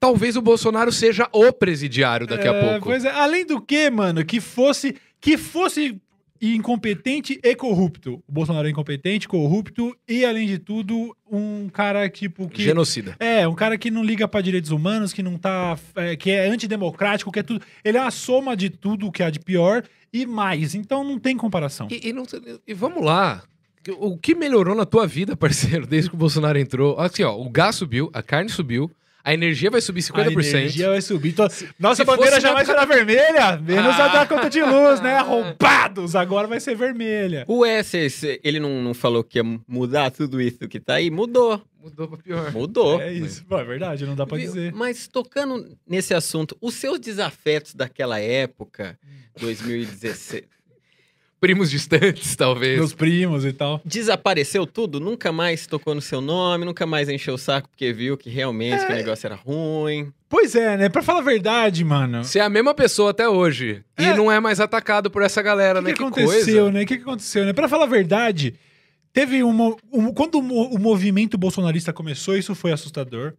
Speaker 1: Talvez o Bolsonaro seja o presidiário daqui a
Speaker 2: É,
Speaker 1: pouco.
Speaker 2: Pois é, além do que, mano, que fosse que fosse incompetente e corrupto. O Bolsonaro é incompetente, corrupto e, além de tudo, um cara tipo que
Speaker 1: Genocida.
Speaker 2: é um cara que não liga pra direitos humanos, que não tá, é, que é antidemocrático, que é tudo. Ele é a soma de tudo que há de pior e mais. Então não tem comparação.
Speaker 1: E, e não- e vamos lá. O que melhorou na tua vida, [LAUGHS] parceiro, desde que o Bolsonaro entrou? Assim, ó, o gás subiu, a carne subiu, a energia vai subir 50%.
Speaker 2: A energia vai subir. Então, nossa
Speaker 1: se
Speaker 2: bandeira
Speaker 1: na
Speaker 2: jamais
Speaker 1: época-
Speaker 2: será vermelha, menos a
Speaker 1: Ah.
Speaker 2: da conta de luz, né? [LAUGHS] Arrombados, agora vai ser vermelha.
Speaker 3: O SS, ele não, não falou que ia mudar tudo isso que tá aí? Mudou.
Speaker 1: Mudou pra pior.
Speaker 3: Mudou.
Speaker 2: É isso. Pô, é verdade, não dá pra dizer.
Speaker 3: Mas tocando nesse assunto, os seus desafetos daquela época, 2016,
Speaker 1: Primos distantes, [LAUGHS] talvez.
Speaker 2: Meus primos e tal.
Speaker 3: desapareceu tudo? Nunca mais tocou no seu nome, nunca mais encheu o saco porque viu que realmente que o negócio era ruim.
Speaker 2: Pois é, né? Pra falar a verdade, mano.
Speaker 1: Você é a mesma pessoa até hoje.
Speaker 2: É.
Speaker 1: E não é mais atacado por essa galera,
Speaker 2: O
Speaker 1: né?
Speaker 2: que, que
Speaker 1: Que
Speaker 2: aconteceu,
Speaker 1: coisa.
Speaker 2: né? O que, que aconteceu, né? Pra falar a verdade, teve uma. um- quando o, o movimento bolsonarista começou, isso foi assustador.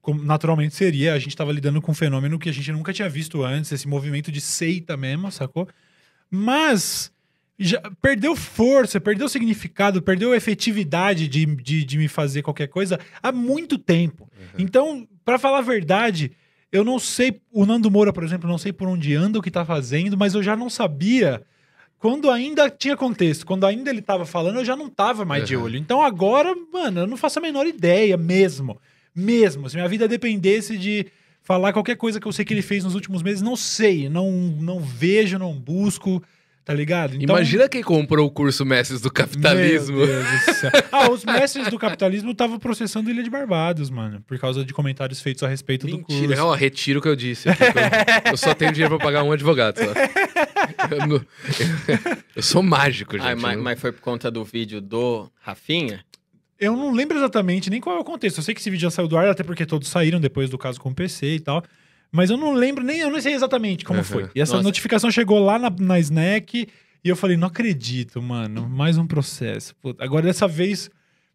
Speaker 2: Como naturalmente seria. A gente tava lidando com um fenômeno que a gente nunca tinha visto antes, esse movimento de seita mesmo, sacou? Mas perdeu força, perdeu significado, perdeu efetividade de, de, de me fazer qualquer coisa há muito tempo. Então, pra falar a verdade, eu não sei. O Nando Moura, por exemplo, não sei por onde anda, o que tá fazendo, mas eu já não sabia. Quando ainda tinha contexto, quando ainda ele tava falando, eu já não tava mais de
Speaker 1: Uhum.
Speaker 2: olho. Então agora, mano, eu não faço a menor ideia mesmo. Mesmo. Se minha vida dependesse de falar qualquer coisa que eu sei que ele fez nos últimos meses, não sei. Não, não vejo, não busco, tá ligado? Então,
Speaker 1: Imagina quem comprou o curso Mestres do Capitalismo.
Speaker 2: Meu Deus do céu. [LAUGHS] Ah, os mestres do capitalismo estavam processando Ilha de Barbados, mano, por causa de comentários feitos a respeito do curso.
Speaker 1: Mentira, não, retiro o que eu disse. aqui, eu, eu só tenho dinheiro pra pagar um advogado. Só. [LAUGHS] Eu, não- [LAUGHS] eu sou mágico, gente.
Speaker 3: Ah, mas, mas foi por conta do vídeo do Rafinha?
Speaker 2: Eu não lembro exatamente nem qual é o contexto. Eu sei que esse vídeo já saiu do ar, até porque todos saíram depois do caso com o PC e tal. Mas eu não lembro nem, eu não sei exatamente como
Speaker 1: Uhum.
Speaker 2: foi. E essa
Speaker 3: Nossa.
Speaker 2: notificação chegou lá na, na Snack e eu falei, não acredito, mano, mais um processo. Puta, agora dessa vez,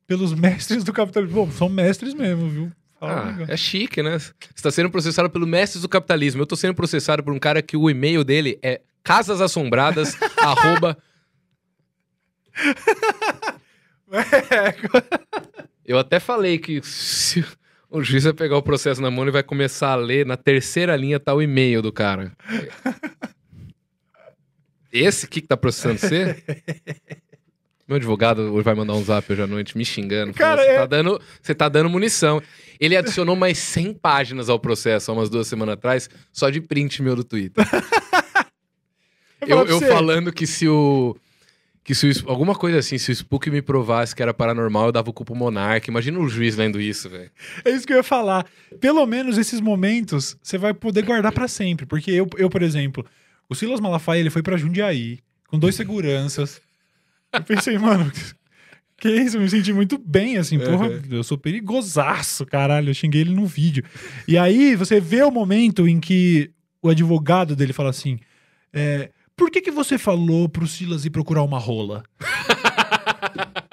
Speaker 2: pelos [LAUGHS] mestres do capitalismo. Bom, são mestres mesmo, viu?
Speaker 1: Ah, é chique, né? Você tá sendo processado pelo Mestres do Capitalismo. Eu tô sendo processado por um cara que o e-mail dele é casasassombradas, [LAUGHS] arroba... Eu até falei que se o juiz vai pegar o processo na mão e vai começar a ler, na terceira linha tá o e-mail do cara. Esse aqui que tá processando você? Meu advogado hoje vai mandar um zap hoje à noite me xingando.
Speaker 2: Cara,
Speaker 1: você,
Speaker 2: é-
Speaker 1: tá dando, você tá dando munição. Ele adicionou mais 100 páginas ao processo há umas duas semanas atrás, só de print meu do Twitter. [LAUGHS]
Speaker 2: Eu
Speaker 1: eu eu falando que se o. Que se o, alguma coisa assim, se o Spook me provasse que era paranormal, eu dava o culpa pro Monark. Imagina o juiz lendo isso, velho.
Speaker 2: É isso que eu ia falar. Pelo menos esses momentos você vai poder guardar pra sempre. Porque eu, eu, por exemplo, o Silas Malafaia, ele foi pra Jundiaí com dois seguranças. Eu pensei, mano, [LAUGHS] que isso? Eu me senti muito bem, assim, porra,
Speaker 1: Uhum.
Speaker 2: eu sou perigosaço, caralho. Eu xinguei ele no vídeo. E aí você vê o momento em que o advogado dele fala assim: é, por que, que você falou pro Silas ir procurar uma rola? [LAUGHS]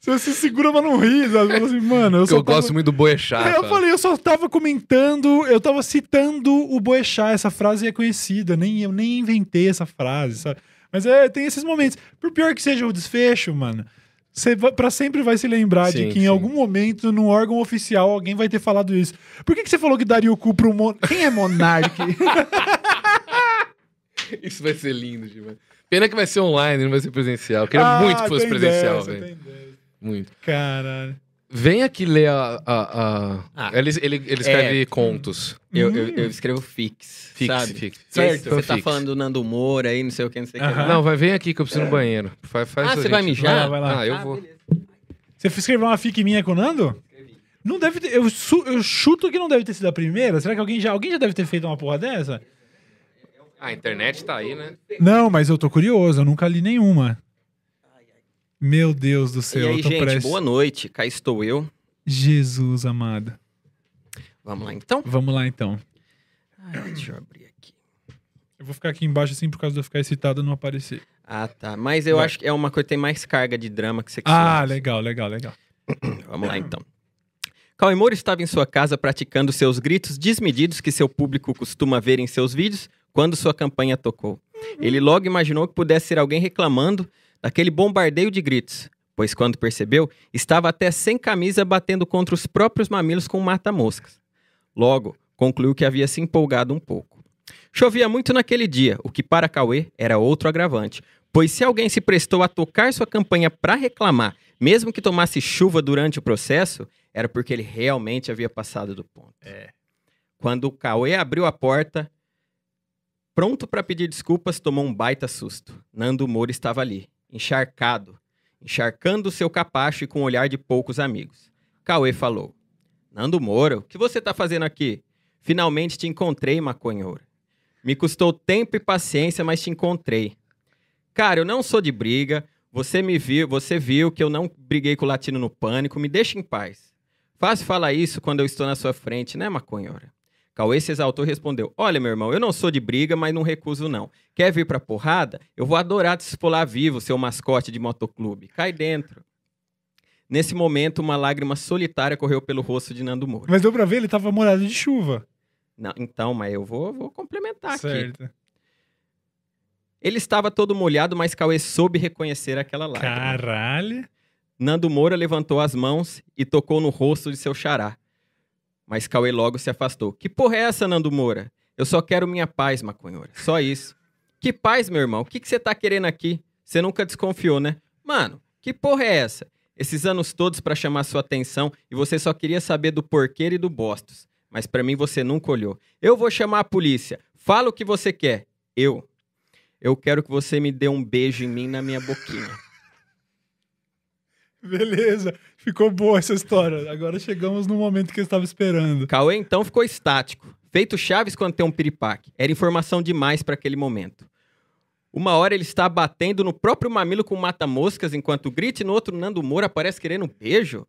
Speaker 2: Você se segura pra não rir, sabe? Assim, mano, eu
Speaker 1: eu
Speaker 2: tava-
Speaker 1: gosto muito do Boechat.
Speaker 2: eu falei, eu só tava comentando, eu tava citando o Boechat, essa frase é conhecida, nem eu nem inventei essa frase, sabe? Mas é, tem esses momentos. Por pior que seja o desfecho, mano, você pra sempre vai se lembrar de
Speaker 1: Sim,
Speaker 2: que em
Speaker 1: sim.
Speaker 2: algum momento, num órgão oficial, alguém vai ter falado isso. Por que, que você falou que daria o cu pro mon... Quem é monarque? [LAUGHS] [LAUGHS]
Speaker 1: Isso vai ser lindo demais. Pena que vai ser online, não vai ser presencial. Eu queria
Speaker 2: Ah,
Speaker 1: muito que fosse presencial, velho. Muito.
Speaker 2: Caralho.
Speaker 1: Vem aqui ler a. a, a-
Speaker 3: Ah.
Speaker 1: ele, ele, ele escreve contos.
Speaker 3: Eu, eu, eu escrevo fix,
Speaker 1: Fix,
Speaker 3: sabe?
Speaker 1: fix.
Speaker 3: Certo. Você tá falando do Nando Moura aí, não sei o que, não sei o que.
Speaker 2: Aham.
Speaker 1: Não, vai, vem aqui que eu preciso ir no banheiro. Faz, faz
Speaker 3: Ah, você vai
Speaker 1: gente.
Speaker 3: mijar?
Speaker 2: Vai lá, vai lá.
Speaker 1: Ah, eu
Speaker 3: Ah,
Speaker 1: vou.
Speaker 3: beleza.
Speaker 2: Você escreveu uma fic minha com o Nando? Não deve ter. Eu, su- eu chuto que não deve ter sido a primeira. Será que alguém já, alguém já deve ter feito uma porra dessa?
Speaker 1: Ah, a internet tá aí, né?
Speaker 2: Não, mas eu tô curioso, eu nunca li nenhuma. Meu Deus do
Speaker 3: E
Speaker 2: céu,
Speaker 3: aí,
Speaker 2: eu tô
Speaker 3: gente,
Speaker 2: prestes.
Speaker 3: boa noite. Cá estou eu.
Speaker 2: Jesus amado.
Speaker 3: Vamos lá, então.
Speaker 2: Vamos lá então.
Speaker 3: Ai, deixa eu abrir aqui.
Speaker 2: Eu vou ficar aqui embaixo assim por causa de eu ficar excitado e não aparecer.
Speaker 3: Ah, tá. Mas eu
Speaker 2: Vai.
Speaker 3: acho que é uma coisa que tem mais carga de drama que sexual.
Speaker 2: Ah, legal, legal, legal. [CLEARS THROAT]
Speaker 3: Vamos lá, então. Cauê Moura estava em sua casa praticando seus gritos desmedidos que seu público costuma ver em seus vídeos quando sua campanha tocou. Ele logo imaginou que pudesse ser alguém reclamando daquele bombardeio de gritos, pois quando percebeu, estava até sem camisa batendo contra os próprios mamilos com um mata-moscas. Logo, concluiu que havia se empolgado um pouco. Chovia muito naquele dia, o que para Cauê era outro agravante, pois se alguém se prestou a tocar sua campanha para reclamar, mesmo que tomasse chuva durante o processo, era porque ele realmente havia passado do ponto. Quando o Cauê abriu a porta, pronto para pedir desculpas, tomou um baita susto. Nando Moura estava ali, encharcado, encharcando seu capacho e com um olhar de poucos amigos. Cauê falou: Nando Moura, o que você está fazendo aqui? Finalmente te encontrei, maconhoura. Me custou tempo e paciência, mas te encontrei. Cara, eu não sou de briga. Você me viu, você viu que eu não briguei com o latino no pânico. Me deixa em paz. Fácil falar isso quando eu estou na sua frente, né, maconhora? Cauê se exaltou e respondeu: Olha, meu irmão, eu não sou de briga, mas não recuso, não. Quer vir pra porrada? Eu vou adorar te esfolar vivo, seu mascote de motoclube. Cai dentro. Nesse momento, uma lágrima solitária correu pelo rosto de Nando Moura.
Speaker 2: Mas deu pra ver, ele tava molhado de chuva.
Speaker 3: Não, então, mas eu vou, vou complementar aqui.
Speaker 2: certo.
Speaker 3: Ele estava todo molhado, mas Cauê soube reconhecer aquela lágrima.
Speaker 2: Caralho.
Speaker 3: Nando Moura levantou as mãos e tocou no rosto de seu xará. Mas Cauê logo se afastou. Que porra é essa, Nando Moura? Eu só quero minha paz, maconhora. Só isso. Que paz, meu irmão? O que você tá querendo aqui? Você nunca desconfiou, né? Mano, que porra é essa? Esses anos todos pra chamar sua atenção e você só queria saber do porquê e do bostos. Mas pra mim você nunca olhou. Eu vou chamar a polícia. Fala o que você quer. Eu. Eu quero que você me dê um beijo em mim na minha boquinha. [LAUGHS]
Speaker 2: Beleza. Ficou boa essa história. Agora chegamos no momento que eu estava esperando.
Speaker 3: Cauê então ficou estático, feito Chaves quando tem um piripaque. Era informação demais para aquele momento. Uma hora ele está batendo no próprio mamilo com mata-moscas enquanto grita e no outro Nando Moura aparece querendo um beijo.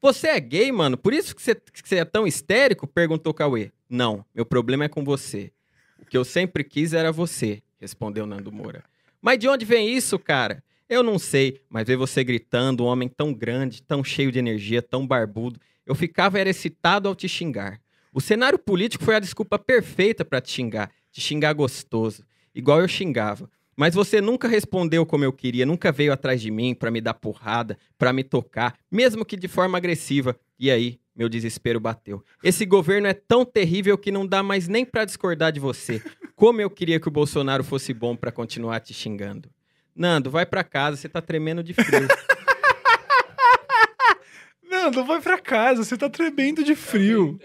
Speaker 3: Você é gay, mano? Por isso que você, que você é tão histérico? Perguntou Cauê. Não, meu problema é com você. O que eu sempre quis era você, respondeu Nando Moura. Mas de onde vem isso, cara? Eu não sei, mas ver você gritando, um homem tão grande, tão cheio de energia, tão barbudo, eu ficava era excitado ao te xingar. O cenário político foi a desculpa perfeita pra te xingar, te xingar gostoso, igual eu xingava. Mas você nunca respondeu como eu queria, nunca veio atrás de mim pra me dar porrada, pra me tocar, mesmo que de forma agressiva. E aí, meu desespero bateu. Esse governo é tão terrível que não dá mais nem pra discordar de você. Como eu queria que o Bolsonaro fosse bom pra continuar te xingando. Nando, vai pra casa, você tá tremendo de frio. [LAUGHS]
Speaker 2: Nando, vai pra casa, você tá tremendo de frio.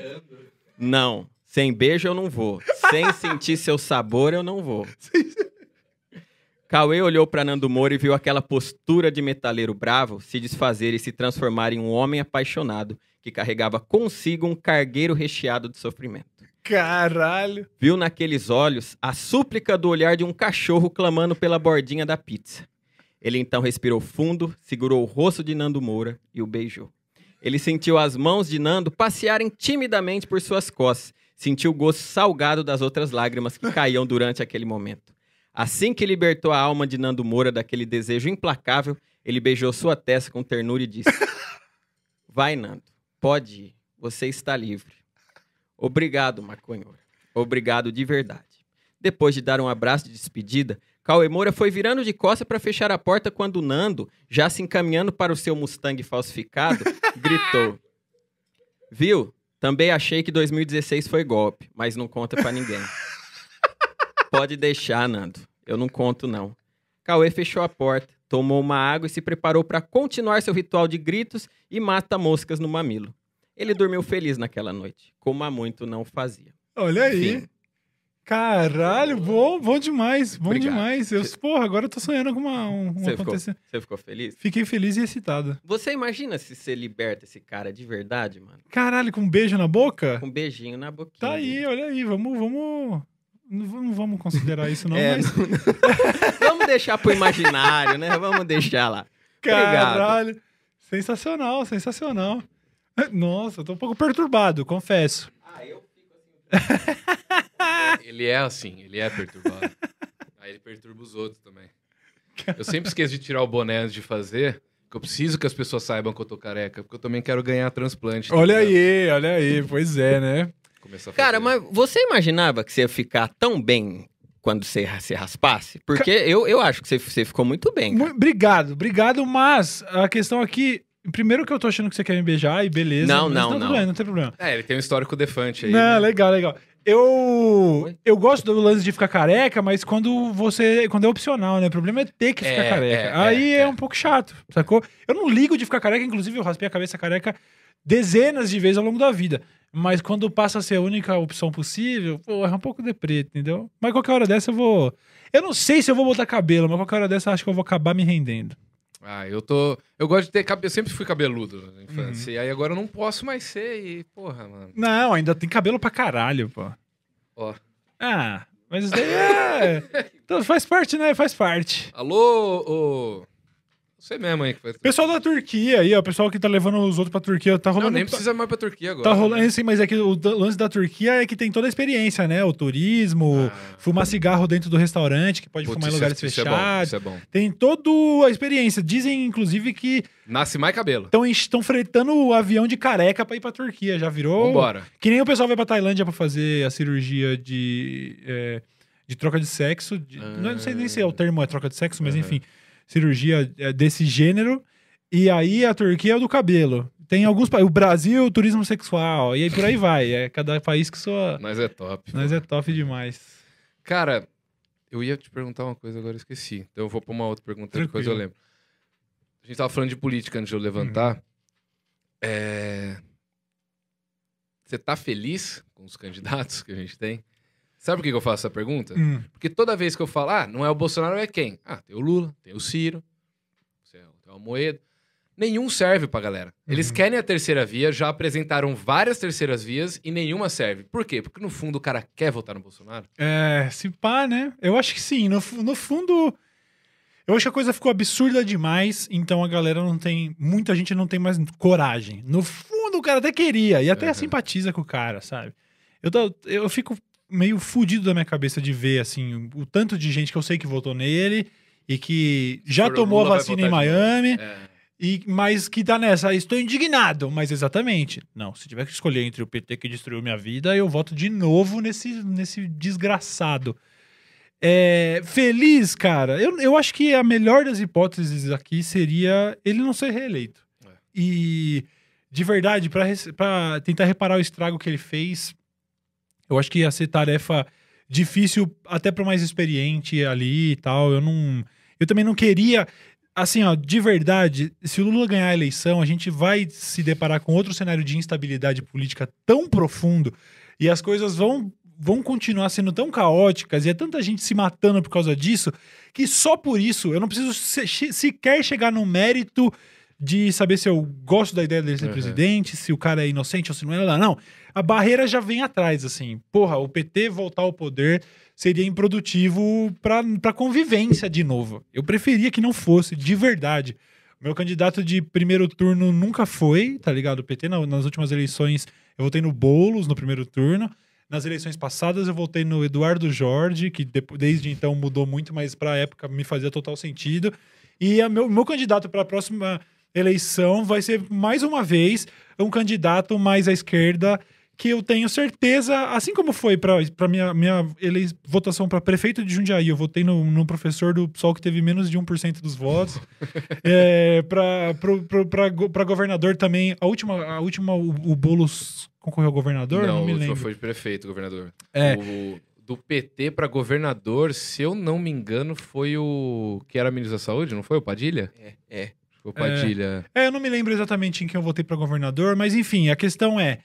Speaker 3: não, sem beijo eu não vou. Sem [LAUGHS] sentir seu sabor eu não vou. Cauê olhou pra Nando Moura e viu aquela postura de metaleiro bravo se desfazer e se transformar em um homem apaixonado que carregava consigo um cargueiro recheado de sofrimento.
Speaker 2: Caralho.
Speaker 3: Viu naqueles olhos a súplica do olhar de um cachorro clamando pela bordinha da pizza. Ele então respirou fundo, segurou o rosto de Nando Moura e o beijou. Ele sentiu as mãos de Nando passearem timidamente por suas costas, sentiu o gosto salgado das outras lágrimas que [LAUGHS] caíam durante aquele momento. Assim que libertou a alma de Nando Moura daquele desejo implacável, ele beijou sua testa com ternura e disse: [LAUGHS] Vai, Nando, pode ir, você está livre. Obrigado, maconhora. Obrigado de verdade. Depois de dar um abraço de despedida, Cauê Moura foi virando de costas para fechar a porta quando Nando, já se encaminhando para o seu Mustang falsificado, [LAUGHS] gritou: Viu? Também achei que 2016 foi golpe, mas não conta pra ninguém. Pode deixar, Nando. Eu não conto, não. Cauê fechou a porta, tomou uma água e se preparou para continuar seu ritual de gritos e mata moscas no mamilo. Ele dormiu feliz naquela noite, como há muito não fazia.
Speaker 2: Olha aí. Caralho, bom, bom demais, bom
Speaker 3: Obrigado.
Speaker 2: demais. Eu, porra, agora eu tô sonhando com uma, um, um
Speaker 3: Você ficou,
Speaker 2: acontecimento.
Speaker 3: você ficou feliz?
Speaker 2: Fiquei feliz e excitado.
Speaker 3: Você imagina se você liberta esse cara de verdade, mano?
Speaker 2: Caralho, com um beijo na boca?
Speaker 3: Com um beijinho na boquinha.
Speaker 2: Tá aí, olha aí, vamos, vamos. Não vamos considerar isso, não, [LAUGHS]
Speaker 3: É,
Speaker 2: mas.
Speaker 3: não- [LAUGHS] Vamos deixar pro imaginário, né? Vamos deixar lá. [LAUGHS] Obrigado.
Speaker 2: Caralho. Sensacional, sensacional. [LAUGHS] Nossa, eu tô um pouco perturbado, confesso.
Speaker 3: Ah, eu fico [LAUGHS]
Speaker 1: Ele é assim, ele é perturbado. Aí ele perturba os outros também. Eu sempre esqueço de tirar o boné antes de fazer, porque eu preciso que as pessoas saibam que eu tô careca, porque eu também quero ganhar transplante. tá
Speaker 2: Olha
Speaker 1: ligado?
Speaker 2: aí, olha aí, pois é, né?
Speaker 3: Cara, mas você imaginava que você ia ficar tão bem quando você se raspasse? Porque eu, eu acho que você, você ficou muito bem. cara.
Speaker 2: Obrigado, obrigado, mas a questão aqui. Primeiro que eu tô achando que você quer me beijar e beleza.
Speaker 3: Não, não,
Speaker 2: tudo
Speaker 3: não.
Speaker 2: bem, não tem problema.
Speaker 1: É, ele tem um histórico defante aí.
Speaker 2: Não,
Speaker 1: né?
Speaker 2: legal, legal. Eu, eu gosto do lance de ficar careca, mas quando você. Quando é opcional, né? O problema é ter que ficar
Speaker 1: É,
Speaker 2: careca.
Speaker 1: é,
Speaker 2: Aí é,
Speaker 1: é, é.
Speaker 2: um pouco chato, sacou? Eu não ligo de ficar careca, inclusive eu raspei a cabeça careca dezenas de vezes ao longo da vida. Mas quando passa a ser a única opção possível, pô, é um pouco deprê, entendeu? Mas qualquer hora dessa eu vou. Eu não sei se eu vou botar cabelo, mas qualquer hora dessa eu acho que eu vou acabar me rendendo.
Speaker 1: Ah, eu tô. Eu gosto de ter cabelo. Eu sempre fui cabeludo na
Speaker 2: Uhum.
Speaker 1: infância. E aí agora eu não posso mais ser. E, porra, mano.
Speaker 2: Não, ainda tem cabelo pra caralho, pô.
Speaker 1: Ó.
Speaker 2: Ah, mas isso daí é. [LAUGHS] Então, faz parte, né? Faz parte.
Speaker 1: Alô, ô. Você mesmo aí que faz.
Speaker 2: Pessoal da Turquia aí, ó. O pessoal que tá levando os outros pra Turquia, tá
Speaker 1: Não,
Speaker 2: rolando.
Speaker 1: nem precisa mais pra Turquia agora.
Speaker 2: Tá rolando, sim, mas é que o lance da Turquia é que tem toda a experiência, né? O turismo,
Speaker 1: Ah.
Speaker 2: fumar cigarro dentro do restaurante, que pode
Speaker 1: Putz,
Speaker 2: fumar em
Speaker 1: é-
Speaker 2: lugares
Speaker 1: isso é bom,
Speaker 2: fechados.
Speaker 1: Isso é bom.
Speaker 2: Tem toda a experiência. Dizem, inclusive, que
Speaker 1: Nasce mais cabelo.
Speaker 2: estão fretando o avião de careca pra ir pra Turquia. Já virou.
Speaker 1: Vambora.
Speaker 2: Que nem o pessoal vai pra Tailândia pra fazer a cirurgia de, é, de troca de sexo. de- Não sei nem se é o termo é troca de sexo, mas enfim. Cirurgia é, desse gênero. E aí a Turquia é o do cabelo. Tem alguns países. O Brasil, turismo sexual. E aí por aí vai. É cada país que sua.
Speaker 1: Mas é top.
Speaker 2: Nós é top demais.
Speaker 1: Cara, eu ia te perguntar uma coisa, agora eu esqueci. Então eu vou pra uma outra pergunta,
Speaker 2: Tranquilo.
Speaker 1: depois eu lembro. A gente tava falando de política antes de eu levantar.
Speaker 2: Uhum.
Speaker 1: É... Você tá feliz com os candidatos que a gente tem? Sabe por que que eu faço essa pergunta?
Speaker 2: Hum.
Speaker 1: Porque toda vez que eu falo, ah, não é o Bolsonaro, é quem? Ah, tem o Lula, tem o Ciro, tem o Almoedo. Nenhum serve pra galera. Eles
Speaker 2: Uhum.
Speaker 1: querem a terceira via, já apresentaram várias terceiras vias e nenhuma serve. Por quê? Porque no fundo o cara quer votar no Bolsonaro.
Speaker 2: É, se pá, né? Eu acho que sim. No, no fundo, eu acho que a coisa ficou absurda demais, então a galera não tem. Muita gente não tem mais coragem. No fundo, o cara até queria, e até
Speaker 1: Uhum.
Speaker 2: simpatiza com o cara, sabe? Eu, eu fico meio fudido da minha cabeça de ver, assim, o tanto de gente que eu sei que votou nele e que já
Speaker 1: For o
Speaker 2: tomou a vacina em. Miami.
Speaker 1: É.
Speaker 2: E, mas que tá nessa, estou indignado, mas exatamente. Não, se tiver que escolher entre o PT que destruiu minha vida, eu voto de novo nesse, nesse desgraçado. É, feliz, cara. Eu, eu acho que a melhor das hipóteses aqui seria ele não ser reeleito.
Speaker 1: É.
Speaker 2: E, de verdade, para tentar reparar o estrago que ele fez, eu acho que ia ser tarefa difícil até para mais experiente ali e tal. Eu não. Eu também não queria. Assim, ó, de verdade, se o Lula ganhar a eleição, a gente vai se deparar com outro cenário de instabilidade política tão profundo e as coisas vão, vão continuar sendo tão caóticas e é tanta gente se matando por causa disso que só por isso eu não preciso sequer chegar no mérito de saber se eu gosto da ideia dele ser
Speaker 1: Uhum.
Speaker 2: presidente, se o cara é inocente ou se não é. Não, a barreira já vem atrás, assim. Porra, o PT voltar ao poder seria improdutivo pra, pra convivência de novo. Eu preferia que não fosse, de verdade. Meu candidato de primeiro turno nunca foi, tá ligado? O PT, na- nas últimas eleições, eu votei no Boulos no primeiro turno. Nas eleições passadas, eu votei no Eduardo Jorge, que desde então mudou muito, mas pra época me fazia total sentido. E a meu, meu candidato para a próxima eleição vai ser, mais uma vez, um candidato mais à esquerda que eu tenho certeza, assim como foi para minha, minha elei- votação para prefeito de Jundiaí, eu votei no, no professor do PSOL que teve menos de 1% dos votos. [LAUGHS] é, para governador também, a última, a última o, o Boulos concorreu ao governador?
Speaker 1: Não,
Speaker 2: Não, me lembro.
Speaker 1: foi de prefeito, governador.
Speaker 2: É.
Speaker 1: O do PT pra governador, se eu não me engano, foi o que era ministro da Saúde, não foi o Padilha?
Speaker 3: É, é.
Speaker 1: O Padilha.
Speaker 2: É, eu não me lembro exatamente em quem eu votei pra governador, mas enfim, a questão é.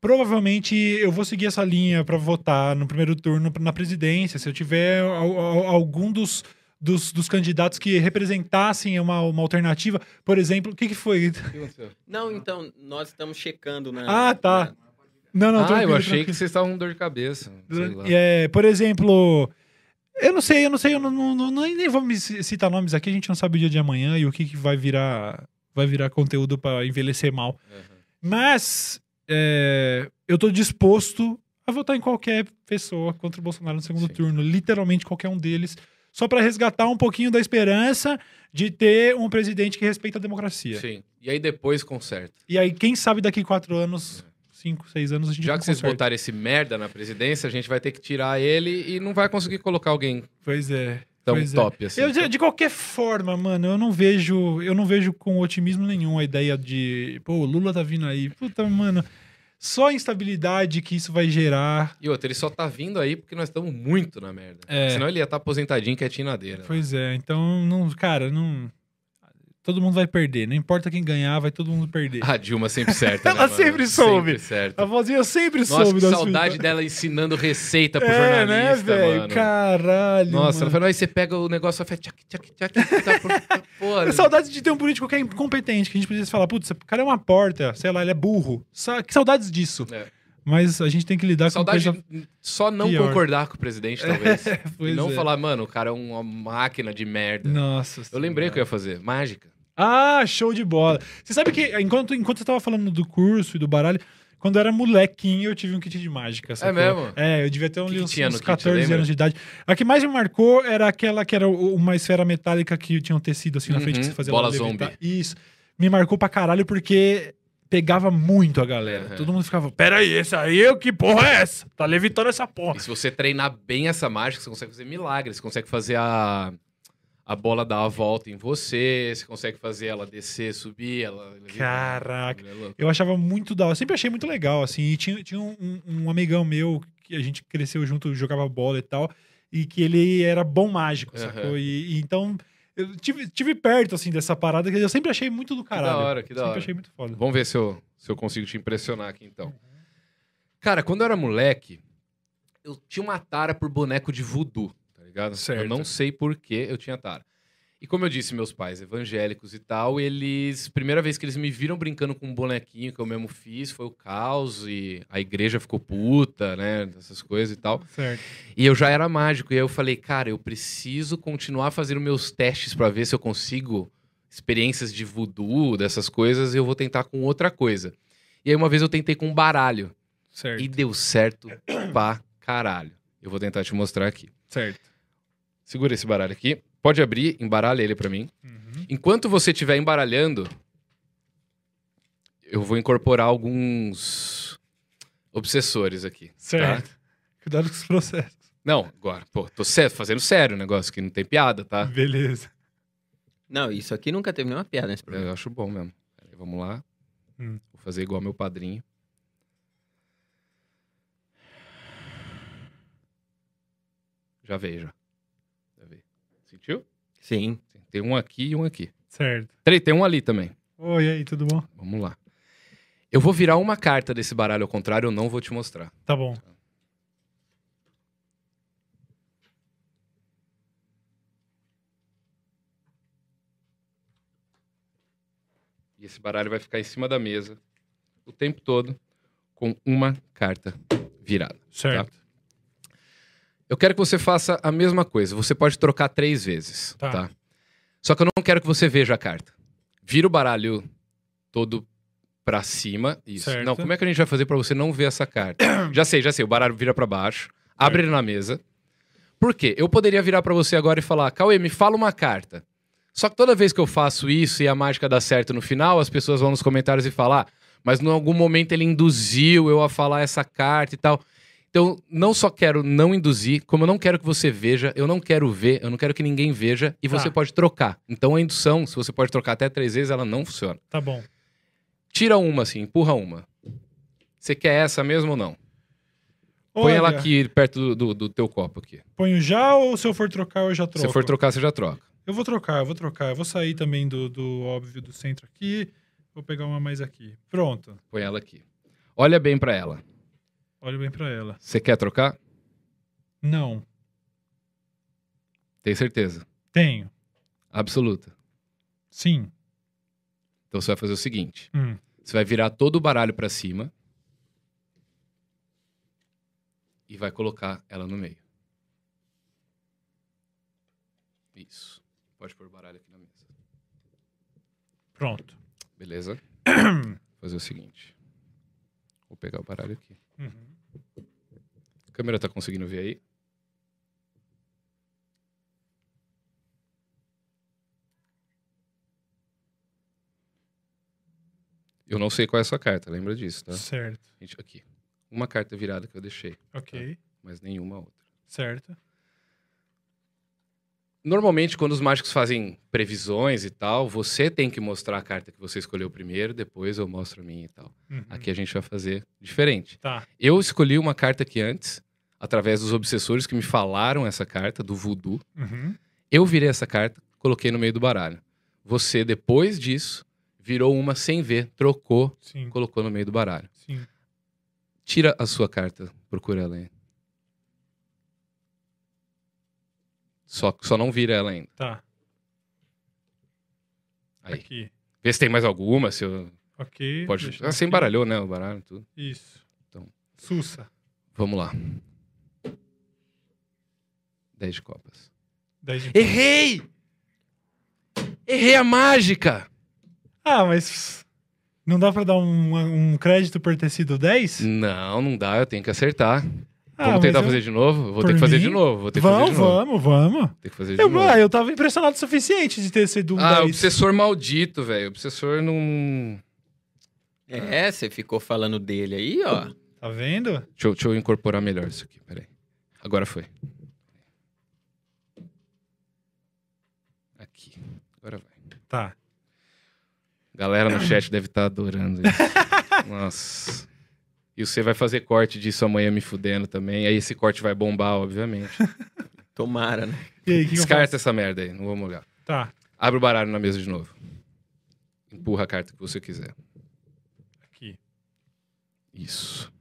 Speaker 2: Provavelmente eu vou seguir essa linha pra votar no primeiro turno na presidência. Se eu tiver al- al- algum dos, dos, dos candidatos que representassem uma, uma alternativa, por exemplo, o que, que foi?
Speaker 1: Que? [LAUGHS]
Speaker 3: Não, então, nós estamos checando na.
Speaker 2: Ah, tá. Não, não,
Speaker 1: ah, eu
Speaker 2: tranquilo,
Speaker 1: achei que
Speaker 2: tranquilo.
Speaker 1: vocês estavam com dor de cabeça. sei lá.
Speaker 2: É, por exemplo, eu não sei, eu não sei, eu não, não, não- nem, citar nomes aqui, a gente não sabe o dia de amanhã e o que, que vai virar vai virar conteúdo pra envelhecer mal.
Speaker 1: Uhum.
Speaker 2: Mas é, eu tô disposto a votar em qualquer pessoa contra o Bolsonaro no segundo
Speaker 1: Sim.
Speaker 2: turno, literalmente qualquer um deles, só pra resgatar um pouquinho da esperança de ter um presidente que respeita a democracia.
Speaker 1: Sim. E aí depois conserta.
Speaker 2: E aí, quem sabe daqui quatro anos, cinco, seis anos, a gente
Speaker 1: Já que vocês
Speaker 2: conserta.
Speaker 1: botaram esse merda na presidência, a gente vai ter que tirar ele e não vai conseguir colocar alguém
Speaker 2: Pois é.
Speaker 1: tão
Speaker 2: pois é.
Speaker 1: top assim.
Speaker 2: Eu, de, qualquer forma, mano, eu não vejo, eu não vejo com otimismo nenhum a ideia de, pô, o Lula tá vindo aí. Puta, mano, só a instabilidade que isso vai gerar.
Speaker 1: E outra, ele só tá vindo aí porque nós estamos muito na merda.
Speaker 2: É.
Speaker 1: Senão ele ia estar aposentadinho, quietinho na deira.
Speaker 2: Pois é, então, não, cara, não. Todo mundo vai perder. Não importa quem ganhar, vai todo mundo perder.
Speaker 1: A Dilma sempre certa.
Speaker 2: Ela
Speaker 1: né,
Speaker 2: sempre soube.
Speaker 1: Sempre certa.
Speaker 2: A vozinha sempre
Speaker 1: Nossa,
Speaker 2: soube das
Speaker 1: saudade
Speaker 2: fitas.
Speaker 1: dela ensinando receita pro
Speaker 2: É, né,
Speaker 1: jornalista,
Speaker 2: velho?
Speaker 1: mano.
Speaker 2: Caralho.
Speaker 1: Nossa, ela
Speaker 2: mano.
Speaker 1: falou, aí você pega o negócio e faz tchac, tchac, tchac,
Speaker 2: É saudades de ter um político que é incompetente, que a gente precisa falar, putz, o cara é uma porta, sei lá, ele é burro. Sa- Que saudades disso.
Speaker 1: É.
Speaker 2: Mas a gente tem que lidar
Speaker 1: Saudade
Speaker 2: com coisa...
Speaker 1: só não
Speaker 2: pior.
Speaker 1: concordar com o presidente, [LAUGHS] talvez. e
Speaker 2: Pois
Speaker 1: não
Speaker 2: é.
Speaker 1: falar, mano, o cara é uma máquina de merda.
Speaker 2: Nossa
Speaker 1: Eu lembrei o que eu ia fazer. Mágica.
Speaker 2: Ah, show de bola. Você sabe que enquanto, enquanto você tava falando do curso e do baralho, quando eu era molequinho, eu tive um kit de mágica. sacou?
Speaker 1: mesmo?
Speaker 2: É, eu devia ter
Speaker 1: Que que
Speaker 2: uns,
Speaker 1: no
Speaker 2: uns
Speaker 1: kit,
Speaker 2: 14
Speaker 1: lembra?
Speaker 2: anos de idade. A que mais me marcou era aquela que era uma esfera metálica que tinha um tecido assim na frente
Speaker 1: Uhum,
Speaker 2: que você fazia
Speaker 1: bola
Speaker 2: levitar.
Speaker 1: zombie.
Speaker 2: Isso. Me marcou pra caralho porque pegava muito a galera.
Speaker 1: Uhum.
Speaker 2: Todo mundo ficava, peraí, esse aí, que porra é essa? Tá levitando essa porra.
Speaker 1: E se você treinar bem essa mágica, você consegue fazer milagres. Você consegue fazer a, a bola dar a volta em você, você consegue fazer ela descer, subir, ela...
Speaker 2: Caraca.
Speaker 1: É.
Speaker 2: Eu achava muito da hora. Sempre achei muito legal, assim. E tinha, tinha um, um amigão meu que a gente cresceu junto, jogava bola e tal. E que ele era bom mágico,
Speaker 1: Aham.
Speaker 2: sacou? E, e então, eu tive, tive perto, assim, dessa parada que eu sempre achei muito do caralho.
Speaker 1: hora, que da
Speaker 2: sempre
Speaker 1: hora.
Speaker 2: achei muito foda.
Speaker 1: Vamos ver se eu, se eu consigo te impressionar aqui, então. Cara, quando eu era moleque, eu tinha uma tara por boneco de voodoo, tá ligado?
Speaker 2: Certo.
Speaker 1: Eu não sei por que eu tinha tara. E como eu disse, meus pais evangélicos e tal, eles... Primeira vez que eles me viram brincando com um bonequinho que eu mesmo fiz foi o caos e a igreja ficou puta, né? Essas coisas e tal.
Speaker 2: Certo.
Speaker 1: E eu já era mágico. E aí eu falei, cara, eu preciso continuar fazendo meus testes pra ver se eu consigo experiências de voodoo, dessas coisas, e eu vou tentar com outra coisa. E aí uma vez eu tentei com um baralho.
Speaker 2: Certo.
Speaker 1: E deu certo pra caralho. Eu vou tentar te mostrar aqui.
Speaker 2: Certo.
Speaker 1: Segura esse baralho aqui. Pode abrir, embaralha ele pra mim.
Speaker 2: Uhum.
Speaker 1: Enquanto você estiver embaralhando, eu vou incorporar alguns obsessores aqui.
Speaker 2: Certo.
Speaker 1: Tá?
Speaker 2: Cuidado com os processos.
Speaker 1: Não, agora, pô, tô fazendo sério o negócio, que não tem piada, tá?
Speaker 2: Beleza.
Speaker 3: Não, isso aqui nunca teve nenhuma piada nesse programa.
Speaker 1: Eu acho bom mesmo. Peraí, vamos lá.
Speaker 2: Hum.
Speaker 1: Vou fazer igual meu padrinho. Já veio, já. Já veio. Sentiu?
Speaker 3: Sim.
Speaker 1: Tem um aqui e um aqui.
Speaker 2: Certo.
Speaker 1: Peraí, tem um ali também.
Speaker 2: Oi, e aí, tudo bom?
Speaker 1: Vamos lá. Eu vou virar uma carta desse baralho ao contrário, eu não vou te mostrar.
Speaker 2: Tá bom.
Speaker 1: E esse baralho vai ficar em cima da mesa o tempo todo com uma carta virada.
Speaker 2: Certo.
Speaker 1: Eu quero que você faça a mesma coisa. Você pode trocar três vezes,
Speaker 2: Tá.
Speaker 1: tá? Só que eu não quero que você veja a carta. Vira o baralho todo pra cima. Isso.
Speaker 2: Certo.
Speaker 1: Não, como é que a gente vai fazer pra você não ver essa carta? [COUGHS] já sei, já sei. O baralho vira pra baixo. Abre ele na mesa. Por quê? Eu poderia virar pra você agora e falar: Cauê, me fala uma carta. Só que toda vez que eu faço isso e a mágica dá certo no final, as pessoas vão nos comentários e falar: ah, mas em algum momento ele induziu eu a falar essa carta e tal. Então, não só quero não induzir, como eu não quero que você veja, eu não quero ver, eu não quero que ninguém veja, e
Speaker 2: Tá.
Speaker 1: você pode trocar. Então, a indução, se você pode trocar até três vezes, ela não funciona.
Speaker 2: Tá bom.
Speaker 1: Tira uma, assim, empurra uma. Você quer essa mesmo ou não? Põe ela
Speaker 2: Olha,
Speaker 1: aqui perto do, do- do teu copo aqui.
Speaker 2: Ponho já ou se eu for trocar, eu já troco?
Speaker 1: Se for trocar, você já troca.
Speaker 2: Eu vou trocar, eu vou trocar. Eu vou sair também do, do óbvio do centro aqui. Vou pegar uma mais aqui. Pronto.
Speaker 1: Põe ela aqui. Olha bem pra ela.
Speaker 2: Olha bem pra ela.
Speaker 1: Você quer trocar?
Speaker 2: Não.
Speaker 1: Tem certeza.
Speaker 2: Tenho.
Speaker 1: Absoluta.
Speaker 2: Sim.
Speaker 1: Então você vai fazer o seguinte:
Speaker 2: Hum.
Speaker 1: você vai virar todo o baralho pra cima e vai colocar ela no meio. Isso. Pode pôr o baralho aqui na mesa.
Speaker 2: Pronto.
Speaker 1: Beleza? [CLEARS THROAT] Vou fazer o seguinte. Vou pegar o baralho aqui.
Speaker 2: Uhum.
Speaker 1: A câmera tá conseguindo ver aí? Eu não sei qual é a sua carta, lembra disso, tá?
Speaker 2: Certo.
Speaker 1: Gente, aqui. Uma carta virada que eu deixei,
Speaker 2: Ok.
Speaker 1: mas nenhuma outra.
Speaker 2: Certo.
Speaker 1: Normalmente, quando os mágicos fazem previsões e tal, você tem que mostrar a carta que você escolheu primeiro, depois eu mostro a minha e tal.
Speaker 2: Uhum.
Speaker 1: Aqui a gente vai fazer diferente.
Speaker 2: Tá.
Speaker 1: Eu escolhi uma carta aqui antes, através dos obsessores que me falaram essa carta, do voodoo.
Speaker 2: Uhum.
Speaker 1: Eu virei essa carta, coloquei no meio do baralho. Você, depois disso, virou uma sem ver, trocou,
Speaker 2: Sim.
Speaker 1: colocou no meio do baralho.
Speaker 2: Sim.
Speaker 1: Tira a sua carta, procura ela aí. Só, só não vira ela ainda.
Speaker 2: Tá.
Speaker 1: Aí.
Speaker 2: Aqui.
Speaker 1: Vê se tem mais alguma, se eu...
Speaker 2: Ok.
Speaker 1: Pode... Ah, você embaralhou, né, o baralho, tudo.
Speaker 2: Isso.
Speaker 1: Então.
Speaker 2: Sussa.
Speaker 1: Vamos lá. 10 de copas.
Speaker 2: 10 de...
Speaker 1: Errei! Errei a mágica!
Speaker 2: Ah, mas não dá pra dar um, um crédito por ter sido 10?
Speaker 1: Não, não dá, eu tenho que acertar.
Speaker 2: Ah,
Speaker 1: vamos
Speaker 2: mas
Speaker 1: tentar
Speaker 2: eu-
Speaker 1: fazer de novo? Eu Vou
Speaker 2: por
Speaker 1: ter que fazer
Speaker 2: mim?
Speaker 1: de novo. Vou ter que
Speaker 2: Vamos,
Speaker 1: fazer de novo.
Speaker 2: vamos, vamos.
Speaker 1: Ter que fazer de
Speaker 2: Eu,
Speaker 1: novo.
Speaker 2: ah, eu tava impressionado o suficiente de ter sido um
Speaker 1: Ah,
Speaker 2: 10.
Speaker 1: obsessor maldito, velho. Obsessor não.
Speaker 3: É, você ficou falando dele aí, ó.
Speaker 2: Tá vendo?
Speaker 1: Deixa eu, deixa eu incorporar melhor isso aqui, peraí. Agora foi. Aqui. Agora vai.
Speaker 2: Tá.
Speaker 1: Galera no chat deve estar adorando isso. [LAUGHS] Nossa. E você vai fazer corte disso amanhã me fudendo também. Aí esse corte vai bombar, obviamente. [LAUGHS]
Speaker 3: Tomara, né?
Speaker 2: E aí, que,
Speaker 1: Descarta essa merda aí, não vou molhar.
Speaker 2: Tá.
Speaker 1: Abre o baralho na mesa de novo. Empurra a carta que você quiser.
Speaker 2: Aqui.
Speaker 1: Isso.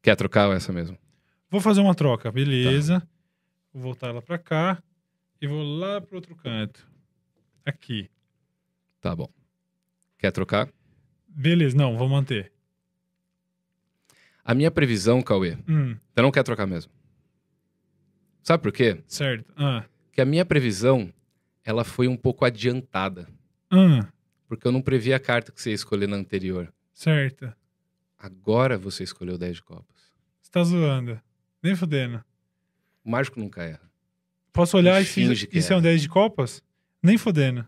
Speaker 1: Quer trocar ou essa mesmo?
Speaker 2: Vou fazer uma troca, beleza. Vou voltar ela pra cá e vou lá pro outro canto. Aqui.
Speaker 1: Tá bom. Quer trocar?
Speaker 2: Beleza, não, vou manter.
Speaker 1: A minha previsão, Cauê,
Speaker 2: Hum,
Speaker 1: você não quer trocar mesmo. Sabe por quê?
Speaker 2: certo. Ah,
Speaker 1: Que a minha previsão, ela foi um pouco adiantada.
Speaker 2: ah,
Speaker 1: Porque eu não previ a carta que você ia escolher na anterior.
Speaker 2: certo.
Speaker 1: Agora você escolheu 10 de copas.
Speaker 2: Você tá zoando. Nem fudendo.
Speaker 1: O mágico nunca erra.
Speaker 2: Posso olhar e
Speaker 1: Finge
Speaker 2: se
Speaker 1: que
Speaker 2: isso é
Speaker 1: é.
Speaker 2: um 10 de copas? Nem fudendo.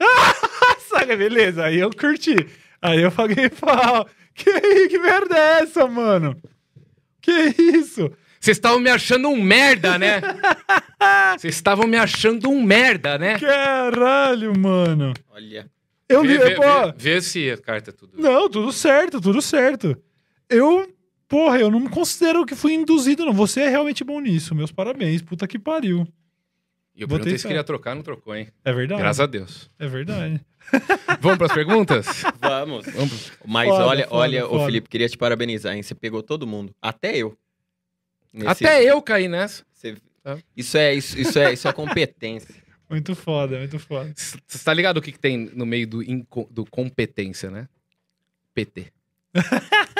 Speaker 2: Ah, [LAUGHS] saca, beleza. Aí eu curti. Aí eu paguei pau. [LAUGHS] Que, que merda é essa, mano? Que isso?
Speaker 1: Vocês estavam me achando um merda, né? [LAUGHS] Vocês estavam me achando um merda, né?
Speaker 2: Caralho, mano.
Speaker 3: Olha.
Speaker 2: Eu li,
Speaker 1: Vê, vê,
Speaker 2: pô.
Speaker 1: vê- vê se a carta é tudo.
Speaker 2: Não, tudo certo, tudo certo. Eu, porra, eu não me considero que fui induzido, não. Você é realmente bom nisso. Meus parabéns. Puta que pariu.
Speaker 1: E eu
Speaker 2: Botei
Speaker 1: perguntei se queria trocar, não trocou, hein?
Speaker 2: É verdade.
Speaker 1: Graças a Deus.
Speaker 2: É verdade. [LAUGHS]
Speaker 1: Vamos pras perguntas?
Speaker 3: Vamos.
Speaker 1: Vamos.
Speaker 3: Mas
Speaker 2: Foda,
Speaker 3: olha,
Speaker 2: foda,
Speaker 3: olha,
Speaker 2: foda.
Speaker 3: ô Felipe, queria te parabenizar, hein? Você pegou todo mundo. Até eu. Nesse-
Speaker 1: Até eu caí nessa.
Speaker 3: você-
Speaker 1: Tá.
Speaker 3: Isso é, isso, isso é, isso é competência. [LAUGHS]
Speaker 2: Muito foda, muito foda.
Speaker 1: Você tá ligado o que, que tem no meio do, inco- do competência, né? PT. [LAUGHS]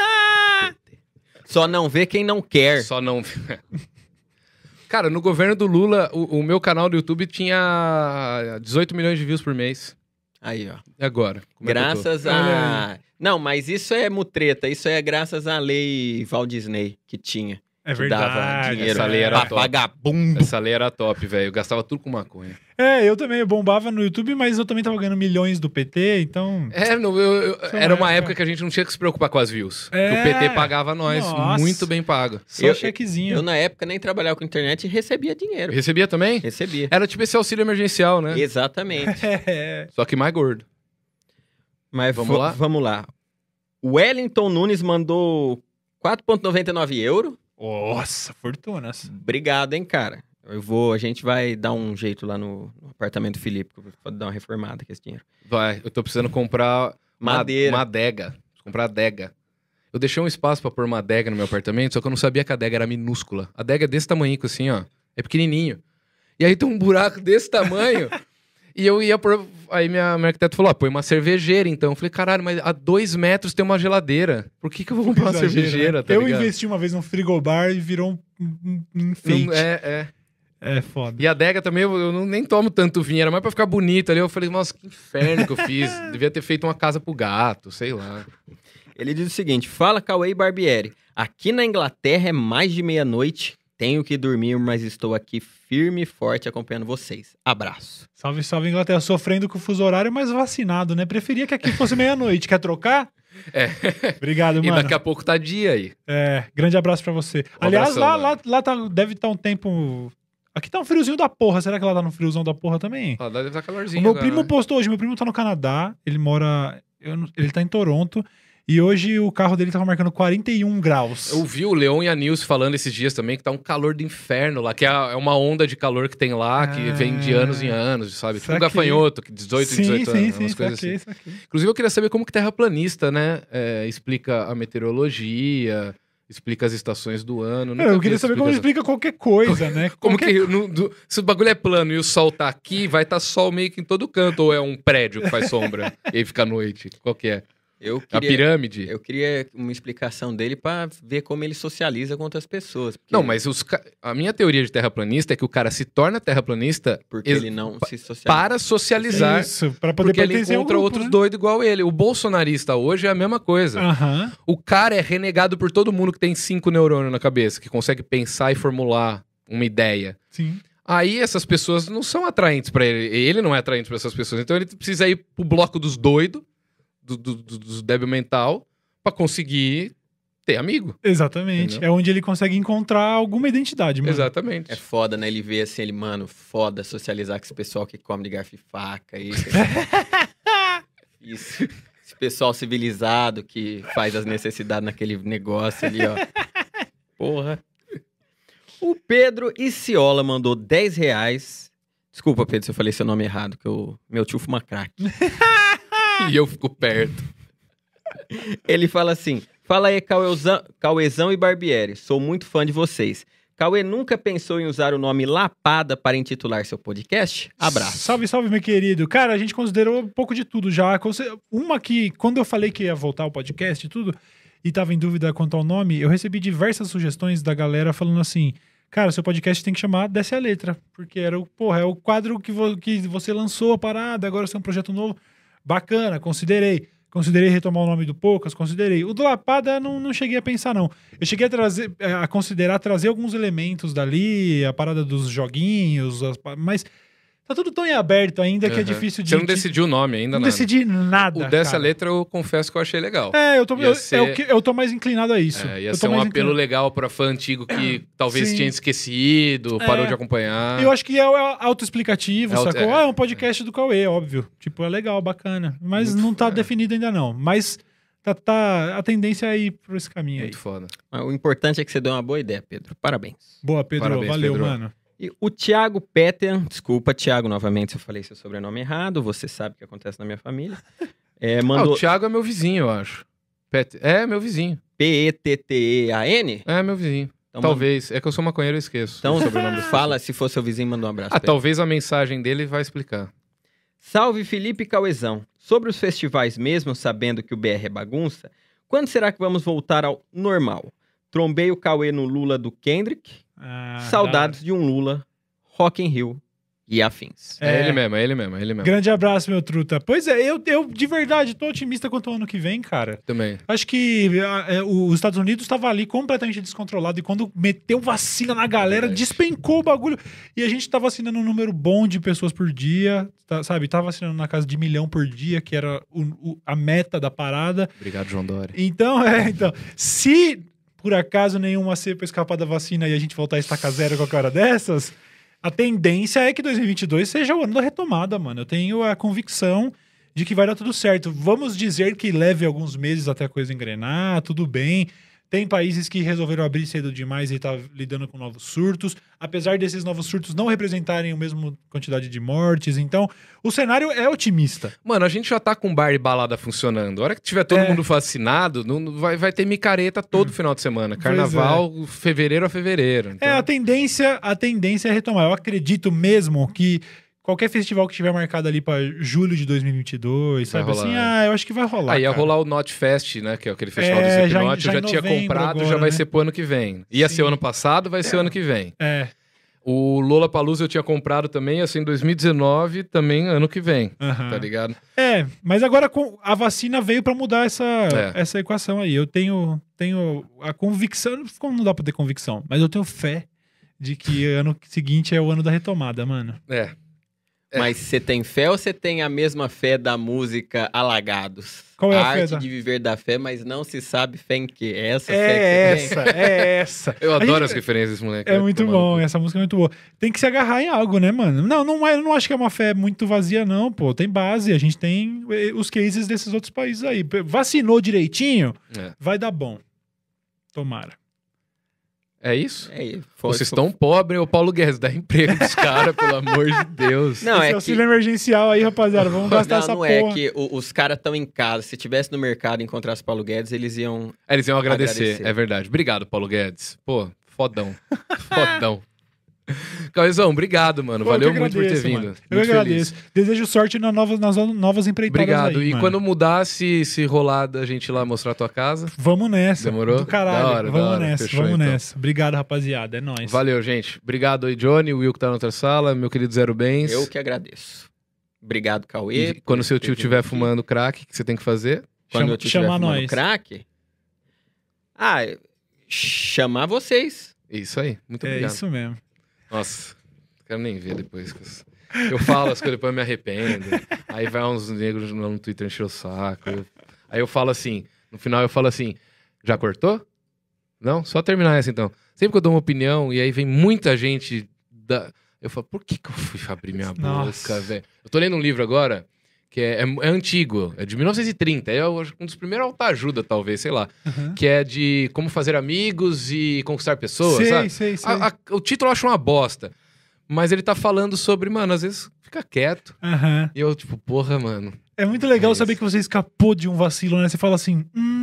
Speaker 3: Só não vê quem não quer.
Speaker 1: Só não. Cara, no governo do Lula, o, o meu canal do YouTube tinha 18 milhões de views por mês.
Speaker 3: Aí, ó.
Speaker 1: E agora? Como é?
Speaker 3: Graças
Speaker 2: Olha
Speaker 3: a. Não, mas isso é mutreta. Isso é graças à lei Walt Disney que tinha.
Speaker 2: É
Speaker 3: dava
Speaker 2: verdade.
Speaker 3: dinheiro
Speaker 1: Essa lei era
Speaker 3: pra
Speaker 1: top.
Speaker 3: vagabundo.
Speaker 1: Essa lei era top, velho. Eu gastava tudo com maconha.
Speaker 2: É, eu também bombava no YouTube, mas eu também tava ganhando milhões do PT, então.
Speaker 1: É, no- eu- eu- era
Speaker 2: uma época-
Speaker 1: época que a gente não tinha que se preocupar com as views.
Speaker 2: É.
Speaker 1: O PT pagava nós,
Speaker 2: Nossa.
Speaker 1: muito bem pago.
Speaker 2: Só
Speaker 3: Eu-
Speaker 2: chequezinho.
Speaker 3: Eu, na época, nem trabalhava com internet e recebia dinheiro.
Speaker 1: Recebia também?
Speaker 3: Recebia.
Speaker 1: Era tipo esse auxílio emergencial, né?
Speaker 3: Exatamente. [LAUGHS]
Speaker 2: É.
Speaker 1: Só que mais gordo.
Speaker 3: Mas
Speaker 1: Vamos lá?
Speaker 3: Vamos lá. O Wellington Nunes mandou 4,99 euro.
Speaker 2: Nossa, fortunas.
Speaker 3: Obrigado, hein, cara. Eu vou, a gente vai dar um jeito lá no, no apartamento do Felipe, vou dar uma reformada com esse dinheiro.
Speaker 1: Vai, eu tô precisando comprar ma-
Speaker 3: Madeira.
Speaker 1: uma adega. Preciso comprar adega. Eu deixei um espaço pra pôr uma adega no meu apartamento, só que eu não sabia que a adega era minúscula. A adega é desse tamanho assim, ó. É pequenininho. E aí tem um buraco desse tamanho. [LAUGHS] e eu ia pôr... Aí minha, minha arquiteta falou, ah, põe uma cervejeira então. Eu falei, caralho, mas a dois metros tem uma geladeira. Por que que eu vou [LAUGHS] comprar uma
Speaker 2: Exagero,
Speaker 1: cervejeira,
Speaker 2: né?
Speaker 1: tá
Speaker 2: Eu
Speaker 1: ligado?
Speaker 2: investi uma vez num frigobar e virou um, um, um enfeite.
Speaker 1: Não- é, é.
Speaker 2: É foda.
Speaker 1: E a adega também, eu, eu não, nem tomo tanto vinho, era mais pra ficar bonito ali. Eu falei, nossa, que inferno que eu fiz. [LAUGHS] Devia ter feito uma casa pro gato, sei lá.
Speaker 3: Ele diz o seguinte: Fala, Cauê e Barbieri. Aqui na Inglaterra é mais de meia-noite. Tenho que dormir, mas estou aqui firme e forte acompanhando vocês. Abraço.
Speaker 2: Salve, salve Inglaterra. Sofrendo com o fuso horário, mas vacinado, né? Preferia que aqui fosse meia-noite. Quer trocar?
Speaker 1: É.
Speaker 2: Obrigado,
Speaker 1: E
Speaker 2: mano.
Speaker 1: daqui a pouco tá dia aí.
Speaker 2: É, grande abraço pra você.
Speaker 1: Um
Speaker 2: Aliás,
Speaker 1: abração,
Speaker 2: lá,
Speaker 1: mano.
Speaker 2: lá, lá tá- deve estar um tempo. Aqui tá um friozinho da porra. Será que lá tá no friozão da porra também?
Speaker 1: Ó, deve estar calorzinho.
Speaker 2: O meu
Speaker 1: agora,
Speaker 2: primo
Speaker 1: né?
Speaker 2: postou hoje. Meu primo tá no Canadá. Ele mora. não- ele tá em Toronto. E hoje o carro dele tava marcando 41 graus.
Speaker 1: Eu vi o Leon e a Nilce falando esses dias também que tá um calor do inferno lá, que é é uma onda de calor que tem lá, que
Speaker 2: Ah.
Speaker 1: vem de anos em anos, sabe? Tipo um gafanhoto, que 18 em
Speaker 2: sim,
Speaker 1: 18
Speaker 2: sim,
Speaker 1: anos,
Speaker 2: sim,
Speaker 1: umas coisas
Speaker 2: saquei,
Speaker 1: assim. Inclusive, eu queria saber como que terraplanista, né, é, explica a meteorologia, explica as estações do ano.
Speaker 2: É, eu queria saber como explica qualquer coisa, né? [LAUGHS]
Speaker 1: Como
Speaker 2: Qualquer-
Speaker 1: que, no- do- se o bagulho é plano e o sol tá aqui, vai estar tá sol meio que em todo canto, ou é um prédio que faz sombra [LAUGHS] e aí fica à noite? Qual que é?
Speaker 3: Eu
Speaker 1: A
Speaker 3: queria,
Speaker 1: pirâmide?
Speaker 3: eu queria uma explicação dele pra ver como ele socializa com outras pessoas. porque-
Speaker 1: Não, mas os a minha teoria de terraplanista é que o cara se torna terraplanista
Speaker 3: Porque ele não se socializa.
Speaker 1: para socializar,
Speaker 2: Isso, pra poder
Speaker 1: porque ele encontra
Speaker 2: grupo,
Speaker 1: outros
Speaker 2: né?
Speaker 1: doidos igual ele. O bolsonarista hoje é a mesma coisa.
Speaker 2: Aham.
Speaker 1: O cara é renegado por todo mundo que tem cinco neurônios na cabeça, que consegue pensar e formular uma ideia.
Speaker 2: Sim.
Speaker 1: Aí essas pessoas não são atraentes pra ele. Ele não é atraente pra essas pessoas. Então ele precisa ir pro bloco dos doidos, do, do, do- dos débil mental, pra conseguir ter amigo.
Speaker 2: Exatamente.
Speaker 1: Entendeu?
Speaker 2: É onde ele consegue encontrar alguma identidade, mano.
Speaker 1: Exatamente.
Speaker 3: É foda, né? Ele vê assim, ele, mano, foda socializar com esse pessoal que come de garfo e faca aí. [LAUGHS] Isso. Esse pessoal civilizado que faz as necessidades naquele negócio ali, ó. [LAUGHS] Porra. O Pedro Iciola mandou 10 reais. Desculpa, Pedro, se eu falei seu nome errado, que eu, meu tio fuma crack. [LAUGHS] [LAUGHS]
Speaker 1: E eu fico perto.
Speaker 3: Ele fala assim: Fala aí, Cauezão, Cauezão e Barbieri. Sou muito fã de vocês. Cauê nunca pensou em usar o nome Lapada para intitular seu podcast? Abraço.
Speaker 2: Salve, salve, meu querido. Cara, a gente considerou um pouco de tudo já. Uma que, quando eu falei que ia voltar ao podcast e tudo, e tava em dúvida quanto ao nome, eu recebi diversas sugestões da galera falando assim: Cara, seu podcast tem que chamar Desce a Letra. Porque era o, porra, é o quadro que, vo- que você lançou a parada, agora você é um projeto novo. Bacana, considerei. Considerei retomar o nome do Poucas, considerei. O do Lapada não, não cheguei a pensar, não. Eu cheguei a trazer, eh, a considerar trazer alguns elementos dali, a parada dos joguinhos, as mas tá tudo tão em aberto ainda que é difícil de.
Speaker 1: Você não
Speaker 2: de-
Speaker 1: decidiu o nome ainda,
Speaker 2: não
Speaker 1: nada.
Speaker 2: decidi nada.
Speaker 1: O dessa
Speaker 2: cara.
Speaker 1: letra eu confesso que eu achei legal.
Speaker 2: É, eu tô, eu,
Speaker 1: ser-
Speaker 2: é o que, eu tô mais inclinado a isso.
Speaker 1: É, ia
Speaker 2: eu
Speaker 1: ser um apelo
Speaker 2: inclinado.
Speaker 1: legal pra fã antigo que [CLEARS THROAT] talvez
Speaker 2: Sim.
Speaker 1: tinha esquecido, parou
Speaker 2: É.
Speaker 1: de acompanhar.
Speaker 2: Eu acho que é autoexplicativo,
Speaker 1: É auto-
Speaker 2: sacou?
Speaker 1: é.
Speaker 2: Ah, é um podcast do Cauê, óbvio. Tipo, é legal, bacana. Mas
Speaker 1: Muito
Speaker 2: não tá
Speaker 1: foda.
Speaker 2: definido ainda, não. Mas tá, tá- a tendência é ir por esse caminho aí.
Speaker 1: Muito foda.
Speaker 3: O importante é que você deu uma boa ideia, Pedro. Parabéns.
Speaker 2: Boa, Pedro.
Speaker 1: Parabéns,
Speaker 2: Valeu,
Speaker 1: Pedro.
Speaker 2: mano.
Speaker 3: E o Thiago Peter, desculpa, Thiago, novamente, se eu falei seu sobrenome errado, você sabe o que acontece na minha família. É,
Speaker 1: Ah,
Speaker 3: mandou
Speaker 1: o Thiago é meu vizinho, eu acho. Pet- É, meu vizinho.
Speaker 3: P-E-T-T-E-A-N?
Speaker 1: É, meu vizinho.
Speaker 3: Então,
Speaker 1: talvez. É que eu sou maconheiro, eu esqueço.
Speaker 3: Então, fala, se for seu vizinho, manda um abraço.
Speaker 1: Ah, talvez a mensagem dele vai explicar.
Speaker 3: Salve Felipe Cauezão. Sobre os festivais mesmo, sabendo que o BR é bagunça, quando será que vamos voltar ao normal? Trombei o Cauê no Lula do Kendrick,
Speaker 2: Ah,
Speaker 3: saudades de um Lula, Rock in Rio e afins.
Speaker 1: É,
Speaker 2: É.
Speaker 1: ele mesmo, é ele mesmo, é ele mesmo.
Speaker 2: Grande abraço, meu truta. Pois é, eu, eu de verdade tô otimista quanto ao ano que vem, cara.
Speaker 1: Também.
Speaker 2: Acho que ah, é, o- os Estados Unidos estava ali completamente descontrolado e quando meteu vacina na galera,
Speaker 1: Verdade.
Speaker 2: despencou o bagulho. E a gente tá vacinando um número bom de pessoas por dia, tá- sabe? Tá vacinando na casa de milhão por dia, que era o- o- a meta da parada.
Speaker 1: Obrigado, João Dória.
Speaker 2: Então, [LAUGHS] é, então, se por acaso nenhuma cepa escapar da vacina e a gente voltar a estacar zero qualquer hora dessas, a tendência é que 2022 seja o ano da retomada, mano. Eu tenho a convicção de que vai dar tudo certo. Vamos dizer que leve alguns meses até a coisa engrenar, tudo bem. Tem países que resolveram abrir cedo demais e tá lidando com novos surtos. Apesar desses novos surtos não representarem a mesma quantidade de mortes. Então, o cenário é otimista.
Speaker 1: Mano, a gente já tá com bar e balada funcionando. A hora que tiver todo
Speaker 2: É.
Speaker 1: mundo vacinado, não, vai, vai ter micareta todo final de semana. Carnaval, fevereiro a fevereiro. Então,
Speaker 2: É, a tendência, a tendência é retomar. Eu acredito mesmo que qualquer festival que tiver marcado ali pra julho de 2022,
Speaker 1: Vai
Speaker 2: sabe
Speaker 1: rolar,
Speaker 2: assim,
Speaker 1: né?
Speaker 2: ah, eu acho que vai rolar.
Speaker 1: Aí ia
Speaker 2: cara.
Speaker 1: rolar o Not Fest, né? Que é aquele festival
Speaker 2: É,
Speaker 1: do
Speaker 2: já
Speaker 1: Slipknot.
Speaker 2: já
Speaker 1: Eu já tinha comprado, já
Speaker 2: agora,
Speaker 1: vai
Speaker 2: né?
Speaker 1: ser pro ano que vem. Ia
Speaker 2: Sim.
Speaker 1: ser o ano passado, vai ser o ano que vem.
Speaker 2: É.
Speaker 1: O Lola Palusa eu tinha comprado também, assim, em 2019, também ano que vem.
Speaker 2: aham.
Speaker 1: Tá ligado?
Speaker 2: É, mas agora com- a vacina veio pra mudar essa,
Speaker 1: É.
Speaker 2: essa equação aí. Eu tenho, tenho a convicção, como não dá pra ter convicção, mas eu tenho fé de que ano seguinte é o ano da retomada, mano.
Speaker 1: É. É.
Speaker 3: Mas você tem fé ou você tem a mesma fé da música Alagados?
Speaker 2: Qual é a fé
Speaker 3: arte
Speaker 2: da-
Speaker 3: de viver da fé, mas não se sabe fé em quê. É essa
Speaker 2: É
Speaker 3: fé que você
Speaker 2: essa, é essa. [LAUGHS]
Speaker 1: Eu
Speaker 2: A
Speaker 1: adoro
Speaker 2: gente-
Speaker 1: as referências desse moleque.
Speaker 2: É
Speaker 1: vai
Speaker 2: muito bom, essa música é muito boa. Tem que se agarrar em algo, né, mano? Não, não, é, eu não acho que é uma fé muito vazia, não, pô. Tem base, a gente tem eh, os cases desses outros países aí. Vacinou direitinho,
Speaker 1: É.
Speaker 2: vai dar bom. Tomara.
Speaker 1: É isso?
Speaker 3: É, isso. Foi-
Speaker 1: Vocês
Speaker 3: foi-
Speaker 1: estão pobres, o Paulo Guedes, dá emprego pros caras, pelo amor de Deus.
Speaker 3: Não,
Speaker 2: Esse
Speaker 3: é que...
Speaker 2: auxílio emergencial aí, rapaziada. Vamos gastar
Speaker 3: Não,
Speaker 2: essa
Speaker 3: não
Speaker 2: porra.
Speaker 3: é que o- os caras estão em casa. Se tivesse no mercado e encontrasse Paulo Guedes, eles iam.
Speaker 1: É, Eles iam agradecer,
Speaker 3: Agradecer.
Speaker 1: é verdade. Obrigado, Paulo Guedes. Pô, fodão. [LAUGHS] fodão. Cauizão, obrigado, mano.
Speaker 2: Pô,
Speaker 1: Valeu
Speaker 2: eu que
Speaker 1: muito por ter
Speaker 2: agradeço,
Speaker 1: vindo.
Speaker 2: mano.
Speaker 1: Muito
Speaker 2: Eu que
Speaker 1: feliz.
Speaker 2: agradeço. Desejo sorte nas novas, nas novas empreitadas
Speaker 1: Obrigado.
Speaker 2: aí,
Speaker 1: e
Speaker 2: mano.
Speaker 1: quando mudar, se, se rolar da gente ir lá mostrar a tua casa.
Speaker 2: Vamos nessa.
Speaker 1: Demorou?
Speaker 2: Do caralho.
Speaker 1: Hora,
Speaker 2: vamos
Speaker 1: hora.
Speaker 2: nessa,
Speaker 1: Fechou,
Speaker 2: vamos
Speaker 1: então.
Speaker 2: nessa. Obrigado, rapaziada. É nóis.
Speaker 1: Valeu, gente. Obrigado aí, Johnny, o Will que tá na outra sala, meu querido Zero Bens.
Speaker 3: Eu que agradeço. Obrigado, Cauê.
Speaker 1: E quando seu tio estiver fumando crack, o que você tem que fazer?
Speaker 3: Quando
Speaker 2: Chama-
Speaker 3: eu
Speaker 2: chamar nós.
Speaker 3: crack. Ah, chamar vocês.
Speaker 1: Isso aí. Muito
Speaker 2: É
Speaker 1: obrigado.
Speaker 2: isso mesmo.
Speaker 1: Nossa, não quero nem ver depois. Eu falo as coisas, depois eu me arrependo. Aí vai uns negros no no Twitter encher o saco. Eu- Aí eu falo assim, no final eu falo assim, já cortou? Não? Só terminar essa então. Sempre que eu dou uma opinião e aí vem muita gente da... Eu falo, por que que eu fui abrir minha
Speaker 2: Nossa.
Speaker 1: boca, velho? Eu tô lendo um livro agora que é, é- é antigo, é de 1930. É eu acho, um dos primeiros autoajuda, talvez, sei lá.
Speaker 2: Uhum.
Speaker 1: Que é de como fazer amigos e conquistar pessoas,
Speaker 2: sei,
Speaker 1: sabe?
Speaker 2: sei, sei.
Speaker 1: A- a- o título eu acho uma bosta. Mas ele tá falando sobre, mano, às vezes fica quieto.
Speaker 2: Aham.
Speaker 1: E eu, tipo, porra, mano.
Speaker 2: É muito legal
Speaker 1: É
Speaker 2: saber que você escapou de um vacilo, né? Você fala assim, hum,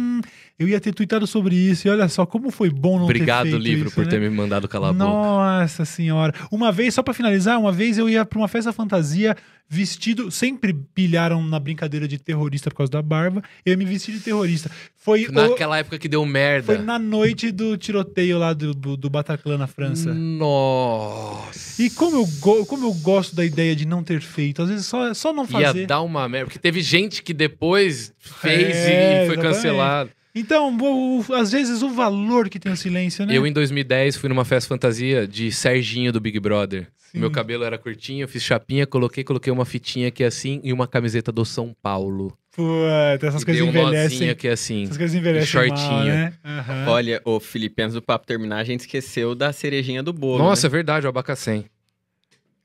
Speaker 2: eu ia ter tweetado sobre isso, e olha só como foi bom não
Speaker 1: Obrigado,
Speaker 2: ter feito
Speaker 1: livro,
Speaker 2: isso,
Speaker 1: por
Speaker 2: né?
Speaker 1: ter me mandado calar a boca.
Speaker 2: Nossa senhora. Uma vez, só pra finalizar, uma vez eu ia pra uma festa fantasia vestido. Sempre pilharam na brincadeira de terrorista por causa da barba. Eu ia me vestir de terrorista. Foi, o-
Speaker 1: Naquela época que deu merda.
Speaker 2: foi na noite do tiroteio lá do, do, do Bataclan na França.
Speaker 1: Nossa.
Speaker 2: E como eu, go- como eu gosto da ideia de não ter feito, às vezes só, só não fazer.
Speaker 1: Ia dar uma merda. Porque teve gente que depois fez
Speaker 2: É,
Speaker 1: e foi
Speaker 2: exatamente.
Speaker 1: cancelado.
Speaker 2: Então, o- o- às vezes o valor que tem o silêncio, né?
Speaker 1: Eu, em 2010, fui numa festa fantasia de Serginho do Big Brother.
Speaker 2: Sim.
Speaker 1: Meu cabelo era curtinho, eu fiz chapinha, coloquei, coloquei uma fitinha aqui assim e uma camiseta do São Paulo.
Speaker 2: Puta, essas
Speaker 1: e
Speaker 2: coisas envelhecem.
Speaker 1: aqui assim.
Speaker 2: Essas coisas envelhecem mal,
Speaker 1: shortinho.
Speaker 2: né? Aham.
Speaker 3: Olha, o Felipe, antes do papo terminar, a gente esqueceu da cerejinha do bolo.
Speaker 1: Nossa, é
Speaker 3: né?
Speaker 1: verdade, o abacacém.
Speaker 2: O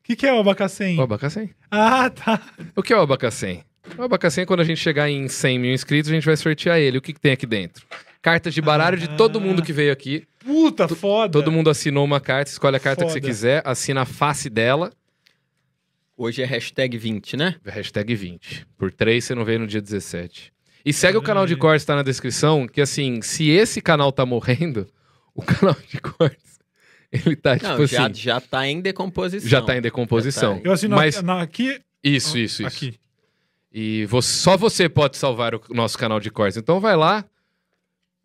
Speaker 2: que, que é o abacacém?
Speaker 1: O abacacém?
Speaker 2: Ah, tá.
Speaker 1: O que é o abacacém? O abacacém, quando a gente chegar em 100 mil inscritos, a gente vai sortear ele. O que, que tem aqui dentro? Cartas de baralho de todo mundo que veio aqui.
Speaker 2: Puta, foda.
Speaker 1: Todo mundo assinou uma carta, escolhe a carta que você
Speaker 2: Foda.
Speaker 1: quiser, assina a face dela,
Speaker 3: Hoje é hashtag 20, né?
Speaker 1: hashtag 20. Por 3 você não veio no dia 17. E segue o canal de
Speaker 2: Ai.
Speaker 1: cortes, tá na descrição, que assim, se esse canal tá morrendo, [LAUGHS] o canal de cortes, ele tá tipo
Speaker 3: Não, já,
Speaker 1: assim,
Speaker 3: já tá em decomposição.
Speaker 1: já tá em decomposição.
Speaker 3: Tá
Speaker 2: Eu assino
Speaker 1: Mas
Speaker 2: aqui.
Speaker 1: isso, isso, isso.
Speaker 2: Aqui.
Speaker 1: E você- só você pode salvar o nosso canal de cortes. Então vai lá,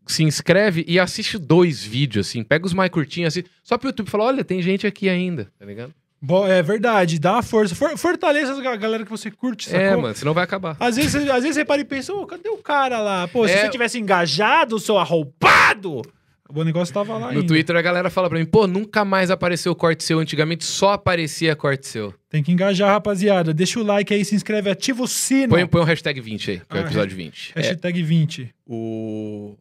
Speaker 1: se inscreve e assiste dois vídeos, assim. Pega os mais curtinhos, assim, só pro YouTube falar, olha, tem gente aqui ainda, tá ligado?
Speaker 2: Bo- É verdade, dá uma força. For- fortaleça a galera que você curte, sacou?
Speaker 1: É, mano, senão vai acabar.
Speaker 2: Às vezes, às vezes você para e pensa, ô, cadê o cara lá? Pô, se
Speaker 1: É.
Speaker 2: você tivesse engajado, seu arroupado, o negócio tava lá
Speaker 1: No
Speaker 2: ainda.
Speaker 1: Twitter a galera fala pra mim, pô, nunca mais apareceu corte seu. Antigamente só aparecia corte seu.
Speaker 2: Tem que engajar, rapaziada. Deixa o like aí, se inscreve, ativa o sino.
Speaker 1: Põe, põe um hashtag 20 aí, que é o
Speaker 2: Ah,
Speaker 1: episódio 20.
Speaker 2: Hashtag 20.
Speaker 3: O...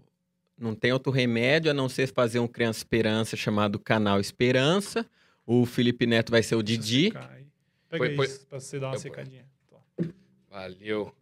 Speaker 3: Não tem outro remédio a não ser fazer um Criança Esperança chamado Canal Esperança. O Felipe Neto vai ser o Didi.
Speaker 2: Pega
Speaker 1: Põe- põe-
Speaker 2: isso pra você dar uma
Speaker 1: Eu-
Speaker 2: secadinha.
Speaker 1: Valeu.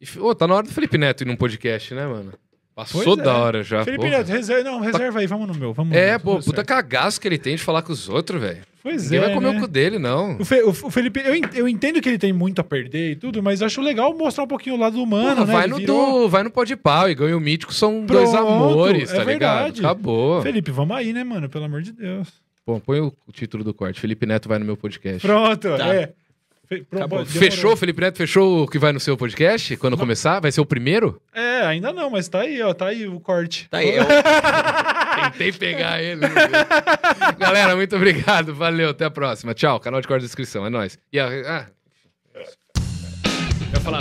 Speaker 1: E, ô, tá na hora do Felipe Neto ir num podcast, né, mano? Passou
Speaker 2: Pois é.
Speaker 1: da hora já.
Speaker 2: Felipe. Neto, reserva, não, reserva aí, vamos no meu. Vamos
Speaker 1: É,
Speaker 2: no
Speaker 1: pô, puta
Speaker 2: certo.
Speaker 1: cagaço que ele tem de falar com os outros, velho.
Speaker 2: Pois
Speaker 1: Ninguém
Speaker 2: é.
Speaker 1: vai comer
Speaker 2: né?
Speaker 1: o cu dele, não.
Speaker 2: O, Fe- o- o Felipe, eu, eu entendo que ele tem muito a perder e tudo, mas acho legal mostrar um pouquinho o lado humano,
Speaker 1: Porra,
Speaker 2: né?
Speaker 1: vai,
Speaker 2: Ele
Speaker 1: no
Speaker 2: virou-
Speaker 1: do, vai no pó de pau e ganha o mítico, são dois
Speaker 2: Pronto,
Speaker 1: amores,
Speaker 2: é
Speaker 1: tá ligado?
Speaker 2: verdade.
Speaker 1: Acabou.
Speaker 2: Felipe, vamos aí, né, mano? Pelo amor de Deus.
Speaker 1: Pô, põe o título do corte. Felipe Neto vai no meu podcast.
Speaker 2: Pronto,
Speaker 3: Tá.
Speaker 2: é. Fe-.
Speaker 1: Fechou, Felipe Neto fechou o que vai no seu podcast? Quando começar? Vai ser o primeiro?
Speaker 2: É, ainda não, mas tá aí, ó. Tá aí o corte.
Speaker 3: Tá aí, eu,
Speaker 1: Tentei pegar ele. não. [LAUGHS] Galera, muito obrigado. Valeu, até a próxima. Tchau. Canal de corte da descrição. É nóis. E a... ah. Eu ia falar.